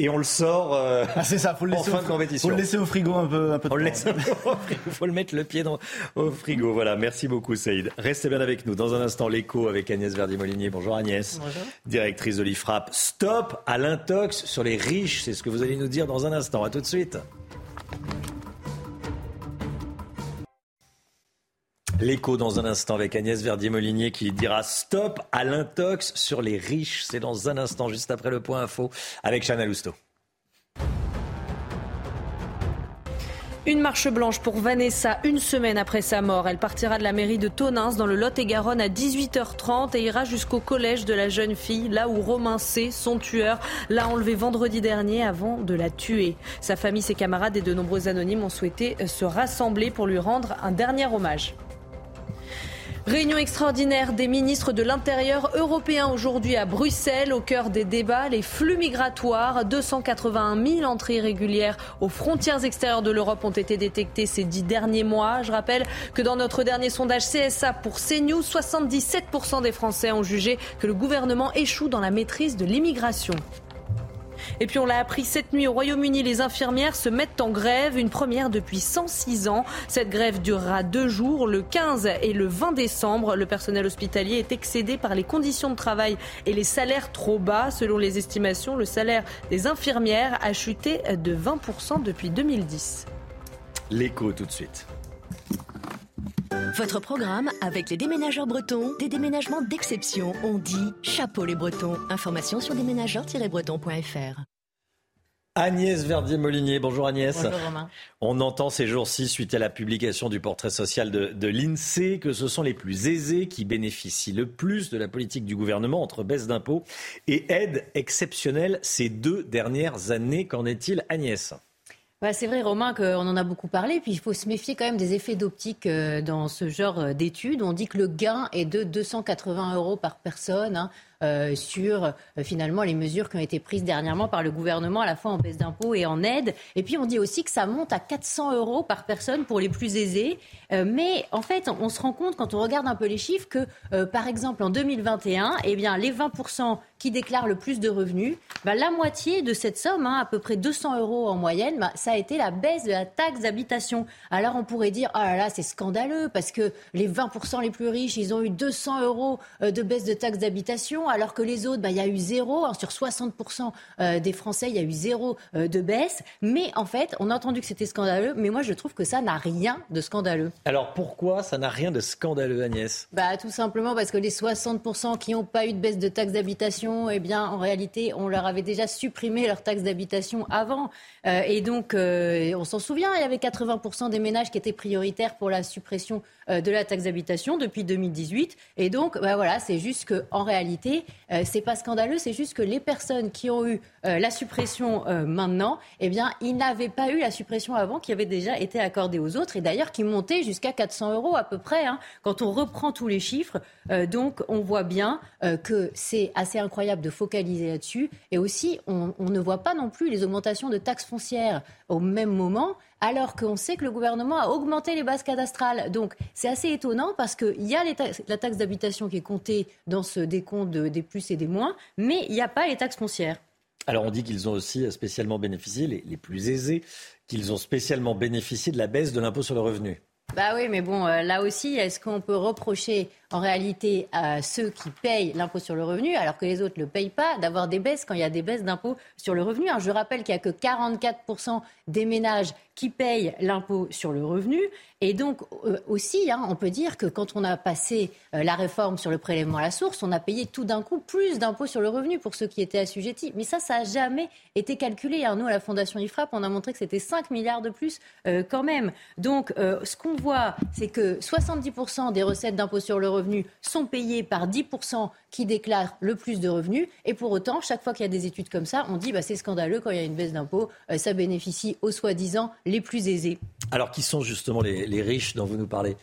S1: et on le sort euh,
S67: ah, c'est ça, faut le laisser
S1: en fin de compétition.
S67: Faut le laisser au frigo un peu, un peu
S1: de le laisse au frigo, faut le mettre le pied dans, au frigo. Voilà, merci beaucoup Saïd. Restez bien avec nous. Dans un instant, l'écho avec Agnès Verdi-Molinier. Bonjour Agnès.
S67: Bonjour.
S1: Directrice de l'IFRAP. Stop à l'intox sur les riches, c'est ce que vous allez nous dire dans un instant. À tout de suite. L'écho dans un instant avec Agnès Verdier-Molinier qui dira stop à l'intox sur les riches. C'est dans un instant, juste après le point info avec Chana Lousteau.
S2: Une marche blanche pour Vanessa une semaine après sa mort. Elle partira de la mairie de Tonins dans le Lot-et-Garonne à 18h30 et ira jusqu'au collège de la jeune fille, là où Romain C., son tueur, l'a enlevée vendredi dernier avant de la tuer. Sa famille, ses camarades et de nombreux anonymes ont souhaité se rassembler pour lui rendre un dernier hommage. Réunion extraordinaire des ministres de l'Intérieur européens aujourd'hui à Bruxelles. Au cœur des débats, les flux migratoires. 281 000 entrées irrégulières aux frontières extérieures de l'Europe ont été détectées ces dix derniers mois. Je rappelle que dans notre dernier sondage CSA pour CNews, 77% des Français ont jugé que le gouvernement échoue dans la maîtrise de l'immigration. Et puis on l'a appris cette nuit au Royaume-Uni, les infirmières se mettent en grève, une première depuis 106 ans. Cette grève durera deux jours, le 15 et le 20 décembre. Le personnel hospitalier est excédé par les conditions de travail et les salaires trop bas. Selon les estimations, le salaire des infirmières a chuté de 20% depuis 2010.
S1: L'écho tout de suite.
S68: Votre programme avec les déménageurs bretons, des déménagements d'exception. On dit chapeau les bretons. Information sur déménageurs-bretons.fr.
S1: Agnès Verdier-Molinier. Bonjour Agnès. Bonjour Romain. On entend ces jours-ci, suite à la publication du portrait social de, de l'INSEE, que ce sont les plus aisés qui bénéficient le plus de la politique du gouvernement entre baisse d'impôts et aides exceptionnelles ces deux dernières années. Qu'en est-il Agnès?
S65: Bah, c'est vrai, Romain, qu'on en a beaucoup parlé. Puis il faut se méfier quand même des effets d'optique euh, dans ce genre euh, d'études. On dit que le gain est de 280 euros par personne. Hein. Euh, sur euh, finalement les mesures qui ont été prises dernièrement par le gouvernement, à la fois en baisse d'impôts et en aide. Et puis on dit aussi que ça monte à 400 euros par personne pour les plus aisés. Euh, mais en fait, on se rend compte quand on regarde un peu les chiffres que, par exemple, en 2021, eh bien, les 20% qui déclarent le plus de revenus, bah, la moitié de cette somme, hein, à peu près 200 euros en moyenne, bah, ça a été la baisse de la taxe d'habitation. Alors on pourrait dire, oh là là, c'est scandaleux parce que les 20% les plus riches, ils ont eu 200 euros de baisse de taxe d'habitation alors que les autres, bah, il y a eu zéro. Hein, sur 60% euh, des Français, il y a eu zéro euh, de baisse. Mais en fait, on a entendu que c'était scandaleux, mais moi, je trouve que ça n'a rien de scandaleux.
S1: Alors pourquoi ça n'a rien de scandaleux, Agnès?
S65: Bah, Tout simplement parce que les 60% qui n'ont pas eu de baisse de taxe d'habitation, eh bien, en réalité, on leur avait déjà supprimé leur taxe d'habitation avant. Euh, et donc, on s'en souvient, il y avait 80% des ménages qui étaient prioritaires pour la suppression de la taxe d'habitation depuis 2018. Et donc, bah, voilà, c'est juste qu'en réalité, euh, c'est pas scandaleux, c'est juste que les personnes qui ont eu euh, la suppression euh, maintenant, eh bien, ils n'avaient pas eu la suppression avant qui avait déjà été accordée aux autres et d'ailleurs qui montait jusqu'à 400 euros à peu près. Hein, quand on reprend tous les chiffres, donc on voit bien que c'est assez incroyable de focaliser là-dessus et aussi on, on ne voit pas non plus les augmentations de taxes foncières au même moment alors qu'on sait que le gouvernement a augmenté les bases cadastrales. Donc c'est assez étonnant parce qu'il y a la taxe d'habitation qui est comptée dans ce décompte des plus et des moins, mais il n'y a pas les taxes foncières.
S1: Alors on dit qu'ils ont aussi spécialement bénéficié, les, plus aisés, qu'ils ont spécialement bénéficié de la baisse de l'impôt sur le revenu.
S65: Bah oui, mais bon, euh, là aussi, est-ce qu'on peut reprocher en réalité à ceux qui payent l'impôt sur le revenu, alors que les autres ne le payent pas, d'avoir des baisses quand il y a des baisses d'impôt sur le revenu Je rappelle qu'il n'y a que 44% des ménages qui payent l'impôt sur le revenu. Et donc euh, aussi, hein, on peut dire que quand on a passé euh, la réforme sur le prélèvement à la source, on a payé tout d'un coup plus d'impôts sur le revenu pour ceux qui étaient assujettis. Mais ça, ça n'a jamais été calculé. Hein. Nous, à la Fondation IFRAP, on a montré que c'était 5 milliards de plus euh, quand même. Donc ce qu'on voit, c'est que 70% des recettes d'impôts sur le revenu revenu sont payés par 10% qui déclarent le plus de revenus. Et pour autant, chaque fois qu'il y a des études comme ça, on dit bah, c'est scandaleux quand il y a une baisse d'impôts, euh, ça bénéficie aux soi-disant les plus aisés.
S1: Alors, qui sont justement les, riches dont vous nous parlez?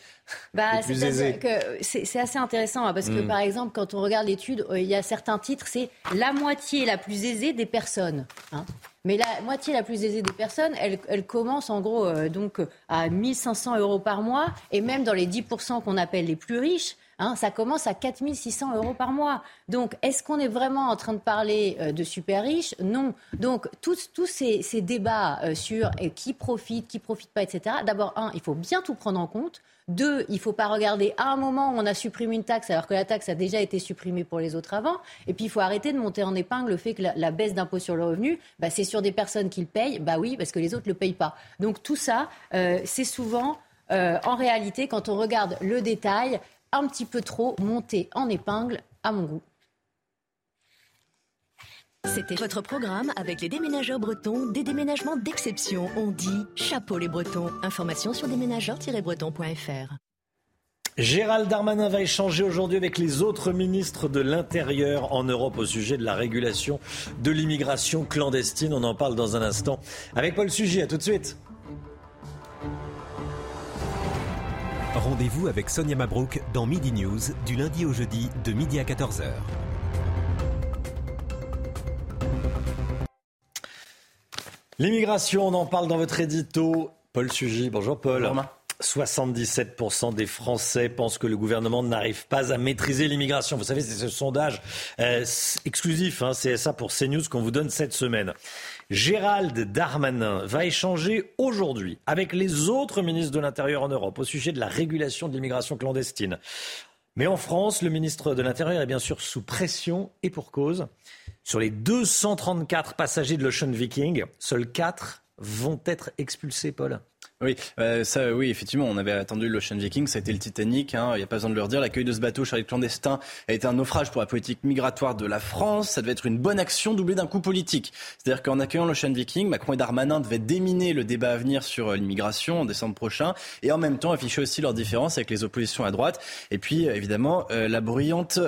S65: Bah, C'est assez intéressant hein, parce que, hmm. par exemple, quand on regarde l'étude, euh, il y a certains titres, c'est la moitié la plus aisée des personnes. Hein. Mais la moitié la plus aisée des personnes, elle, commence en gros euh, donc à 1500 euros par mois. Et même dans les 10% qu'on appelle les plus riches, hein, ça commence à 4600 euros par mois. Donc, est-ce qu'on est vraiment en train de parler euh, de super riches? Non. Donc, tous, ces, débats euh, sur qui profite, qui profite pas, etc. D'abord, un, il faut bien tout prendre en compte. Deux, il ne faut pas regarder à un moment où on a supprimé une taxe alors que la taxe a déjà été supprimée pour les autres avant. Et puis il faut arrêter de monter en épingle le fait que la, baisse d'impôt sur le revenu, bah, c'est sur des personnes qui le payent. Bah oui, parce que les autres ne le payent pas. Donc tout ça, euh, c'est souvent, euh, en réalité, quand on regarde le détail, un petit peu trop monté en épingle à mon goût.
S52: C'était votre programme avec les déménageurs bretons, des déménagements d'exception. On dit chapeau les bretons. Information sur déménageurs-bretons.fr.
S1: Gérald Darmanin va échanger aujourd'hui avec les autres ministres de l'Intérieur en Europe au sujet de la régulation de l'immigration clandestine. On en parle dans un instant avec Paul Sugy. À tout de suite.
S69: Rendez-vous avec Sonia Mabrouk dans Midi News du lundi au jeudi de midi à 14h.
S1: L'immigration, on en parle dans votre édito. Paul Sugy, bonjour Paul. 77% des Français pensent que le gouvernement n'arrive pas à maîtriser l'immigration. Vous savez, c'est ce sondage euh, exclusif, hein, ça pour CNews qu'on vous donne cette semaine. Gérald Darmanin va échanger aujourd'hui avec les autres ministres de l'Intérieur en Europe au sujet de la régulation de l'immigration clandestine. Mais en France, le ministre de l'Intérieur est bien sûr sous pression et pour cause. Sur les 234 passagers de l'Ocean Viking, seuls 4 vont être expulsés, Paul.
S70: Oui, euh, ça, oui, effectivement, on avait attendu l'Ocean Viking, ça a été le Titanic, hein, il n'y a pas besoin de leur dire. L'accueil de ce bateau chargé clandestin a été un naufrage pour la politique migratoire de la France. Ça devait être une bonne action doublée d'un coup politique. C'est-à-dire qu'en accueillant l'Ocean Viking, Macron et Darmanin devaient déminer le débat à venir sur euh, l'immigration en décembre prochain et en même temps afficher aussi leurs différences avec les oppositions à droite. Et puis, évidemment, euh, la bruyante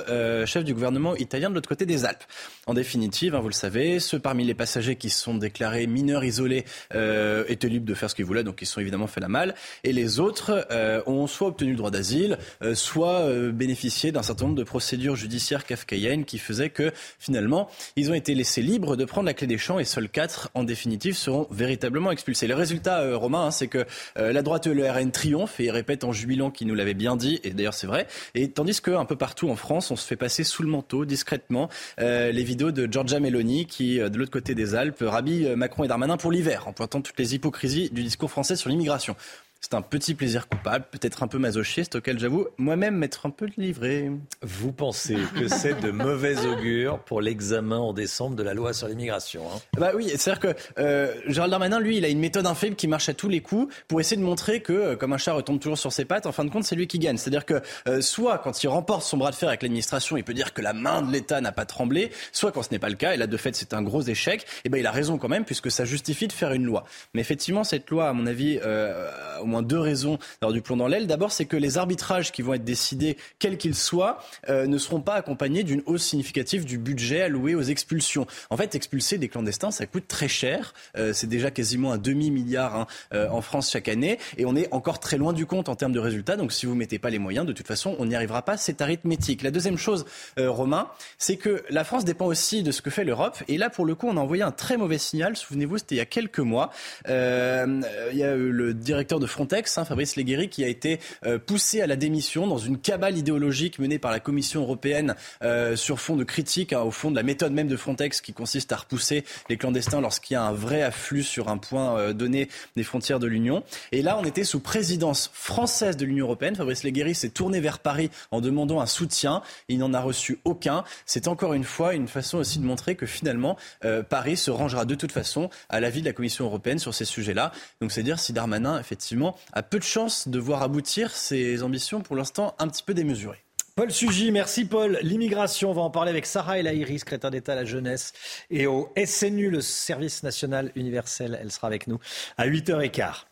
S70: chef du gouvernement italien de l'autre côté des Alpes. En définitive, hein, vous le savez, ceux parmi les passagers qui se sont déclarés mineurs isolés étaient libres de faire ce qu'ils voulaient, donc ils sont évidemment fait la malle. Et les autres euh, ont soit obtenu le droit d'asile, euh, soit euh, bénéficié d'un certain nombre de procédures judiciaires kafkaïennes qui faisaient que finalement, ils ont été laissés libres de prendre la clé des champs et seuls quatre, en définitive, seront véritablement expulsés. Le résultat, Romain, hein, c'est que la droite et le RN triomphent et ils répètent en jubilant qu'ils nous l'avaient bien dit, et d'ailleurs c'est vrai. Et tandis qu'un peu partout en France, on se fait passer sous le manteau discrètement les vidéos de Giorgia Meloni qui, de l'autre côté des Alpes, rhabille Macron et Darmanin pour l'hiver, en pointant toutes les hypocrisies du discours français sur l'immigration. C'est un petit plaisir coupable, peut-être un peu masochiste, auquel j'avoue moi-même m'être un peu livré.
S1: Vous pensez que c'est de mauvais augure pour l'examen en décembre de la loi sur l'immigration hein?
S70: Bah oui, c'est-à-dire que euh, Gérald Darmanin, lui, il a une méthode infaible qui marche à tous les coups pour essayer de montrer que, euh, comme un chat retombe toujours sur ses pattes, en fin de compte, c'est lui qui gagne. C'est-à-dire que euh, soit quand il remporte son bras de fer avec l'administration, il peut dire que la main de l'État n'a pas tremblé, soit quand ce n'est pas le cas, et là de fait c'est un gros échec, et eh ben il a raison quand même puisque ça justifie de faire une loi. Mais effectivement, cette loi, à mon avis, euh, moins deux raisons d'avoir du plomb dans l'aile. D'abord, c'est que les arbitrages qui vont être décidés, quels qu'ils soient, euh, ne seront pas accompagnés d'une hausse significative du budget alloué aux expulsions. En fait, expulser des clandestins, ça coûte très cher. Euh, c'est déjà quasiment un demi-milliard hein, euh, en France chaque année. Et on est encore très loin du compte en termes de résultats. Donc si vous ne mettez pas les moyens, de toute façon, on n'y arrivera pas. C'est arithmétique. La deuxième chose, Romain, c'est que la France dépend aussi de ce que fait l'Europe. Et là, pour le coup, on a envoyé un très mauvais signal. Souvenez-vous, c'était il y a quelques mois. il y a eu le directeur de Frontex, hein, Fabrice Leguéry, qui a été euh, poussé à la démission dans une cabale idéologique menée par la Commission européenne euh, sur fond de critique hein, au fond de la méthode même de Frontex qui consiste à repousser les clandestins lorsqu'il y a un vrai afflux sur un point euh, donné des frontières de l'Union. Et là, on était sous présidence française de l'Union européenne. Fabrice Leguéry s'est tourné vers Paris en demandant un soutien. Il n'en a reçu aucun. C'est encore une fois une façon aussi de montrer que finalement, Paris se rangera de toute façon à l'avis de la Commission européenne sur ces sujets-là. Donc c'est dire si Darmanin, effectivement, a peu de chance de voir aboutir ses ambitions pour l'instant un petit peu démesurées.
S1: Paul Sugy, merci Paul. L'immigration, on va en parler avec Sarah El secrétaire d'État à la jeunesse, et au SNU, le service national universel. Elle sera avec nous à 8h15.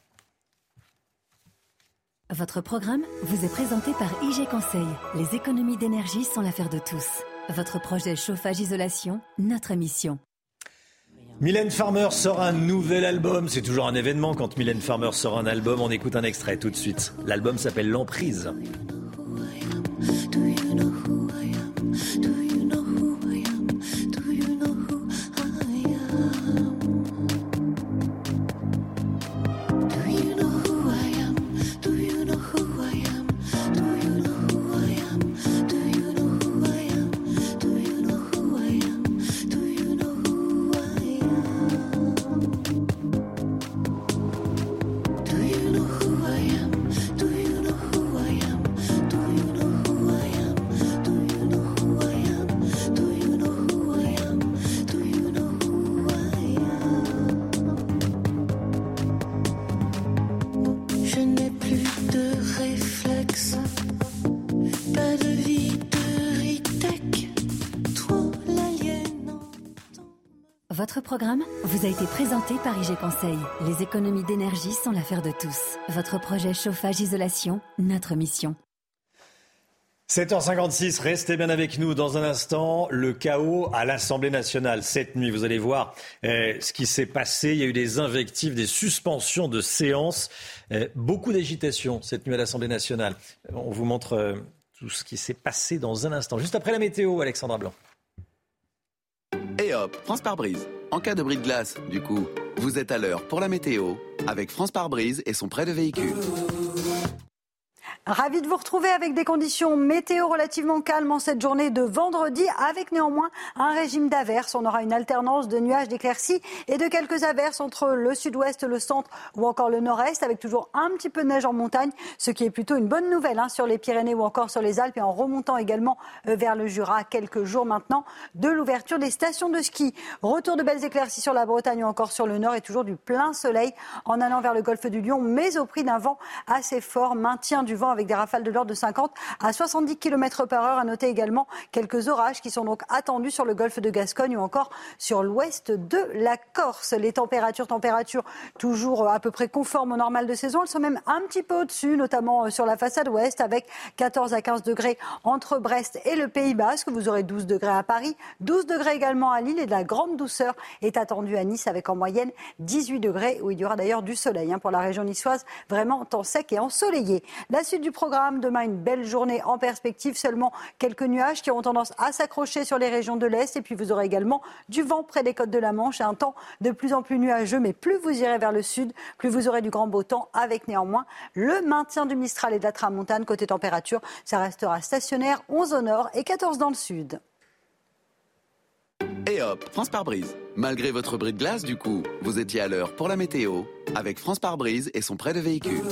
S52: Votre programme vous est présenté par IG Conseil. Les économies d'énergie sont l'affaire de tous. Votre projet chauffage-isolation, notre mission.
S1: Mylène Farmer sort un nouvel album. C'est toujours un événement quand Mylène Farmer sort un album. On écoute un extrait tout de suite. L'album s'appelle L'Emprise.
S52: Programme vous a été présenté par IG Conseil. Les économies d'énergie sont l'affaire de tous. Votre projet chauffage-isolation, notre mission.
S1: 7h56, restez bien avec nous dans un instant. Le chaos à l'Assemblée nationale cette nuit. Vous allez voir euh, ce qui s'est passé. Il y a eu des invectives, des suspensions de séances. Euh, beaucoup d'agitation cette nuit à l'Assemblée nationale. On vous montre euh, tout ce qui s'est passé dans un instant. Juste après la météo, Alexandra Blanc.
S36: Et hop, France par brise. En cas de bris de glace, du coup, vous êtes à l'heure pour la météo avec France par brise et son prêt de véhicule.
S18: Ravi de vous retrouver avec des conditions météo relativement calmes en cette journée de vendredi, avec néanmoins un régime d'averses. On aura une alternance de nuages, d'éclaircies et de quelques averses entre le sud-ouest, le centre ou encore le nord-est, avec toujours un petit peu de neige en montagne, ce qui est plutôt une bonne nouvelle hein, sur les Pyrénées ou encore sur les Alpes et en remontant également euh, vers le Jura, quelques jours maintenant de l'ouverture des stations de ski. Retour de belles éclaircies sur la Bretagne ou encore sur le nord et toujours du plein soleil en allant vers le golfe du Lion, mais au prix d'un vent assez fort, maintien du vent avec des rafales de l'ordre de 50 à 70 km par heure. À noter également quelques orages qui sont donc attendus sur le golfe de Gascogne ou encore sur l'ouest de la Corse. Les températures, températures toujours à peu près conformes au normal de saison. Elles sont même un petit peu au-dessus, notamment sur la façade ouest avec 14 à 15 degrés entre Brest et le Pays Basque. Vous aurez 12 degrés à Paris, 12 degrés également à Lille et de la grande douceur est attendue à Nice avec en moyenne 18 degrés où il y aura d'ailleurs du soleil hein, pour la région niçoise. Vraiment temps sec et ensoleillé. La du programme Demain, une belle journée en perspective. Seulement quelques nuages qui auront tendance à s'accrocher sur les régions de l'Est. Et puis vous aurez également du vent près des côtes de la Manche et un temps de plus en plus nuageux. Mais plus vous irez vers le sud, plus vous aurez du grand beau temps avec néanmoins le maintien du Mistral et de la Tramontane. Côté température, ça restera stationnaire 11 au nord et 14 dans le sud.
S36: Et hop, France par brise. Malgré votre bris de glace, du coup, vous étiez à l'heure pour la météo avec France par brise et son prêt de véhicule.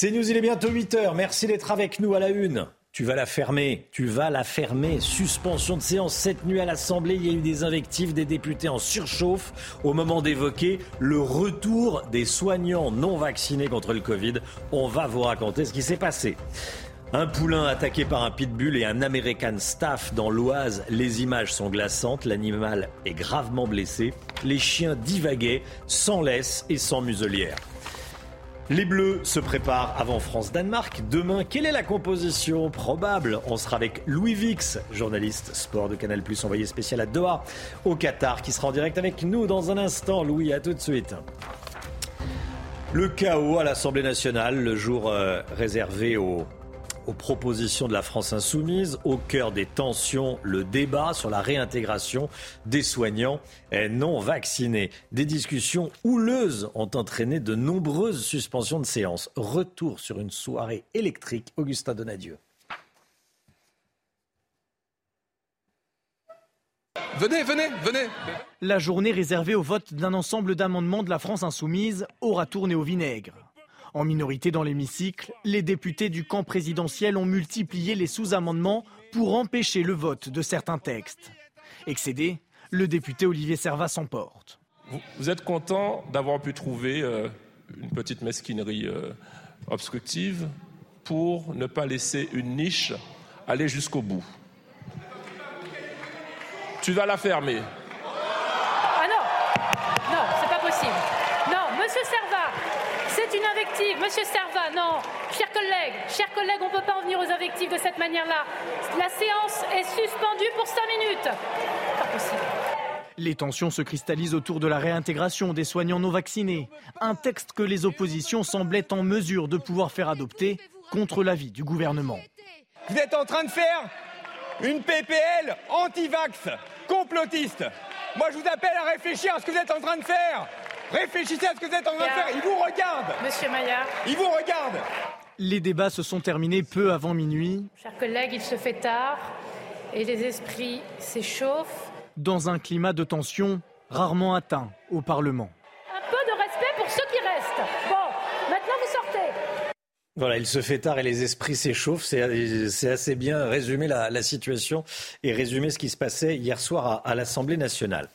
S1: C'est News, il est bientôt 8 h Merci d'être avec nous à la une. Tu vas la fermer, tu vas la fermer. Suspension de séance cette nuit à l'Assemblée. Il y a eu des invectives des députés en surchauffe au moment d'évoquer le retour des soignants non vaccinés contre le Covid. On va vous raconter ce qui s'est passé. Un poulain attaqué par un pitbull et un American Staff dans l'Oise. Les images sont glaçantes. L'animal est gravement blessé. Les chiens divaguaient sans laisse et sans muselière. Les Bleus se préparent avant France-Danemark. Demain, quelle est la composition probable On sera avec Louis Vix, journaliste sport de Canal+, envoyé spécial à Doha, au Qatar, qui sera en direct avec nous dans un instant. Louis, à tout de suite. Le chaos à l'Assemblée nationale, le jour euh, réservé aux aux propositions de la France insoumise. Au cœur des tensions, le débat sur la réintégration des soignants non vaccinés. Des discussions houleuses ont entraîné de nombreuses suspensions de séances. Retour sur une soirée électrique. Augustin Donadieu.
S4: Venez, venez, venez.
S6: La journée réservée au vote d'un ensemble d'amendements de la France insoumise aura tourné au vinaigre. En minorité dans l'hémicycle, les députés du camp présidentiel ont multiplié les sous-amendements pour empêcher le vote de certains textes. Excédé, le député Olivier Servat s'emporte.
S4: Vous, êtes content d'avoir pu trouver euh, une petite mesquinerie euh, obstructive pour ne pas laisser une niche aller jusqu'au bout? Tu vas la fermer.
S41: Ah non Non, c'est pas possible. Non, monsieur Servat, Monsieur Serva, non. Chers collègues, chers collègues, on ne peut pas en venir aux invectives de cette manière-là. La séance est suspendue pour cinq minutes. Pas possible.
S6: Les tensions se cristallisent autour de la réintégration des soignants non vaccinés. Un texte que les oppositions semblaient en mesure de pouvoir faire adopter contre l'avis du gouvernement.
S71: Vous êtes en train de faire une PPL anti-vax, complotiste. Moi, je vous appelle à réfléchir à ce que vous êtes en train de faire. Réfléchissez à ce que vous êtes en train de faire. Ils vous regardent.
S41: Monsieur Maillard.
S71: Ils vous regardent.
S6: Les débats se sont terminés peu avant minuit.
S41: Chers collègues, il se fait tard et les esprits s'échauffent.
S6: Dans un climat de tension rarement atteint au Parlement.
S41: Un peu de respect pour ceux qui restent. Bon, maintenant vous sortez.
S1: Voilà, il se fait tard et les esprits s'échauffent. C'est assez bien résumer la, la, situation et résumer ce qui se passait hier soir à, à l'Assemblée nationale.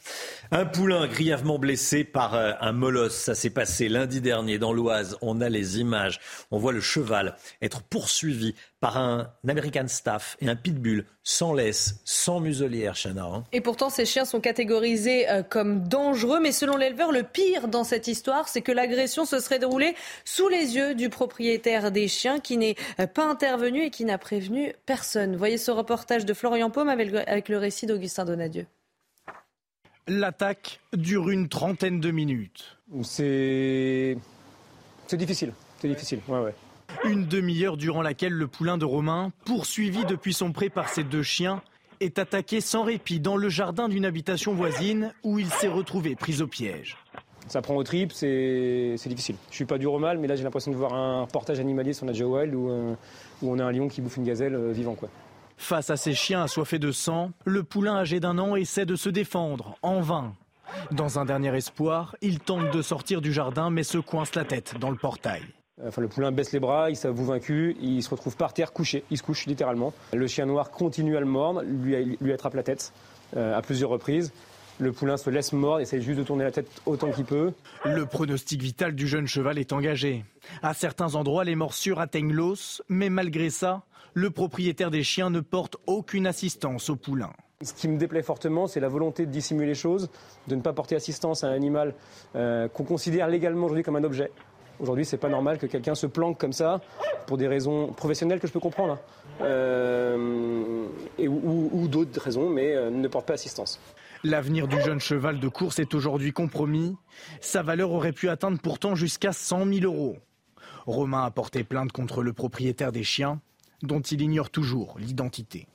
S1: Un poulain grièvement blessé par euh, un molosse. Ça s'est passé lundi dernier dans l'Oise. On a les images. On voit le cheval être poursuivi par un American Staff et un pitbull sans laisse, sans muselière, Chana. Hein.
S2: Et pourtant, ces chiens sont catégorisés euh, comme dangereux. Mais selon l'éleveur, le pire dans cette histoire, c'est que l'agression se serait déroulée sous les yeux du propriétaire des chiens qui n'est euh, pas intervenu et qui n'a prévenu personne. Voyez ce reportage de Florian Paume avec le, avec le récit d'Augustin Donadieu.
S6: L'attaque dure une trentaine de minutes.
S7: C'est. C'est difficile. C'est difficile. Ouais, ouais.
S6: Une demi-heure durant laquelle le poulain de Romain, poursuivi depuis son pré par ses deux chiens, est attaqué sans répit dans le jardin d'une habitation voisine où il s'est retrouvé pris au piège.
S7: Ça prend au trip, c'est difficile. Je suis pas du romal, mais là j'ai l'impression de voir un reportage animalier sur Nadia Wild où, euh, où on a un lion qui bouffe une gazelle euh, vivant. quoi.
S6: Face à ces chiens assoiffés de sang, le poulain âgé d'un an essaie de se défendre, en vain. Dans un dernier espoir, il tente de sortir du jardin mais se coince la tête dans le portail.
S7: Enfin, le poulain baisse les bras, il s'avoue vaincu, il se retrouve par terre couché, il se couche littéralement. Le chien noir continue à le mordre, lui, lui attrape la tête euh, à plusieurs reprises. Le poulain se laisse mordre, essaie juste de tourner la tête autant qu'il peut.
S6: Le pronostic vital du jeune cheval est engagé. À certains endroits, les morsures atteignent l'os, mais malgré ça, le propriétaire des chiens ne porte aucune assistance au poulain.
S7: Ce qui me déplaît fortement, c'est la volonté de dissimuler les choses, de ne pas porter assistance à un animal euh, qu'on considère légalement aujourd'hui comme un objet. Aujourd'hui, c'est pas normal que quelqu'un se planque comme ça pour des raisons professionnelles que je peux comprendre, euh, et, ou, ou d'autres raisons, mais euh, ne porte pas assistance.
S6: L'avenir du jeune cheval de course est aujourd'hui compromis. Sa valeur aurait pu atteindre pourtant jusqu'à 100 000 euros. Romain a porté plainte contre le propriétaire des chiens, dont il ignore toujours l'identité.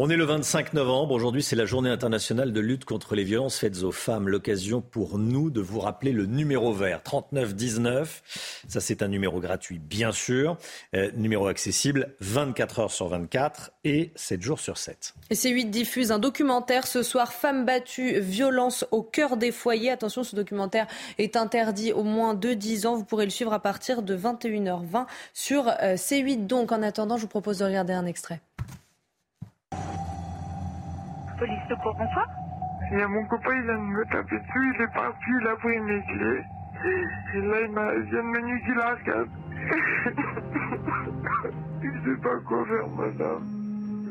S1: On est le 25 novembre. Aujourd'hui, c'est la journée internationale de lutte contre les violences faites aux femmes. L'occasion pour nous de vous rappeler le numéro vert 3919. Ça, c'est un numéro gratuit, bien sûr. Euh, numéro accessible 24 heures sur 24 et 7 jours sur 7.
S2: Et C8 diffuse un documentaire ce soir, Femmes battues, violence au cœur des foyers. Attention, ce documentaire est interdit au moins de 10 ans. Vous pourrez le suivre à partir de 21h20 sur euh, C8. Donc, en attendant, je vous propose de regarder un extrait.
S72: Police de Port-François
S8: Il y a mon copain, il vient de me taper dessus, il est parti, il a pris mes clés. Et là, il, il vient de me niquer la carte. il sait pas quoi faire, madame.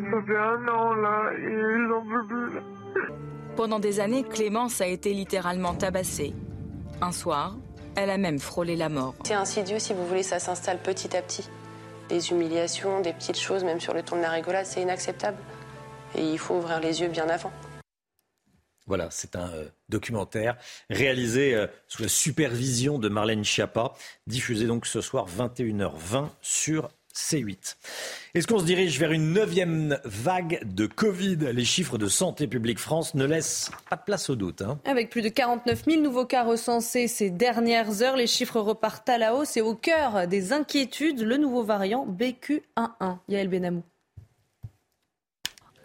S8: Ça fait un an, là, et ils en peuvent plus, là.
S73: Pendant des années, Clémence a été littéralement tabassée. Un soir, elle a même frôlé la mort.
S10: C'est insidieux, si vous voulez, ça s'installe petit à petit. Des humiliations, des petites choses, même sur le ton de la rigolade, c'est inacceptable. Et il faut ouvrir les yeux bien avant.
S1: Voilà, c'est un euh, documentaire réalisé euh, sous la supervision de Marlène Schiappa, diffusé donc ce soir 21h20 sur C8. Est-ce qu'on se dirige vers une neuvième vague de Covid? Les chiffres de Santé publique France ne laissent pas de place au doute. Hein.
S2: Avec plus de 49 000 nouveaux cas recensés ces dernières heures, les chiffres repartent à la hausse et au cœur des inquiétudes, le nouveau variant BQ11. Yael Benamou.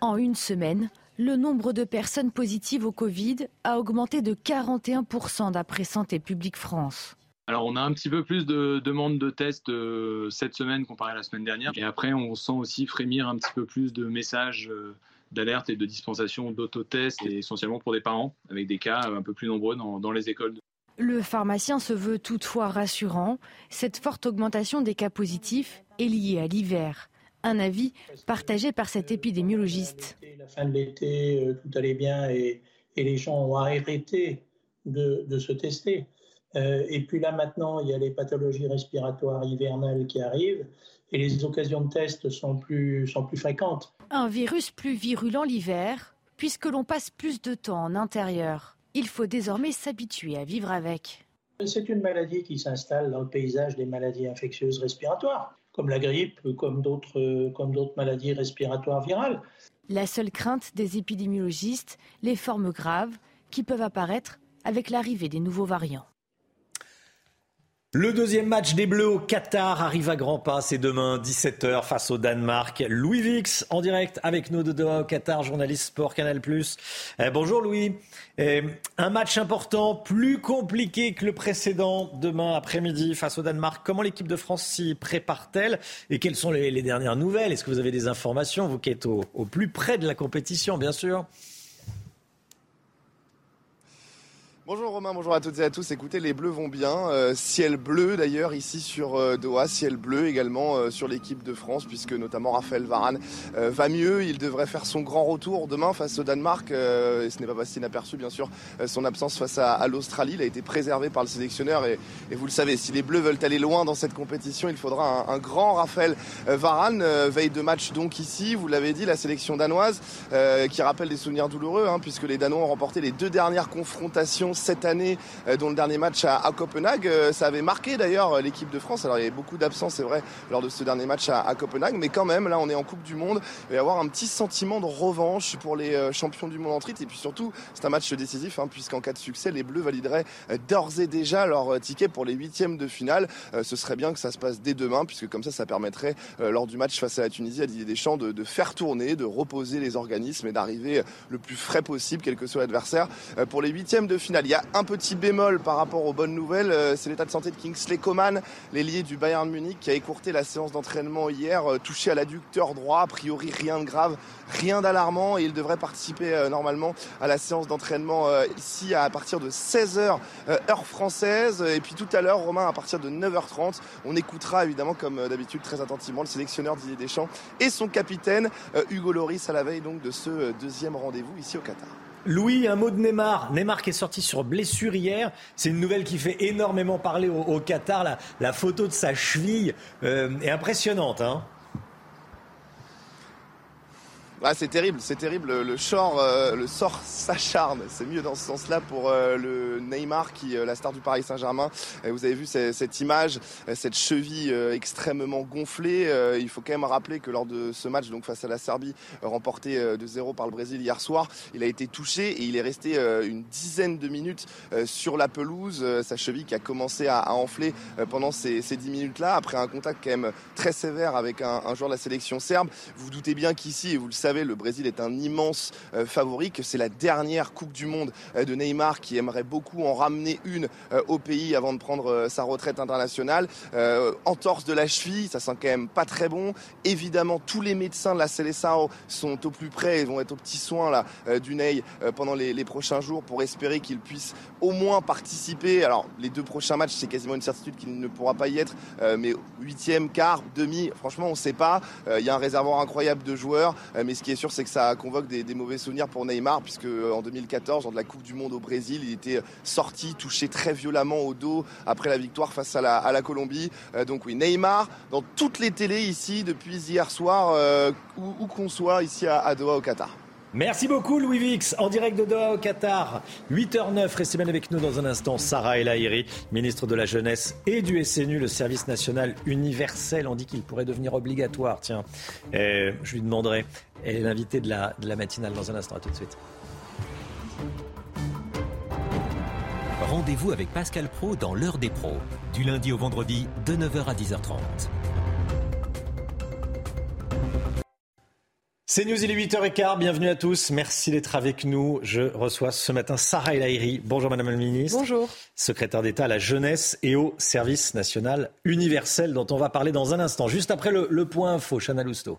S74: En une semaine, le nombre de personnes positives au Covid a augmenté de 41% d'après Santé publique France.
S75: Alors on a un petit peu plus de demandes de tests euh, cette semaine comparé à la semaine dernière. Et après on sent aussi frémir un petit peu plus de messages euh, d'alerte et de dispensation d'autotests, et essentiellement pour des parents, avec des cas un peu plus nombreux dans, dans les écoles.
S74: Le pharmacien se veut toutefois rassurant. Cette forte augmentation des cas positifs est liée à l'hiver. Un avis partagé par cet épidémiologiste.
S76: La fin de l'été, euh, tout allait bien et, et, les gens ont arrêté de, de se tester. Et puis là maintenant, il y a les pathologies respiratoires hivernales qui arrivent et les occasions de test sont plus, sont plus fréquentes.
S77: Un virus plus virulent l'hiver, puisque l'on passe plus de temps en intérieur. Il faut désormais s'habituer à vivre avec.
S76: C'est une maladie qui s'installe dans le paysage des maladies infectieuses respiratoires, comme la grippe, comme d'autres, comme d'autres maladies respiratoires virales.
S77: La seule crainte des épidémiologistes, les formes graves qui peuvent apparaître avec l'arrivée des nouveaux variants.
S1: Le deuxième match des Bleus au Qatar arrive à grands pas. C'est demain, 17h, face au Danemark. Louis Vix, en direct avec nous de Doha au Qatar, journaliste sport Canal+. Eh, bonjour Louis. Eh, un match important, plus compliqué que le précédent, demain après-midi face au Danemark. Comment l'équipe de France s'y prépare-t-elle? Et quelles sont les, dernières nouvelles? Est-ce que vous avez des informations, vous qui êtes au plus près de la compétition, bien sûr?
S78: Bonjour Romain, bonjour à toutes et à tous. Écoutez, les Bleus vont bien. Euh, ciel bleu d'ailleurs ici sur euh, Doha, ciel bleu également euh, sur l'équipe de France puisque notamment Raphaël Varane va mieux. Il devrait faire son grand retour demain face au Danemark. et ce n'est pas passé inaperçu bien sûr son absence face à, l'Australie. Il a été préservé par le sélectionneur et, vous le savez, si les Bleus veulent aller loin dans cette compétition, il faudra un, grand Raphaël Varane. veille de match donc ici, vous l'avez dit, la sélection danoise qui rappelle des souvenirs douloureux hein, puisque les Danois ont remporté les deux dernières confrontations cette année, euh, dont le dernier match à, Copenhague. Euh, ça avait marqué d'ailleurs l'équipe de France. Alors il y avait beaucoup d'absence, c'est vrai, lors de ce dernier match à, Copenhague, mais quand même, là on est en Coupe du Monde. Il va y avoir un petit sentiment de revanche pour les euh, champions du monde en titre. Et puis surtout, c'est un match décisif, hein, puisqu'en cas de succès, les Bleus valideraient d'ores et déjà leur ticket pour les huitièmes de finale. ce serait bien que ça se passe dès demain, puisque comme ça, ça permettrait, lors du match face à la Tunisie, à Didier Deschamps, de, de faire tourner, de reposer les organismes et d'arriver le plus frais possible, quel que soit l'adversaire, pour les huitièmes de finale. Il y a un petit bémol par rapport aux bonnes nouvelles, euh, c'est l'état de santé de Kingsley Coman, l'ailier du Bayern Munich, qui a écourté la séance d'entraînement hier, euh, touché à l'adducteur droit, a priori rien de grave, rien d'alarmant, et il devrait participer euh, normalement à la séance d'entraînement ici à partir de 16h heure française, et puis tout à l'heure, Romain, à partir de 9h30, on écoutera évidemment comme d'habitude très attentivement le sélectionneur Didier Deschamps et son capitaine Hugo Loris à la veille donc de ce deuxième rendez-vous ici au Qatar.
S1: Louis, un mot de Neymar. Neymar qui est sorti sur blessure hier. C'est une nouvelle qui fait énormément parler au, Qatar. La, photo de sa cheville euh, est impressionnante. Hein
S78: ah, c'est terrible, c'est terrible. Le, sort, euh, le sort s'acharne. C'est mieux dans ce sens-là pour euh, le Neymar, qui euh, la star du Paris Saint-Germain. vous avez vu cette, image, cette cheville extrêmement gonflée. il faut quand même rappeler que lors de ce match, donc face à la Serbie, remporté de 0 par le Brésil hier soir, il a été touché et il est resté une dizaine de minutes sur la pelouse. sa cheville qui a commencé à, enfler pendant ces, ces 10 minutes-là, après un contact quand même très sévère avec un, un joueur de la sélection serbe. Vous, vous doutez bien qu'ici, et vous le savez, le Brésil est un immense euh, favori, que c'est la dernière Coupe du Monde euh, de Neymar qui aimerait beaucoup en ramener une euh, au pays avant de prendre sa retraite internationale. entorse de la cheville, ça sent quand même pas très bon. Évidemment, tous les médecins de la Seleção sont au plus près et vont être aux petits soins là, du Ney pendant les, prochains jours pour espérer qu'il puisse au moins participer. Alors, les deux prochains matchs, c'est quasiment une certitude qu'il ne pourra pas y être, mais huitième, quart, demi, franchement, on ne sait pas. Il y a un réservoir incroyable de joueurs, mais ce qui est sûr, c'est que ça convoque des, mauvais souvenirs pour Neymar, puisque euh, en 2014, lors de la Coupe du Monde au Brésil, il était sorti, touché très violemment au dos après la victoire face à la, Colombie. Euh, donc oui, Neymar, dans toutes les télés ici, depuis hier soir, euh, où, qu'on soit ici à Doha au Qatar.
S1: Merci beaucoup Louis Vix, en direct de Doha au Qatar. 8h09, restez bien avec nous dans un instant. Sarah El ministre de la Jeunesse et du SNU, le service national universel. On dit qu'il pourrait devenir obligatoire. Tiens, je lui demanderai. Elle est l'invitée de la, de la matinale dans un instant. À tout de suite.
S79: Rendez-vous avec Pascal Pro dans l'heure des pros, du lundi au vendredi de 9h à 10h30.
S1: C'est News, il est 8h15, bienvenue à tous, merci d'être avec nous. Je reçois ce matin Sarah El Bonjour Madame la Ministre.
S2: Bonjour.
S1: Secrétaire d'État à la jeunesse et au service national universel dont on va parler dans un instant. Juste après le, le point info, Chana Lousteau.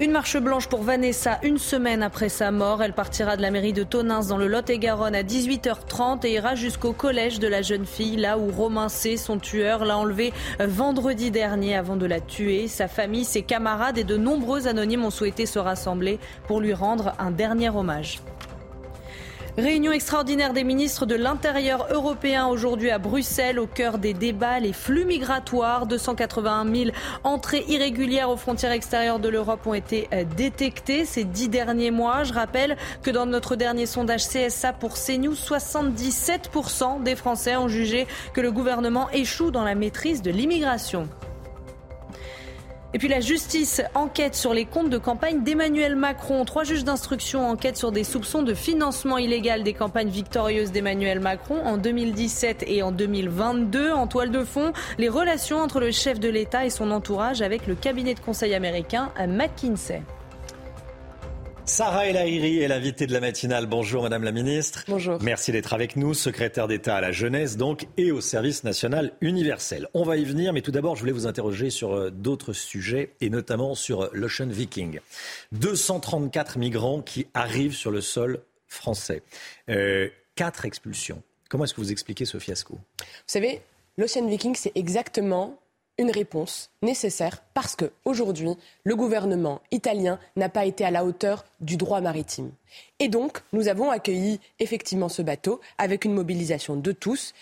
S2: Une marche blanche pour Vanessa une semaine après sa mort. Elle partira de la mairie de Tonins dans le Lot-et-Garonne à 18h30 et ira jusqu'au collège de la jeune fille, là où Romain C, son tueur, l'a enlevée vendredi dernier avant de la tuer. Sa famille, ses camarades et de nombreux anonymes ont souhaité se rassembler pour lui rendre un dernier hommage. Réunion extraordinaire des ministres de l'Intérieur européen aujourd'hui à Bruxelles, au cœur des débats, les flux migratoires. 281 000 entrées irrégulières aux frontières extérieures de l'Europe ont été euh, détectées ces dix derniers mois. Je rappelle que dans notre dernier sondage CSA pour CNews, 77% des Français ont jugé que le gouvernement échoue dans la maîtrise de l'immigration. Et puis la justice enquête sur les comptes de campagne d'Emmanuel Macron. Trois juges d'instruction enquêtent sur des soupçons de financement illégal des campagnes victorieuses d'Emmanuel Macron en 2017 et en 2022. En toile de fond, les relations entre le chef de l'État et son entourage avec le cabinet de conseil américain McKinsey.
S1: Sarah El est l'invitée de la matinale. Bonjour Madame la Ministre.
S46: Bonjour.
S1: Merci d'être avec nous, secrétaire d'État à la jeunesse donc et au service national universel. On va y venir, mais tout d'abord je voulais vous interroger sur euh, d'autres sujets et notamment sur euh, l'Ocean Viking. 234 migrants qui arrivent sur le sol français. Euh, quatre expulsions. Comment est-ce que vous expliquez ce fiasco?
S46: Vous savez, l'Ocean Viking, c'est exactement une réponse nécessaire parce que aujourd'hui, le gouvernement italien n'a pas été à la hauteur du droit maritime. Et donc, nous avons accueilli effectivement ce bateau avec une mobilisation de tous.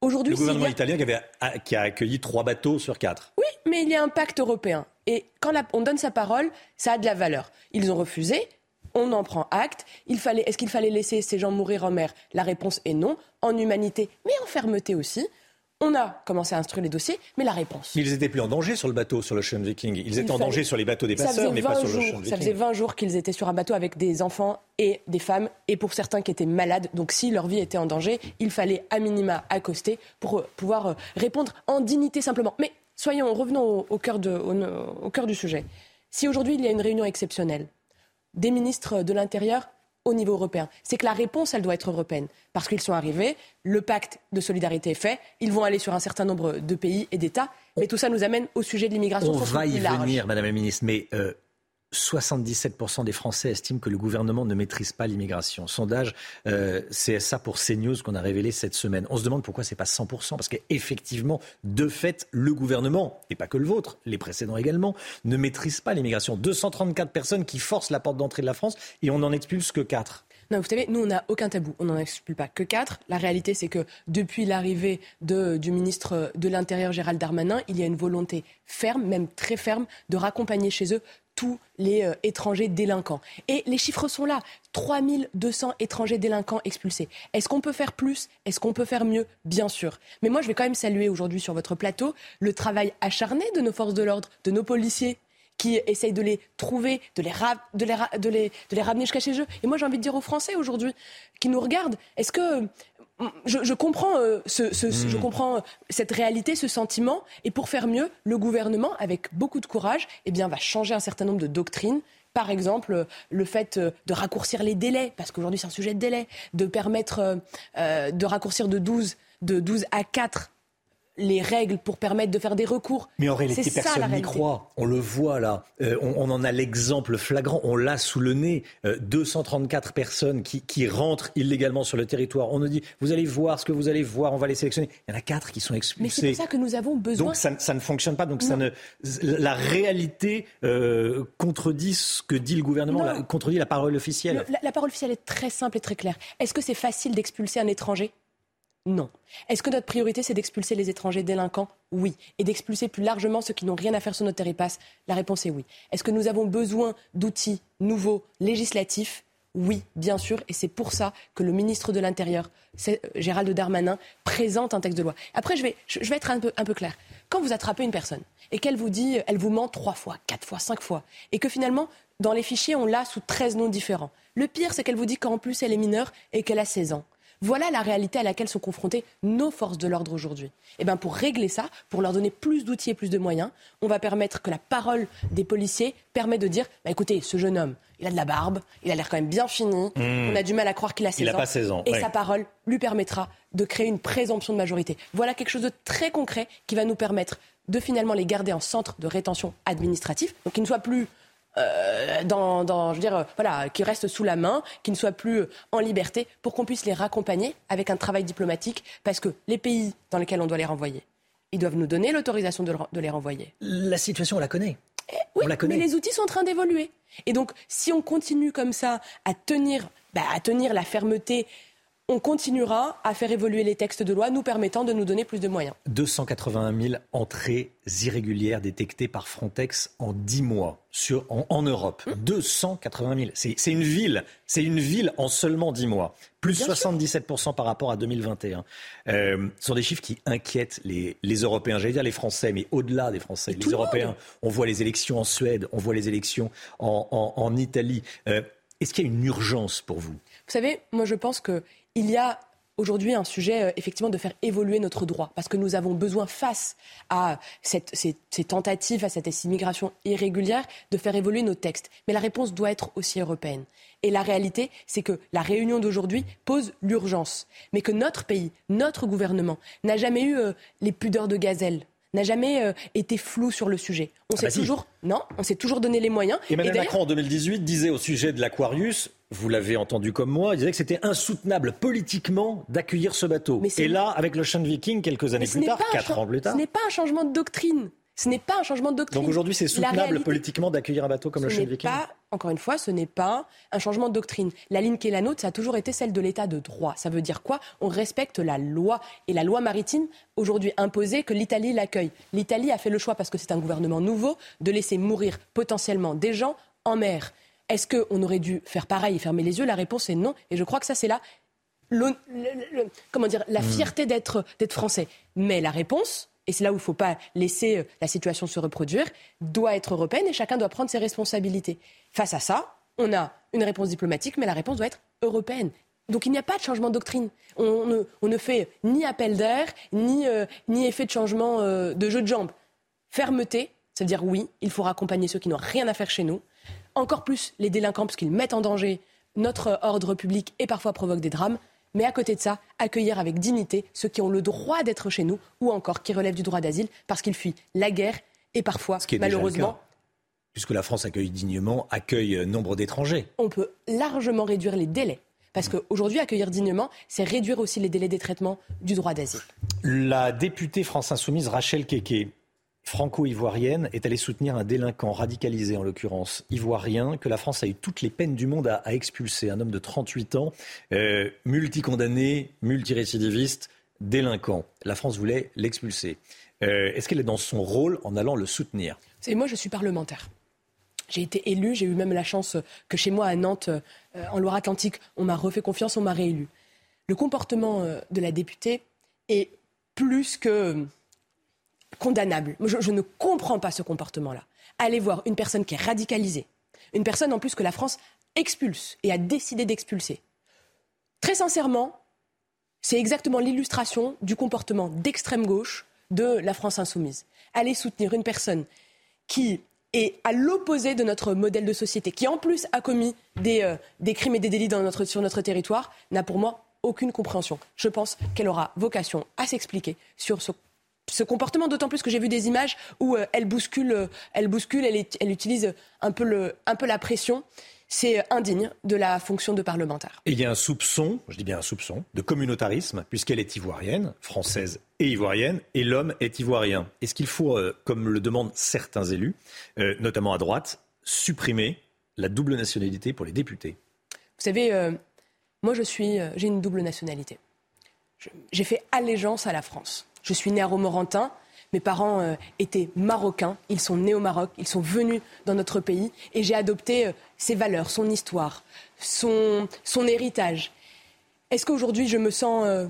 S1: Aujourd'hui, le gouvernement italien qui, avait, qui, a accueilli trois bateaux sur quatre.
S46: Oui, mais il y a un pacte européen. Et quand on donne sa parole, ça a de la valeur. Ils ont refusé. On en prend acte. Il fallait, est-ce qu'il fallait laisser ces gens mourir en mer? La réponse est non. En humanité, mais en fermeté aussi. On a commencé à instruire les dossiers, mais la réponse.
S1: Mais ils n'étaient plus en danger sur le bateau, sur l'Ocean Viking. Ils étaient en danger sur les bateaux des passeurs, mais pas sur l'Ocean Viking.
S46: Ça faisait 20 jours qu'ils étaient sur un bateau avec des enfants et des femmes, et pour certains qui étaient malades. Donc si leur vie était en danger, il fallait à minima accoster pour euh, pouvoir euh, répondre en dignité simplement. Mais soyons, revenons au, cœur, au cœur du sujet. Si aujourd'hui il y a une réunion exceptionnelle des ministres de l'Intérieur au niveau européen. C'est que la réponse, elle doit être européenne. Parce qu'ils sont arrivés, le pacte de solidarité est fait, ils vont aller sur un certain nombre de pays et d'États. Mais tout ça nous amène au sujet de l'immigration.
S1: On va y venir, Madame la Ministre, mais euh, 77% des Français estiment que le gouvernement ne maîtrise pas l'immigration. Sondage euh, CSA pour CNews qu'on a révélé cette semaine. On se demande pourquoi c'est pas 100%, parce qu'effectivement, de fait, le gouvernement, et pas que le vôtre, les précédents également, ne maîtrise pas l'immigration. 234 personnes qui forcent la porte d'entrée de la France et on n'en expulse que 4.
S46: Non, vous savez, nous, on n'a aucun tabou. On n'en expulse pas que 4. La réalité, c'est que depuis l'arrivée du ministre de l'Intérieur, Gérald Darmanin, il y a une volonté ferme, même très ferme, de raccompagner chez eux tous les euh, étrangers délinquants. Et les chiffres sont là. 3200 étrangers délinquants expulsés. Est-ce qu'on peut faire plus? Est-ce qu'on peut faire mieux? Bien sûr. Mais moi, je vais quand même saluer aujourd'hui sur votre plateau le travail acharné de nos forces de l'ordre, de nos policiers qui essayent de les trouver, de les, de les, de les, de les ramener jusqu'à chez eux. Et moi, j'ai envie de dire aux Français aujourd'hui qui nous regardent, est-ce que je, comprends, euh, ce, je hmm. comprends euh, cette réalité, ce sentiment. Et pour faire mieux, le gouvernement, avec beaucoup de courage, eh bien, va changer un certain nombre de doctrines. Par exemple, euh, le fait de raccourcir les délais, parce qu'aujourd'hui c'est un sujet de délai, de permettre de raccourcir de 12, de 12 à 4 les règles pour permettre de faire des recours.
S1: Mais en réalité, personne n'y croit. On le voit là. Euh, on, en a l'exemple flagrant. On l'a sous le nez. 234 euh, personnes qui, rentrent illégalement sur le territoire. On nous dit, vous allez voir ce que vous allez voir, on va les sélectionner. Il y en a quatre qui sont expulsés.
S46: Mais c'est pour ça que nous avons besoin.
S1: Donc ça, ne fonctionne pas. Donc ça ne, la réalité euh, contredit ce que dit le gouvernement, contredit la parole officielle.
S46: la parole officielle est très simple et très claire. Est-ce que c'est facile d'expulser un étranger? Non. Est-ce que notre priorité, c'est d'expulser les étrangers délinquants? Oui. Et d'expulser plus largement ceux qui n'ont rien à faire sur notre territoire La réponse est oui. Est-ce que nous avons besoin d'outils nouveaux, législatifs? Oui, bien sûr, et c'est pour ça que le ministre de l'Intérieur, euh, Gérald Darmanin, présente un texte de loi. Après, je vais, être un peu, un peu clair. Quand vous attrapez une personne et qu'elle vous dit, elle vous ment trois fois, quatre fois, cinq fois, et que finalement, dans les fichiers, on l'a sous 13 noms différents. Le pire, c'est qu'elle vous dit qu'en plus, elle est mineure et qu'elle a 16 ans. Voilà la réalité à laquelle sont confrontées nos forces de l'ordre aujourd'hui. Et eh bien pour régler ça, pour leur donner plus d'outils et plus de moyens, on va permettre que la parole des policiers permet de dire bah, écoutez, ce jeune homme, il a de la barbe, il a l'air quand même bien fini, mmh. on a du mal à croire qu'il a 16
S1: ans. Pas 16 ans.
S46: Et sa parole lui permettra de créer une présomption de majorité. Voilà quelque chose de très concret qui va nous permettre de finalement les garder en centre de rétention administratif, donc qu'ils ne soient plus euh, dans, je veux dire, euh, voilà, qui restent sous la main, qui ne soient plus en liberté, pour qu'on puisse les raccompagner avec un travail diplomatique, parce que les pays dans lesquels on doit les renvoyer, ils doivent nous donner l'autorisation de, les renvoyer.
S1: La situation, on la connaît.
S46: Eh oui, on la connaît. mais les outils sont en train d'évoluer. Et donc, si on continue comme ça à tenir, bah, à tenir la fermeté on continuera à faire évoluer les textes de loi nous permettant de nous donner plus de moyens.
S1: 281 000 entrées irrégulières détectées par Frontex en 10 mois sur, en, Europe. 280 000. C'est une ville. C'est une ville en seulement 10 mois. Plus 77% par rapport à 2021. Euh, ce sont des chiffres qui inquiètent les, Européens. J'allais dire les Français, mais au-delà des Français. les Européens, on voit les élections en Suède, on voit les élections en, Italie. Euh, est-ce qu'il y a une urgence pour vous?
S46: Vous savez, moi je pense que il y a aujourd'hui un sujet, euh, effectivement, de faire évoluer notre droit, parce que nous avons besoin, face à ces, tentatives, à cette immigration irrégulière, de faire évoluer nos textes. Mais la réponse doit être aussi européenne. Et la réalité, c'est que la réunion d'aujourd'hui pose l'urgence, mais que notre pays, notre gouvernement, n'a jamais eu euh, les pudeurs de gazelle n'a jamais euh, été flou sur le sujet. On ah s'est bah toujours, non, on s'est toujours donné les moyens.
S1: Emmanuel Macron en 2018 disait au sujet de l'Aquarius, vous l'avez entendu comme moi, il disait que c'était insoutenable politiquement d'accueillir ce bateau. Et là, avec l'Ocean Viking, quelques années plus tard, quatre ans plus tard.
S46: Ce n'est pas un changement de doctrine. Ce n'est pas un changement de doctrine.
S1: Donc aujourd'hui, c'est soutenable politiquement d'accueillir un bateau comme le Chien Viking
S46: pas, Encore une fois, ce n'est pas un changement de doctrine. La ligne qui est la nôtre, ça a toujours été celle de l'état de droit. Ça veut dire quoi? On respecte la loi. Et la loi maritime, aujourd'hui imposée, que l'Italie l'accueille. L'Italie a fait le choix, parce que c'est un gouvernement nouveau, de laisser mourir potentiellement des gens en mer. Est-ce qu'on aurait dû faire pareil et fermer les yeux? La réponse est non. Et je crois que ça, c'est là comment dire, la hmm. fierté d'être français. Mais la réponse, et c'est là où il ne faut pas laisser euh, la situation se reproduire, doit être européenne et chacun doit prendre ses responsabilités. Face à ça, on a une réponse diplomatique, mais la réponse doit être européenne. Donc il n'y a pas de changement de doctrine. On ne, fait ni appel d'air, ni, euh, effet de changement euh, de jeu de jambes. Fermeté, c'est-à-dire oui, il faut accompagner ceux qui n'ont rien à faire chez nous. Encore plus les délinquants, parce qu'ils mettent en danger notre ordre public et parfois provoquent des drames mais à côté de ça, accueillir avec dignité ceux qui ont le droit d'être chez nous ou encore qui relèvent du droit d'asile parce qu'ils fuient la guerre et parfois, malheureusement,
S1: puisque la France accueille dignement, accueille euh, nombre d'étrangers.
S46: On peut largement réduire les délais. Parce qu'aujourd'hui, accueillir dignement, c'est réduire aussi les délais des traitements du droit d'asile.
S1: La députée France Insoumise Rachel Keke franco-ivoirienne est allée soutenir un délinquant radicalisé, en l'occurrence ivoirien, que la France a eu toutes les peines du monde à, expulser. Un homme de 38 ans, euh, multicondamné, multirécidiviste, délinquant. La France voulait l'expulser. Euh, est-ce qu'elle est dans son rôle en allant le soutenir?
S46: C'est moi, je suis parlementaire. J'ai été élu, j'ai eu même la chance que chez moi à Nantes, euh, en Loire-Atlantique, on m'a refait confiance, on m'a réélu. Le comportement de la députée est plus que condamnable. Je, ne comprends pas ce comportement-là. Allez voir une personne qui est radicalisée, une personne en plus que la France expulse et a décidé d'expulser. Très sincèrement, c'est exactement l'illustration du comportement d'extrême gauche de la France insoumise. Allez soutenir une personne qui est à l'opposé de notre modèle de société, qui en plus a commis des, euh, crimes et des délits sur notre territoire, n'a pour moi aucune compréhension. Je pense qu'elle aura vocation à s'expliquer sur ce ce comportement, d'autant plus que j'ai vu des images où euh, elle bouscule, euh, elle bouscule, elle, elle utilise un peu, le, un peu la pression. C'est indigne de la fonction de parlementaire.
S1: Et il y a un soupçon, je dis bien un soupçon, de communautarisme, puisqu'elle est ivoirienne, française et ivoirienne, et l'homme est ivoirien. Est-ce qu'il faut, euh, comme le demandent certains élus, notamment à droite, supprimer la double nationalité pour les députés?
S46: Vous savez, moi je suis, j'ai une double nationalité. J'ai fait allégeance à la France. Je suis née à Romorantin. Mes parents euh, étaient marocains, ils sont nés au Maroc, ils sont venus dans notre pays et j'ai adopté euh, ses valeurs, son histoire, son, son héritage. Est-ce qu'aujourd'hui je me sens euh,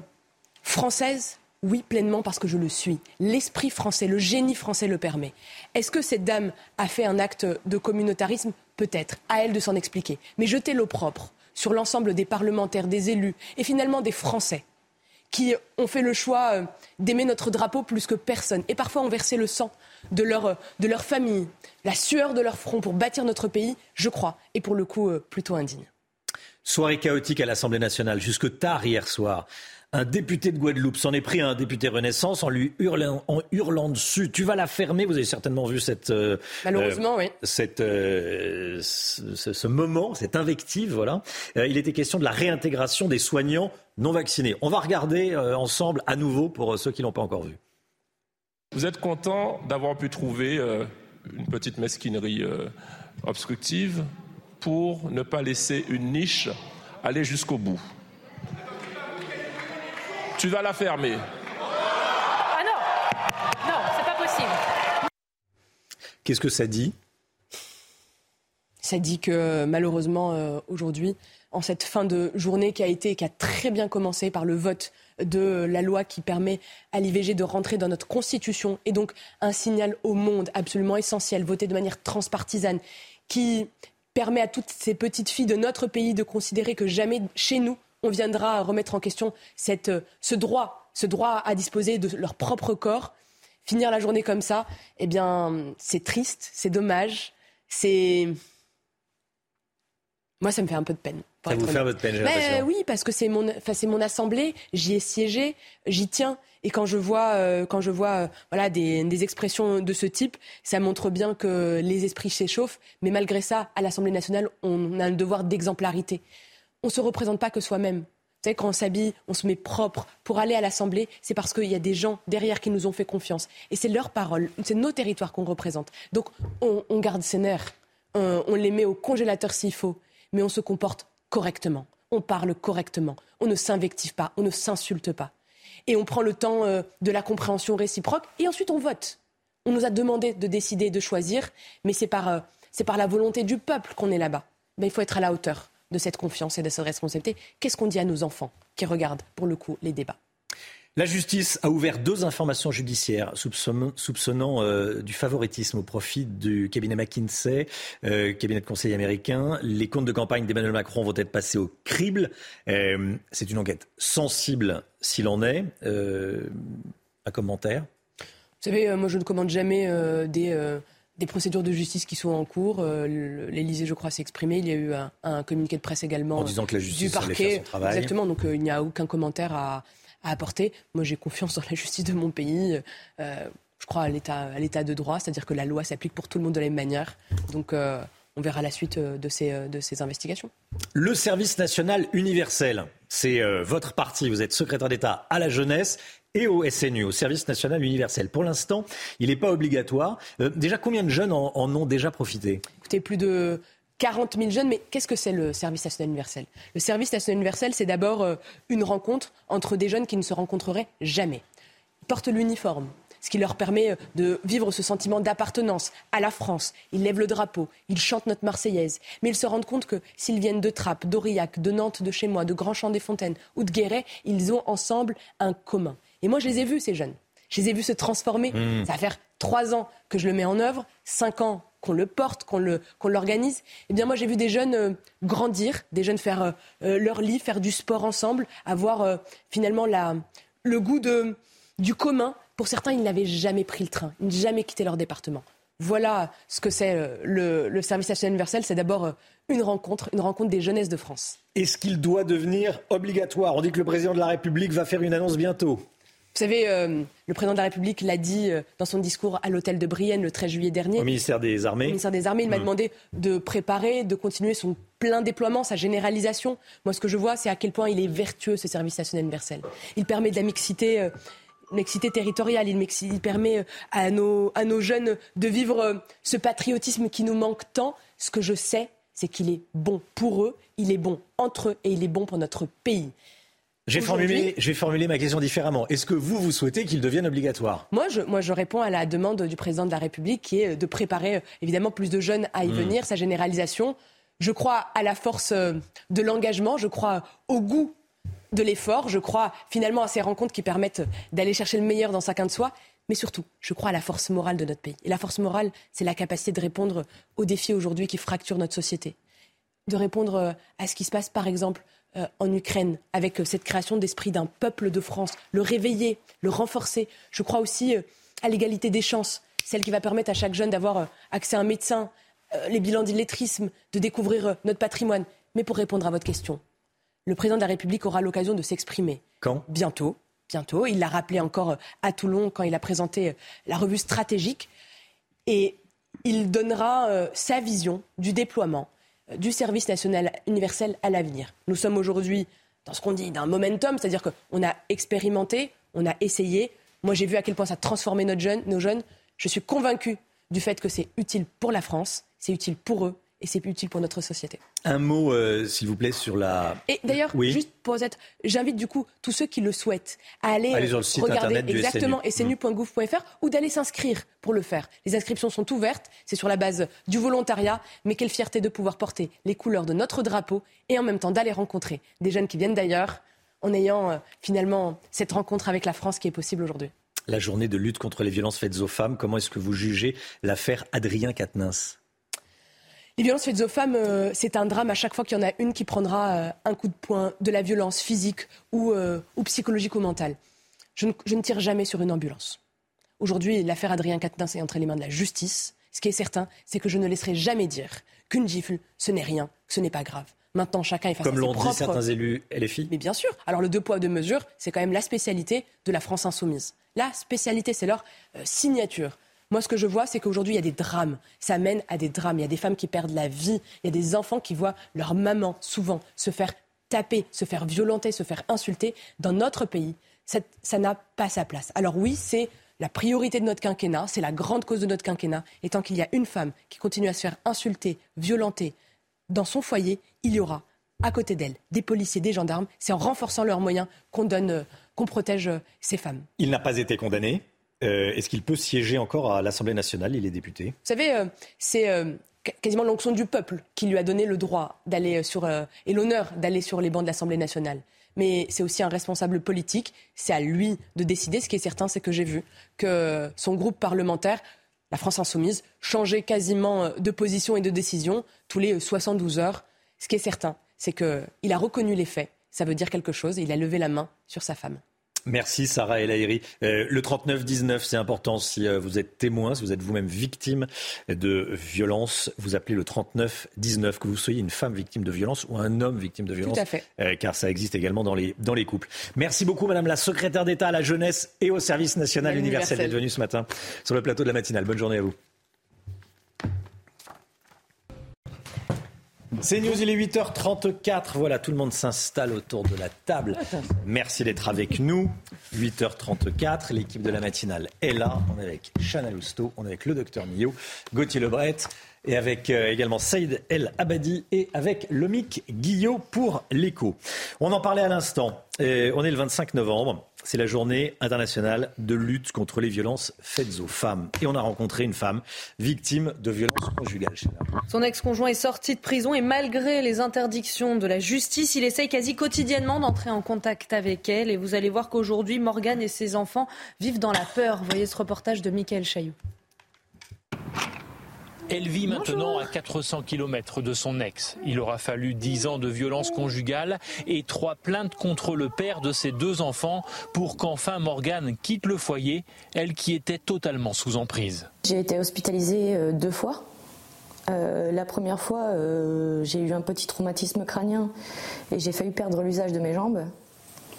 S46: française? Oui, pleinement parce que je le suis. L'esprit français, le génie français le permet. Est-ce que cette dame a fait un acte de communautarisme? Peut-être, à elle de s'en expliquer. Mais jeter l'opprobre sur l'ensemble des parlementaires, des élus et finalement des Français qui ont fait le choix euh, d'aimer notre drapeau plus que personne et parfois ont versé le sang de leur, euh, de leur famille, la sueur de leur front pour bâtir notre pays, je crois, et pour le coup euh, plutôt indigne.
S1: Soirée chaotique à l'Assemblée nationale jusque tard hier soir. Un député de Guadeloupe s'en est pris à un député Renaissance en lui hurlant, en hurlant dessus. Tu vas la fermer. Vous avez certainement vu cette
S46: euh, malheureusement oui.
S1: Cette, euh, ce, moment, cette invective. Voilà. Il était question de la réintégration des soignants non vaccinés. On va regarder ensemble à nouveau pour ceux qui l'ont pas encore vu.
S80: Vous êtes content d'avoir pu trouver une petite mesquinerie obstructive pour ne pas laisser une niche aller jusqu'au bout? Tu vas la fermer.
S41: Ah non Non, c'est pas possible.
S1: Qu'est-ce que ça dit?
S46: Ça dit que malheureusement, euh, aujourd'hui, en cette fin de journée qui a été, qui a très bien commencé par le vote de la loi qui permet à l'IVG de rentrer dans notre constitution et donc un signal au monde absolument essentiel, voté de manière transpartisane, qui permet à toutes ces petites filles de notre pays de considérer que jamais chez nous on viendra remettre en question cette, ce droit, ce droit à disposer de leur propre corps. Finir la journée comme ça, eh bien, c'est triste, c'est dommage, c'est moi, ça me fait un peu de peine.
S1: Ça vous fait votre peine, j'ai l'impression.
S46: Oui, parce que c'est mon, c'est mon assemblée, j'y ai siégé, j'y tiens. Et quand je vois, euh, quand je vois euh, voilà, des, des expressions de ce type, ça montre bien que les esprits s'échauffent. Mais malgré ça, à l'Assemblée nationale, on a un devoir d'exemplarité. On ne se représente pas que soi-même. Vous savez, quand on s'habille, on se met propre pour aller à l'Assemblée, c'est parce qu'il y a des gens derrière qui nous ont fait confiance. Et c'est leurs paroles, c'est nos territoires qu'on représente. Donc on, on garde ses nerfs, on, on les met au congélateur s'il faut, mais on se comporte correctement. On parle correctement. On ne s'invective pas, on ne s'insulte pas. Et on prend le temps euh, de la compréhension réciproque et ensuite on vote. On nous a demandé de décider, de choisir, mais c'est par, euh, par la volonté du peuple qu'on est là-bas. Ben, il faut être à la hauteur de cette confiance et de cette responsabilité. Qu'est-ce qu'on dit à nos enfants qui regardent, pour le coup, les débats?
S1: La justice a ouvert deux informations judiciaires soupçonnant, soupçonnant, euh, du favoritisme au profit du cabinet McKinsey, euh, cabinet de conseil américain. Les comptes de campagne d'Emmanuel Macron vont être passés au crible. Euh, C'est une enquête sensible s'il en est. Un commentaire
S46: Vous savez, moi je ne commande jamais des, des procédures de justice qui sont en cours. Euh, L'Élysée, je crois, s'est exprimé. Il y a eu un, un communiqué de presse également
S1: En disant que la justice
S46: du
S1: faire
S46: parquet.
S1: son travail.
S46: Exactement, donc euh, il n'y a aucun commentaire à, à apporter. Moi j'ai confiance dans la justice de mon pays. Euh, je crois à l'état de droit, c'est-à-dire que la loi s'applique pour tout le monde de la même manière. Donc euh, on verra la suite euh, de ces, de ces investigations.
S1: Le service national universel, c'est votre parti. Vous êtes secrétaire d'État à la jeunesse et au SNU, au service national universel. Pour l'instant, il n'est pas obligatoire. Euh, déjà, combien de jeunes en, en ont déjà profité?
S46: Écoutez, plus de 40 000 jeunes, mais qu'est-ce que c'est le service national universel? Le service national universel, c'est d'abord euh, une rencontre entre des jeunes qui ne se rencontreraient jamais. Ils portent l'uniforme, ce qui leur permet euh, de vivre ce sentiment d'appartenance à la France. Ils lèvent le drapeau, ils chantent notre Marseillaise, mais ils se rendent compte que s'ils viennent de Trappes, d'Aurillac, de Nantes, de chez moi, de Grand-Champ-des-Fontaines ou de Guéret, ils ont ensemble un commun. Et moi, je les ai vus, ces jeunes. Je les ai vus se transformer.
S81: Mmh.
S46: Ça va faire trois ans que je le mets en œuvre, cinq ans qu'on le porte, qu'on le- qu'on l'organise. Eh bien, moi, j'ai vu des jeunes euh, grandir, des jeunes faire euh, euh, leur lit, faire du sport ensemble, avoir euh, finalement la, le goût de, du commun. Pour certains, ils n'avaient jamais pris le train, ils n'avaient jamais quitté leur département. Voilà ce que c'est euh, le, le service national universel. C'est d'abord une rencontre, une rencontre des jeunesses de France.
S1: Est-ce qu'il doit devenir obligatoire? On dit que le président de la République va faire une annonce bientôt.
S46: Vous savez, euh, le président de la République l'a dit euh, dans son discours à l'hôtel de Brienne le 13 juillet dernier.
S1: Au ministère des
S46: Au
S1: Armées.
S46: ministère des Armées, il m'a
S1: Mm.
S46: demandé de préparer, de continuer son plein déploiement, sa généralisation. Moi, ce que je vois, c'est à quel point il est vertueux, ce service national universel. Il permet de la mixité. euh, mixité territoriale, il, mixi- il permet à nos, à nos jeunes de vivre ce patriotisme qui nous manque tant. Ce que je sais, c'est qu'il est bon pour eux, il est bon entre eux et il est bon pour notre pays.
S1: J'ai formulé, je vais formuler ma question différemment. Est-ce que vous, vous souhaitez qu'il devienne obligatoire?
S46: Moi je, moi, je réponds à la demande du président de la République qui est de préparer euh, évidemment plus de jeunes à y
S1: Mm.
S46: venir, sa généralisation. Je crois à la force euh, de l'engagement, je crois au goût de l'effort, je crois finalement à ces rencontres qui permettent d'aller chercher le meilleur dans chacun de soi. Mais surtout, je crois à la force morale de notre pays. Et la force morale, c'est la capacité de répondre aux défis aujourd'hui qui fracturent notre société. De répondre euh, à ce qui se passe, par exemple, euh, en Ukraine, avec euh, cette création d'esprit d'un peuple de France, le réveiller, le renforcer. Je crois aussi euh, à l'égalité des chances, celle qui va permettre à chaque jeune d'avoir accès à un médecin, les bilans d'illettrisme, de découvrir notre patrimoine. Mais pour répondre à votre question, le président de la République aura l'occasion de s'exprimer.
S1: Quand?
S46: Bientôt. Bientôt. Il l'a rappelé encore à Toulon quand il a présenté la revue stratégique. Et il donnera sa vision du déploiement du service national universel à l'avenir. Nous sommes aujourd'hui dans ce qu'on dit d'un momentum, c'est-à-dire qu'on a expérimenté, on a essayé. Moi, j'ai vu à quel point ça notre jeune, nos jeunes. Je suis convaincu du fait que c'est utile pour la France, c'est utile pour eux et c'est utile pour notre société.
S1: Un mot, euh, s'il vous plaît, sur la.
S46: Et d'ailleurs, juste pour être, j'invite du coup tous ceux qui le souhaitent à aller,
S1: Allez sur le site
S46: regarder
S1: internet du
S46: exactement
S1: SNU.
S46: snu.gouv.fr ou d'aller s'inscrire pour le faire. Les inscriptions sont ouvertes, c'est sur la base du volontariat, mais quelle fierté de pouvoir porter les couleurs de notre drapeau et en même temps d'aller rencontrer des jeunes qui viennent d'ailleurs en ayant euh, finalement cette rencontre avec la France qui est possible aujourd'hui.
S1: La journée de lutte contre les violences faites aux femmes, comment est-ce que vous jugez l'affaire Adrien Quatennens?
S46: Les violences faites aux femmes, euh, c'est un drame à chaque fois qu'il y en a une qui prendra euh, un coup de poing, de la violence physique ou, euh, ou psychologique ou mentale. Je ne, je ne tire jamais sur une ambulance. Aujourd'hui, l'affaire Adrien Quatennens est entre les mains de la justice. Ce qui est certain, c'est que je ne laisserai jamais dire qu'une gifle, ce n'est rien, que ce n'est pas grave. Maintenant, chacun est face
S1: Comme
S46: à ses
S1: l'ont dit
S46: propres...
S1: certains élus LFI
S46: Mais bien sûr. Alors le deux poids, deux mesures, c'est quand même la spécialité de la France insoumise. La spécialité, c'est leur signature. Moi, ce que je vois, c'est qu'aujourd'hui, il y a des drames. Ça mène à des drames. Il y a des femmes qui perdent la vie. Il y a des enfants qui voient leur maman, souvent, se faire taper, se faire violenter, se faire insulter. Dans notre pays, ça n'a pas sa place. Alors oui, c'est la priorité de notre quinquennat, c'est la grande cause de notre quinquennat. Et tant qu'il y a une femme qui continue à se faire insulter, violenter dans son foyer, il y aura à côté d'elle des policiers, des gendarmes. C'est en renforçant leurs moyens qu'on euh, qu'on protège euh, ces femmes.
S1: Il n'a pas été condamné. Euh, Est-ce qu'il peut siéger encore à l'Assemblée nationale Il est député?
S46: Vous savez, euh, c'est euh, qu- quasiment l'onction du peuple qui lui a donné le droit d'aller sur et l'honneur d'aller sur les bancs de l'Assemblée nationale. Mais c'est aussi un responsable politique. C'est à lui de décider. Ce qui est certain, c'est que j'ai vu que son groupe parlementaire, la France insoumise, changeait quasiment de position et de décision tous les euh, 72 heures. Ce qui est certain, c'est qu'il a reconnu les faits. Ça veut dire quelque chose et il a levé la main sur sa femme.
S1: Merci Sarah El Haïry. Euh, le 39-19, c'est important si euh, vous êtes témoin, si vous êtes vous-même victime de violence, vous appelez le 39-19, que vous soyez une femme victime de violence ou un homme victime de violence.
S46: à fait.
S1: euh, car ça existe également dans les, dans les couples. Merci beaucoup Madame la secrétaire d'État à la jeunesse et au service national universel
S46: Universel.
S1: d'être venue ce matin sur le plateau de la matinale. Bonne journée à vous. C'est News, il est 8h34. Voilà, tout le monde s'installe autour de la table. Merci d'être avec nous. 8h34, l'équipe de la matinale est là. On est avec Chana Lousteau, on est avec le docteur Millot, Gauthier Lebret et avec euh, également Saïd El Abadi et avec Lomic Guillot pour l'écho. On en parlait à l'instant. Euh, on est le 25 novembre. C'est la journée internationale de lutte contre les violences faites aux femmes. Et on a rencontré une femme victime de violences conjugales.
S2: Son ex-conjoint est sorti de prison et malgré les interdictions de la justice, il essaye quasi quotidiennement d'entrer en contact avec elle. Et vous allez voir qu'aujourd'hui, Morgane et ses enfants vivent dans la peur. Voyez ce reportage de Michael Chailloux.
S37: Elle vit maintenant à 400 km de son ex. Il aura fallu 10 ans de violence conjugale et trois plaintes contre le père de ses deux enfants pour qu'enfin Morgane quitte le foyer, elle qui était totalement sous emprise.
S56: J'ai été hospitalisée euh, deux fois. Euh, la première fois, euh, j'ai eu un petit traumatisme crânien et j'ai failli perdre l'usage de mes jambes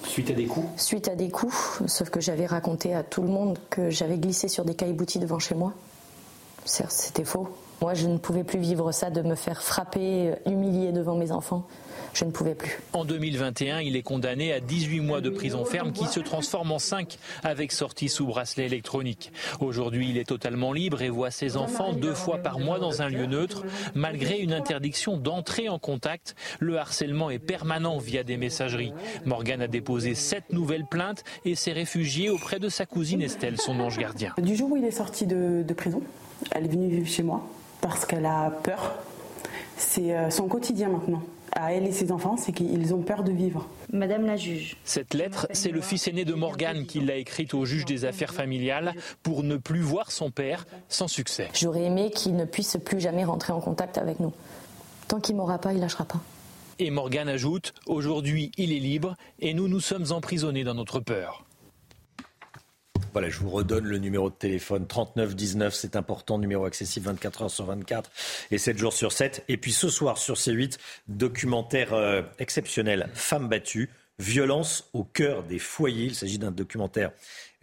S1: Suite à des coups?
S56: Suite à des coups, sauf que j'avais raconté à tout le monde que j'avais glissé sur des caillebotis devant chez moi. C'était faux. Moi, je ne pouvais plus vivre ça, de me faire frapper, euh, humilier devant mes enfants. Je ne pouvais plus.
S37: En 2021, il est condamné à 18 mois de prison ferme qui se transforme en 5 avec sortie sous bracelet électronique. Aujourd'hui, il est totalement libre et voit ses enfants deux fois par mois dans un lieu neutre. Malgré une interdiction d'entrer en contact, le harcèlement est permanent via des messageries. Morgane a déposé sept nouvelles plaintes et s'est réfugiée auprès de sa cousine Estelle, son ange gardien.
S57: Du jour où il est sorti de, de prison, elle est venue vivre chez moi parce qu'elle a peur. C'est euh, son quotidien maintenant. À elle et ses enfants, c'est qu'ils ont peur de vivre.
S56: Madame la juge.
S37: Cette lettre, c'est le fils aîné de Morgane qui l'a écrite au juge des affaires familiales pour ne plus voir son père sans succès.
S56: J'aurais aimé qu'il ne puisse plus jamais rentrer en contact avec nous. Tant qu'il m'aura pas, il lâchera pas.
S37: Et Morgane ajoute Aujourd'hui, il est libre et nous nous sommes emprisonnés dans notre peur.
S1: Voilà, je vous redonne le numéro de téléphone 3919, c'est important, numéro accessible 24 heures sur 24 et 7 jours sur 7. Et puis ce soir sur C8, documentaire euh, exceptionnel, Femmes battues, violence au cœur des foyers. Il s'agit d'un documentaire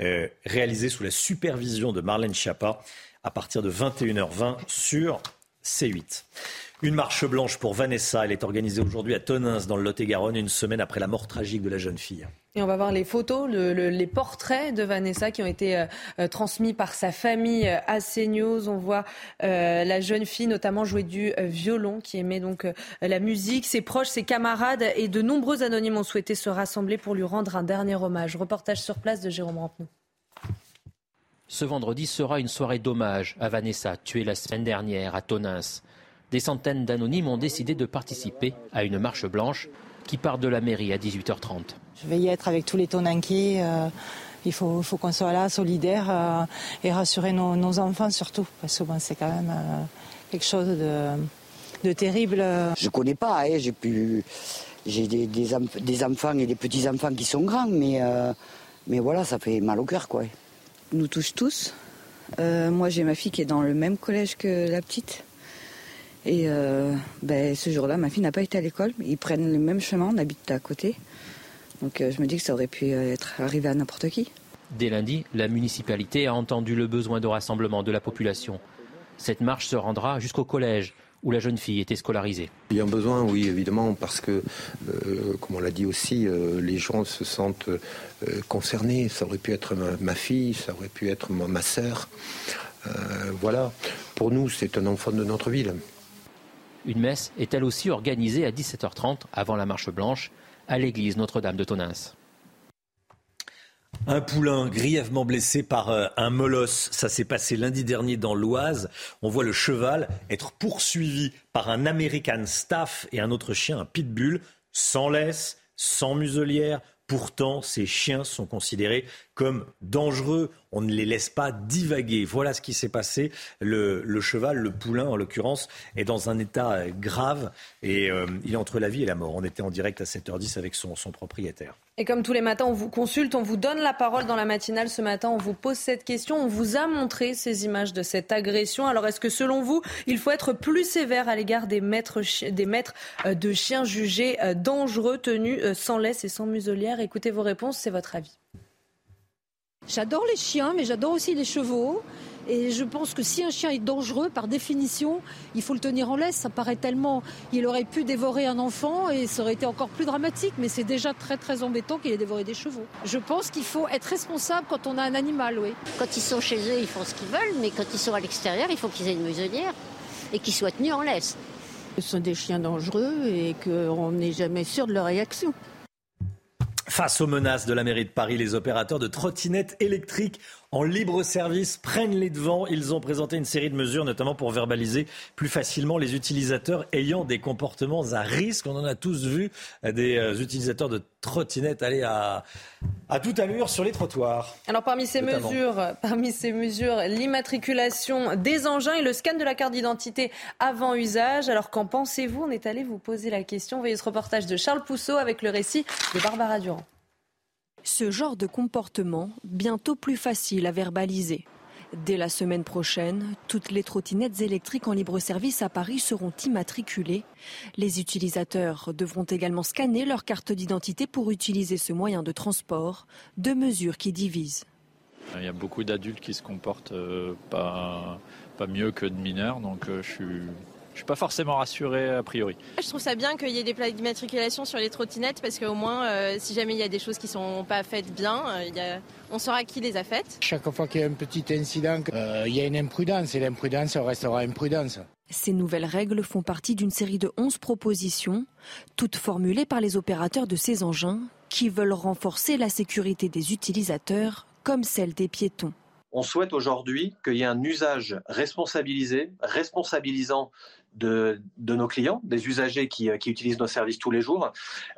S1: euh, réalisé sous la supervision de Marlène Schiappa à partir de 21h20 sur C8. Une marche blanche pour Vanessa. Elle est organisée aujourd'hui à Tonins, dans le Lot-et-Garonne, une semaine après la mort tragique de la jeune fille.
S2: Et on va voir les photos, les portraits de Vanessa qui ont été euh, euh, transmis par sa famille euh, à CNews. On voit la jeune fille notamment jouer du violon, qui aimait donc la musique. Ses proches, ses camarades et de nombreux anonymes ont souhaité se rassembler pour lui rendre un dernier hommage. Reportage sur place de Jérôme Rampenou.
S20: Ce vendredi sera une soirée d'hommage à Vanessa, tuée la semaine dernière à Tonins. Des centaines d'anonymes ont décidé de participer à une marche blanche qui part de la mairie à 18h30.
S21: Je vais y être avec tous les Tonanquis. Euh, il faut, faut qu'on soit là, solidaire euh, et rassurer nos, enfants surtout, parce que c'est quand même euh, quelque chose de, terrible.
S82: Je connais pas, hein, j'ai pu, j'ai des, des, enfants et des petits enfants qui sont grands, mais mais voilà, ça fait mal au cœur, quoi.
S83: Nous touche tous. moi, j'ai ma fille qui est dans le même collège que la petite. Et euh, ben, ce jour-là, ma fille n'a pas été à l'école. Ils prennent le même chemin, on habite à côté. Donc euh, je me dis que ça aurait pu être arrivé à n'importe qui.
S20: Dès lundi, la municipalité a entendu le besoin de rassemblement de la population. Cette marche se rendra jusqu'au collège où la jeune fille était scolarisée.
S84: Il y a un besoin, oui, évidemment, parce que, euh, comme on l'a dit aussi, les gens se sentent concernés. Ça aurait pu être ma, fille, ça aurait pu être ma, ma sœur. voilà, pour nous, c'est un enfant de notre ville.
S20: Une messe est elle aussi organisée à 17h30 avant la marche blanche à l'église Notre-Dame de Tonins.
S1: Un poulain grièvement blessé par euh, un molosse. Ça s'est passé lundi dernier dans l'Oise. On voit le cheval être poursuivi par un American Staff et un autre chien, un pitbull, sans laisse, sans muselière. Pourtant, ces chiens sont considérés comme dangereux. On ne les laisse pas divaguer. Voilà ce qui s'est passé. Le, cheval, le poulain en l'occurrence, est dans un état grave et euh, il est entre la vie et la mort. On était en direct à 7h10 avec son propriétaire.
S2: Et comme tous les matins, on vous consulte, on vous donne la parole dans la matinale. Ce matin, on vous pose cette question. On vous a montré ces images de cette agression. Alors, est-ce que selon vous, il faut être plus sévère à l'égard des maîtres, des maîtres euh, de chiens jugés dangereux, tenus sans laisse et sans muselière? Écoutez vos réponses, c'est votre avis.
S45: J'adore les chiens, mais j'adore aussi les chevaux. Et je pense que si un chien est dangereux, par définition, il faut le tenir en laisse. Ça paraît tellement. Il aurait pu dévorer un enfant et ça aurait été encore plus dramatique. Mais c'est déjà très très embêtant qu'il ait dévoré des chevaux. Je pense qu'il faut être responsable quand on a un animal, oui.
S85: Quand ils sont chez eux, ils font ce qu'ils veulent, mais quand ils sont à l'extérieur, il faut qu'ils aient une muselière et qu'ils soient tenus en laisse.
S45: Ce sont des chiens dangereux et qu'on n'est jamais sûr de leur réaction.
S1: Face aux menaces de la mairie de Paris, les opérateurs de trottinettes électriques en libre service prennent les devants. Ils ont présenté une série de mesures, notamment pour verbaliser plus facilement les utilisateurs ayant des comportements à risque. On en a tous vu des euh, utilisateurs de trottinettes aller à, à toute allure sur les trottoirs.
S2: Alors parmi ces mesures, parmi ces mesures, l'immatriculation des engins et le scan de la carte d'identité avant usage. Alors qu'en pensez-vous? On est allé vous poser la question. Voyez ce reportage de Charles Pousseau avec le récit de Barbara Durand.
S32: Ce genre de comportement, bientôt plus facile à verbaliser. Dès la semaine prochaine, toutes les trottinettes électriques en libre service à Paris seront immatriculées. Les utilisateurs devront également scanner leur carte d'identité pour utiliser ce moyen de transport, deux mesures qui divisent.
S86: Il y a beaucoup d'adultes qui se comportent euh, pas, pas mieux que de mineurs, donc euh, je suis suis pas forcément rassuré a priori.
S87: Je trouve ça bien qu'il y ait des plaques d'immatriculation sur les trottinettes parce qu'au moins, euh, si jamais il y a des choses qui sont pas faites bien, euh, on saura qui les a faites.
S88: Chaque fois qu'il y a un petit incident, euh, il y a une imprudence et l'imprudence restera imprudence.
S32: Ces nouvelles règles font partie d'une série de 11 propositions, toutes formulées par les opérateurs de ces engins qui veulent renforcer la sécurité des utilisateurs comme celle des piétons.
S89: On souhaite aujourd'hui qu'il y ait un usage responsabilisé, responsabilisant de, nos clients, des usagers qui, euh, utilisent nos services tous les jours.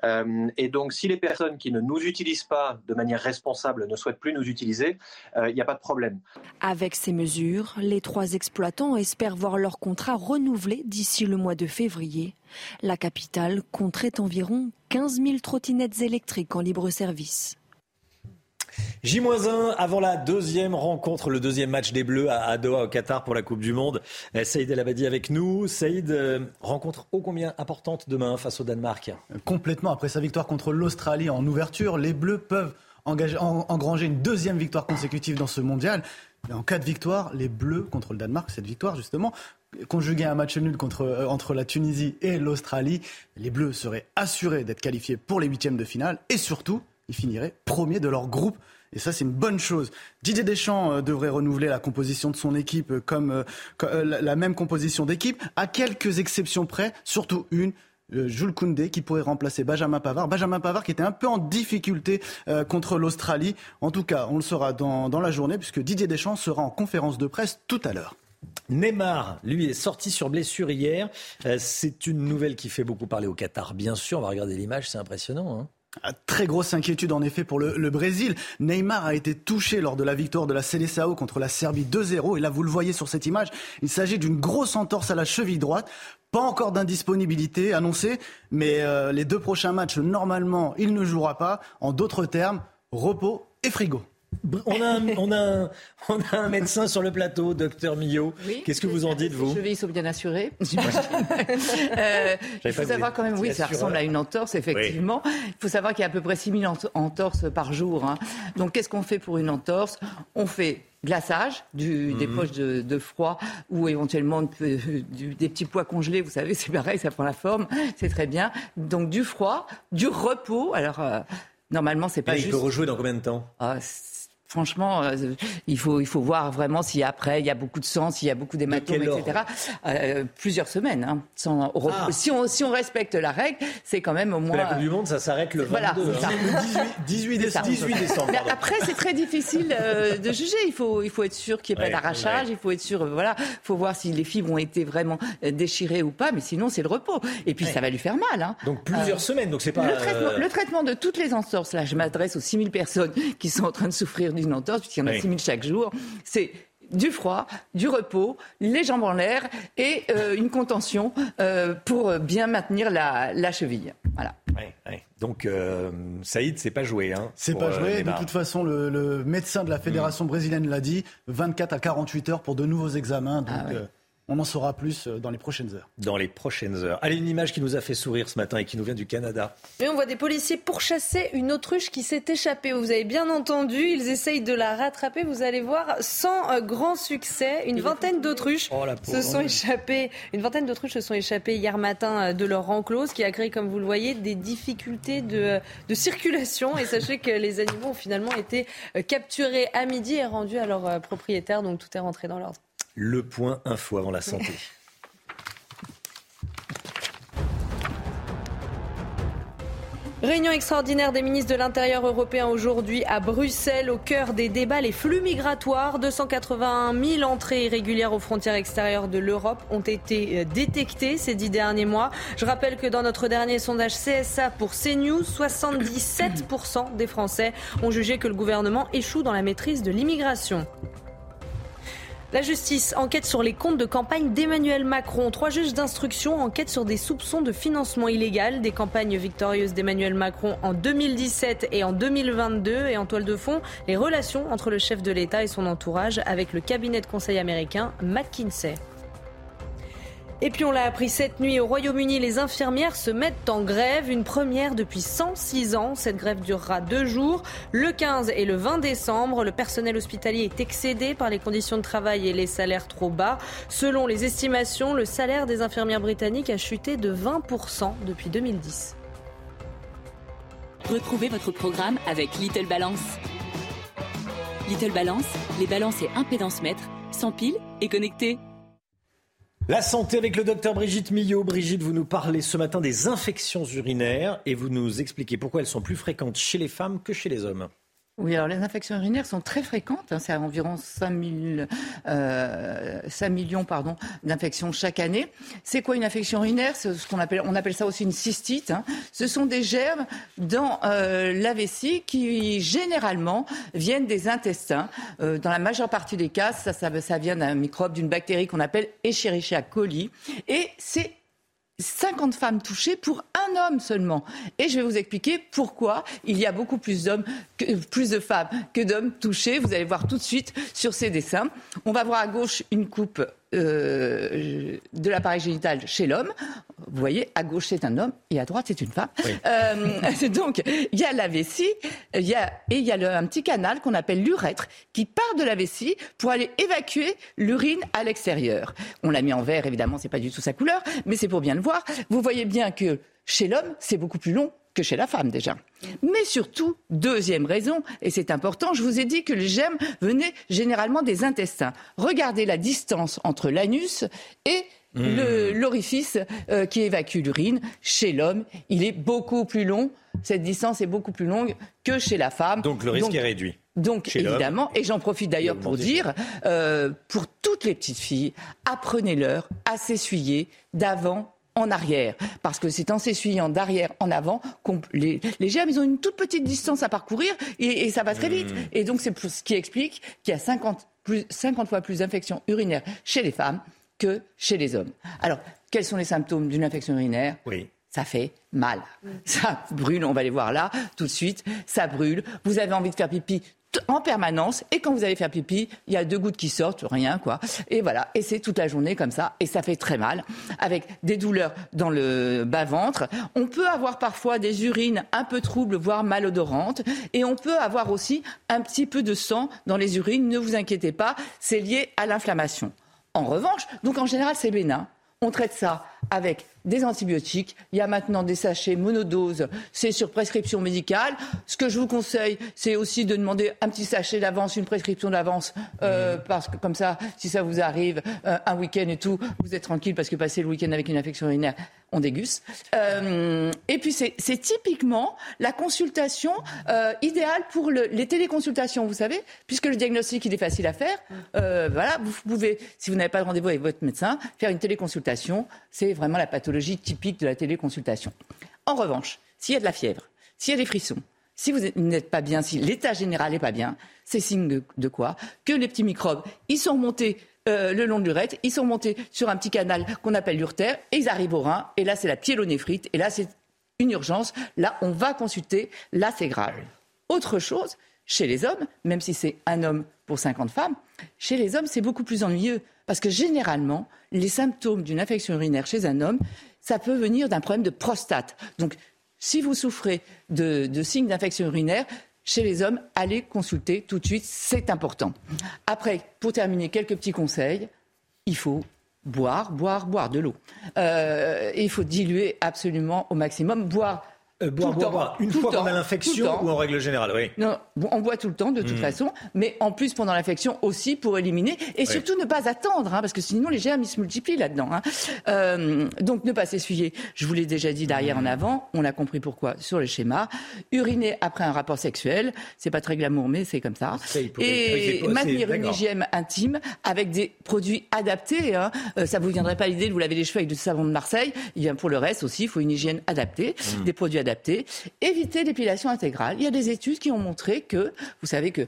S89: Euh, et donc, si les personnes qui ne nous utilisent pas de manière responsable ne souhaitent plus nous utiliser, euh, il n'y a pas de problème.
S32: Avec ces mesures, les trois exploitants espèrent voir leur contrat renouvelé d'ici le mois de février. La capitale compterait environ 15 000 trottinettes électriques en libre service.
S1: J-1 avant la deuxième rencontre, le deuxième match des Bleus à Doha au Qatar pour la Coupe du Monde. Eh, Saïd El Abadi avec nous. Saïd, euh, rencontre ô combien importante demain face au Danemark
S19: Complètement. Après sa victoire contre l'Australie en ouverture, les Bleus peuvent engranger une deuxième victoire consécutive dans ce mondial. en cas de victoire, les Bleus contre le Danemark, cette victoire justement, conjuguée à un match nul contre, euh, entre la Tunisie et l'Australie, les Bleus seraient assurés d'être qualifiés pour les huitièmes de finale et surtout ils finiraient premiers de leur groupe. Et ça, c'est une bonne chose. Didier Deschamps euh, devrait renouveler la composition de son équipe euh, comme, la même composition d'équipe, à quelques exceptions près, surtout une, Jules Koundé qui pourrait remplacer Benjamin Pavard. Benjamin Pavard qui était un peu en difficulté contre l'Australie. En tout cas, on le saura dans, la journée puisque Didier Deschamps sera en conférence de presse tout à l'heure.
S1: Neymar, lui, est sorti sur blessure hier. Euh, c'est une nouvelle qui fait beaucoup parler au Qatar, bien sûr. On va regarder l'image, c'est impressionnant. Hein.
S19: Ah, très grosse inquiétude en effet pour le, Brésil. Neymar a été touché lors de la victoire de la Seleção contre la Serbie 2-0. Et là, vous le voyez sur cette image, il s'agit d'une grosse entorse à la cheville droite. Pas encore d'indisponibilité annoncée, mais euh, les deux prochains matchs, normalement, il ne jouera pas. En d'autres termes, repos et frigo.
S1: On a, un, on, a on a un médecin sur le plateau, docteur Millot. Qu'est-ce que vous en dites, vous?
S90: Les chevilles sont bien assurées. euh, il faut savoir quand même, oui, ça ressemble à une entorse, effectivement. Il faut savoir qu'il y a à peu près 6000 entorses par jour. Hein. Donc, qu'est-ce qu'on fait pour une entorse? On fait glaçage, du, des poches de, froid ou éventuellement des petits pois congelés. Vous savez, c'est pareil, ça prend la forme, c'est très bien. Donc du froid, du repos. Alors euh, normalement, c'est pas. Juste...
S1: Il peut rejouer dans combien de temps?
S90: Ah, franchement, euh, il, faut, il faut voir vraiment si après il y a beaucoup de sang, s'il y a beaucoup d'hématomes, etc. Euh, plusieurs semaines. Hein, sans, ah. si, on, si on respecte la règle, c'est quand même au moins.
S1: la Coupe du Monde, ça s'arrête le 22,
S19: voilà, 18, décembre. 18 décembre
S90: Mais après, c'est très difficile euh, de juger. Il faut, il faut être sûr qu'il n'y ait pas d'arrachage. Il faut être sûr, voilà, faut voir si les fibres ont été vraiment déchirées ou pas. Mais sinon, c'est le repos. Et puis, ça va lui faire mal. Hein.
S1: Donc plusieurs semaines. Donc c'est pas.
S90: Le traitement, le traitement de toutes les entorses. Là, je m'adresse aux 6000 personnes qui sont en train de souffrir du une entorse, puisqu'il y en a 6 000 chaque jour, c'est du froid, du repos, les jambes en l'air et euh, une contention euh, pour bien maintenir la, cheville. Voilà.
S1: Donc, euh, Saïd, c'est pas joué. Hein,
S19: c'est pas joué. de toute façon, le, médecin de la fédération brésilienne l'a dit 24 à 48 heures pour de nouveaux examens. Donc, ah on en saura plus euh, dans les prochaines heures.
S1: Dans les prochaines heures. Allez, une image qui nous a fait sourire ce matin et qui nous vient du Canada.
S2: Et on voit des policiers pourchasser une autruche qui s'est échappée. Vous avez bien entendu, ils essayent de la rattraper. Vous allez voir, sans euh, grand succès, une vingtaine d'autruches oh, se sont échappées. Une vingtaine d'autruches se sont échappées hier matin euh, de leur enclos, ce qui a créé, comme vous le voyez, des difficultés de, de circulation. Et sachez que les animaux ont finalement été capturés à midi et rendus à leurs propriétaires. Donc tout est rentré dans l'ordre.
S1: Le point info avant la santé.
S2: Réunion extraordinaire des ministres de l'Intérieur européen aujourd'hui à Bruxelles, au cœur des débats, les flux migratoires. 281 000 entrées irrégulières aux frontières extérieures de l'Europe ont été euh, détectées ces dix derniers mois. Je rappelle que dans notre dernier sondage CSA pour CNews, 77% des Français ont jugé que le gouvernement échoue dans la maîtrise de l'immigration. La justice enquête sur les comptes de campagne d'Emmanuel Macron. Trois juges d'instruction enquêtent sur des soupçons de financement illégal des campagnes victorieuses d'Emmanuel Macron en 2017 et en 2022. Et en toile de fond, les relations entre le chef de l'État et son entourage avec le cabinet de conseil américain McKinsey. Et puis on l'a appris cette nuit au Royaume-Uni, les infirmières se mettent en grève, une première depuis 106 ans. Cette grève durera deux jours, le 15 et le 20 décembre. Le personnel hospitalier est excédé par les conditions de travail et les salaires trop bas. Selon les estimations, le salaire des infirmières britanniques a chuté de 20% depuis 2010.
S52: Retrouvez votre programme avec Little Balance. Little Balance, les balances et impédance mètres, sans pile et connectés.
S1: La santé avec le docteur Brigitte Millot. Brigitte, vous nous parlez ce matin des infections urinaires et vous nous expliquez pourquoi elles sont plus fréquentes chez les femmes que chez les hommes.
S90: Oui, alors les infections urinaires sont très fréquentes. Hein, c'est environ 5, euh, millions pardon, d'infections chaque année. C'est quoi une infection urinaire? Ce qu'on appelle, On appelle ça aussi une cystite. Hein. Ce sont des germes dans euh, la vessie qui généralement viennent des intestins. Euh, dans la majeure partie des cas, ça, ça, ça vient d'un microbe, d'une bactérie qu'on appelle Escherichia coli. Et c'est 50 femmes touchées pour un homme seulement. Et je vais vous expliquer pourquoi il y a beaucoup plus plus de femmes que d'hommes touchés. Vous allez voir tout de suite sur ces dessins. On va voir à gauche une coupe euh, de l'appareil génital chez l'homme. Vous voyez, à gauche c'est un homme et à droite c'est une femme. Euh, donc il y a la vessie, il y a, et il y a un petit canal qu'on appelle l'urètre qui part de la vessie pour aller évacuer l'urine à l'extérieur. On l'a mis en vert, évidemment, c'est pas du tout sa couleur, mais c'est pour bien le voir. Vous voyez bien que chez l'homme, c'est beaucoup plus long que chez la femme déjà. Mais surtout, deuxième raison, et c'est important, je vous ai dit que les germes venaient généralement des intestins. Regardez la distance entre l'anus et le- l'orifice euh, qui évacue l'urine. Chez l'homme, il est beaucoup plus long. Cette distance est beaucoup plus longue que chez la femme.
S1: Donc le risque est réduit.
S90: Donc
S1: Chez
S90: évidemment, et j'en profite d'ailleurs pour dire, euh, pour toutes les petites filles, apprenez-leur à s'essuyer d'avant en arrière. Parce que c'est en s'essuyant d'arrière en avant qu'on les, les germes, ils ont une toute petite distance à parcourir et, et ça va très vite.
S1: Mmh.
S90: Et donc c'est ce qui explique qu'il y a 50, plus, 50 fois plus d'infections urinaires chez les femmes que chez les hommes. Alors, quels sont les symptômes d'une infection urinaire?
S1: Oui.
S90: ça fait mal. Ça brûle, on va les voir là tout de suite. Ça brûle. Vous avez envie de faire pipi en permanence et quand vous allez faire pipi, il y a deux gouttes qui sortent, rien quoi. Et voilà, et c'est toute la journée comme ça et ça fait très mal avec des douleurs dans le bas-ventre. On peut avoir parfois des urines un peu troubles voire malodorantes et on peut avoir aussi un petit peu de sang dans les urines, ne vous inquiétez pas, c'est lié à l'inflammation. En revanche, donc en général c'est bénin. On traite ça avec des antibiotiques. Il y a maintenant des sachets monodoses. C'est sur prescription médicale. Ce que je vous conseille, c'est aussi de demander un petit sachet d'avance, une prescription d'avance, euh, parce que comme ça, si ça vous arrive euh, un week-end et tout, vous êtes tranquille parce que passer le week-end avec une infection urinaire, on déguste. Euh, et puis c'est typiquement la consultation idéale pour le- les téléconsultations, vous savez, puisque le diagnostic il est facile à faire. Euh, voilà, vous pouvez, si vous n'avez pas de rendez-vous avec votre médecin, faire une téléconsultation. C'est vraiment la pathologie typique de la téléconsultation. En revanche, s'il y a de la fièvre, s'il y a des frissons, si vous êtes- n'êtes pas bien, si l'état général n'est pas bien, c'est signe de, quoi? Que les petits microbes, ils sont remontés euh, le long de l'urètre, ils sont remontés sur un petit canal qu'on appelle l'urtère, et ils arrivent au rein, et là c'est la pyélonéphrite, et là c'est une urgence, là on va consulter, là c'est grave. Autre chose, chez les hommes, même si c'est un homme pour 50 femmes, chez les hommes c'est beaucoup plus ennuyeux, parce que généralement, les symptômes d'une infection urinaire chez un homme, ça peut venir d'un problème de prostate. Donc si vous souffrez de, signes d'infection urinaire, chez les hommes, allez consulter tout de suite, c'est important. Après, pour terminer, quelques petits conseils. Il faut boire, boire, boire de l'eau. Euh, il faut diluer absolument au maximum. Boire.
S1: Euh, boire. Une
S90: tout
S1: fois qu'on a l'infection ou en règle générale, oui.
S90: Non, on boit tout le temps de toute
S1: Mm.
S90: façon, mais en plus pendant l'infection aussi pour éliminer et surtout ne pas attendre, hein, parce que sinon les germes ils se multiplient là-dedans. hein. Euh, donc ne pas s'essuyer. Je vous l'ai déjà dit d'arrière
S1: Mm.
S90: en avant, on a compris pourquoi sur le schéma. Uriner après un rapport sexuel, c'est pas très glamour mais c'est comme ça.
S1: C'est
S90: Et maintenir une hygiène intime avec des produits adaptés. Hein. Euh, ça vous viendrait pas l'idée de vous laver les cheveux avec du savon de Marseille. Eh bien pour le reste aussi, il faut une hygiène adaptée,
S1: Mm.
S90: des produits adaptés. Éviter l'épilation intégrale. Il y a des études qui ont montré que, vous savez que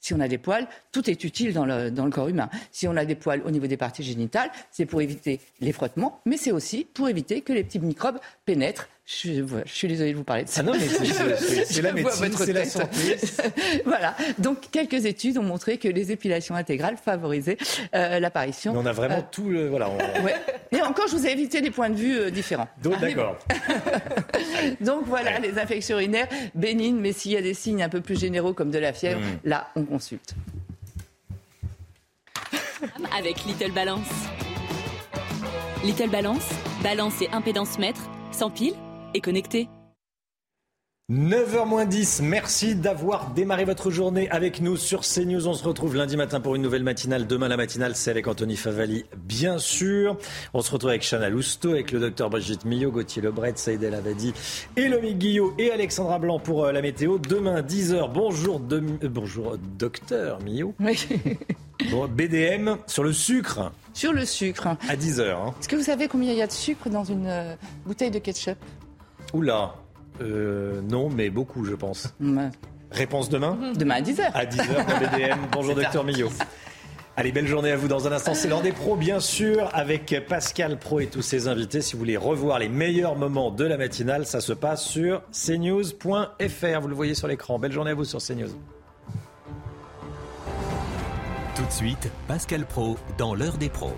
S90: si on a des poils, tout est utile dans le, dans le corps humain. Si on a des poils au niveau des parties génitales, c'est pour éviter les frottements, mais c'est aussi pour éviter que les petits microbes pénètrent. Je, suis désolée de vous parler de ça.
S1: Ah non, mais c'est- la médecine, c'est la santé.
S90: voilà. Donc, quelques études ont montré que les épilations intégrales favorisaient euh, l'apparition.
S1: Mais on a vraiment
S90: Euh,
S1: tout le. Voilà. on-
S90: Ouais. Et encore, je vous ai évité des points de vue euh, différents. Ah,
S1: D'accord.
S90: donc voilà, les infections urinaires bénignes, mais s'il y a des signes un peu plus généraux comme de la fièvre,
S1: Mm.
S90: là, on consulte.
S91: avec Little Balance. Little Balance, balance et impédance mètre, sans pile et connecté.
S1: 9h 10, merci d'avoir démarré votre journée avec nous sur CNews. On se retrouve lundi matin pour une nouvelle matinale. Demain, la matinale, c'est avec Anthony Favali, bien sûr. On se retrouve avec Chana Lousteau, avec le docteur Brigitte Millot, Gauthier Lebret, Saïd El Avadi, Elomi Guillot et Alexandra Blanc pour euh, la météo. Demain, 10h, bonjour, demi- euh, bonjour docteur Millot. Bon, BDM sur le sucre
S90: Sur le sucre,
S1: à 10h. Hein.
S90: est-ce que vous savez combien il y a de sucre dans une euh, bouteille de ketchup?
S1: Oula, euh, non, mais beaucoup, je pense. Réponse demain
S90: Demain à 10h.
S1: À 10h dans BDM. Bonjour docteur Millot. Allez, belle journée à vous. Dans un instant, c'est l'heure des pros, bien sûr, avec Pascal Pro et tous ses invités. Si vous voulez revoir les meilleurs moments de la matinale, ça se passe sur cnews.fr. Vous le voyez sur l'écran. Belle journée à vous sur CNews.
S92: Tout de suite, Pascal Pro dans l'heure des pros.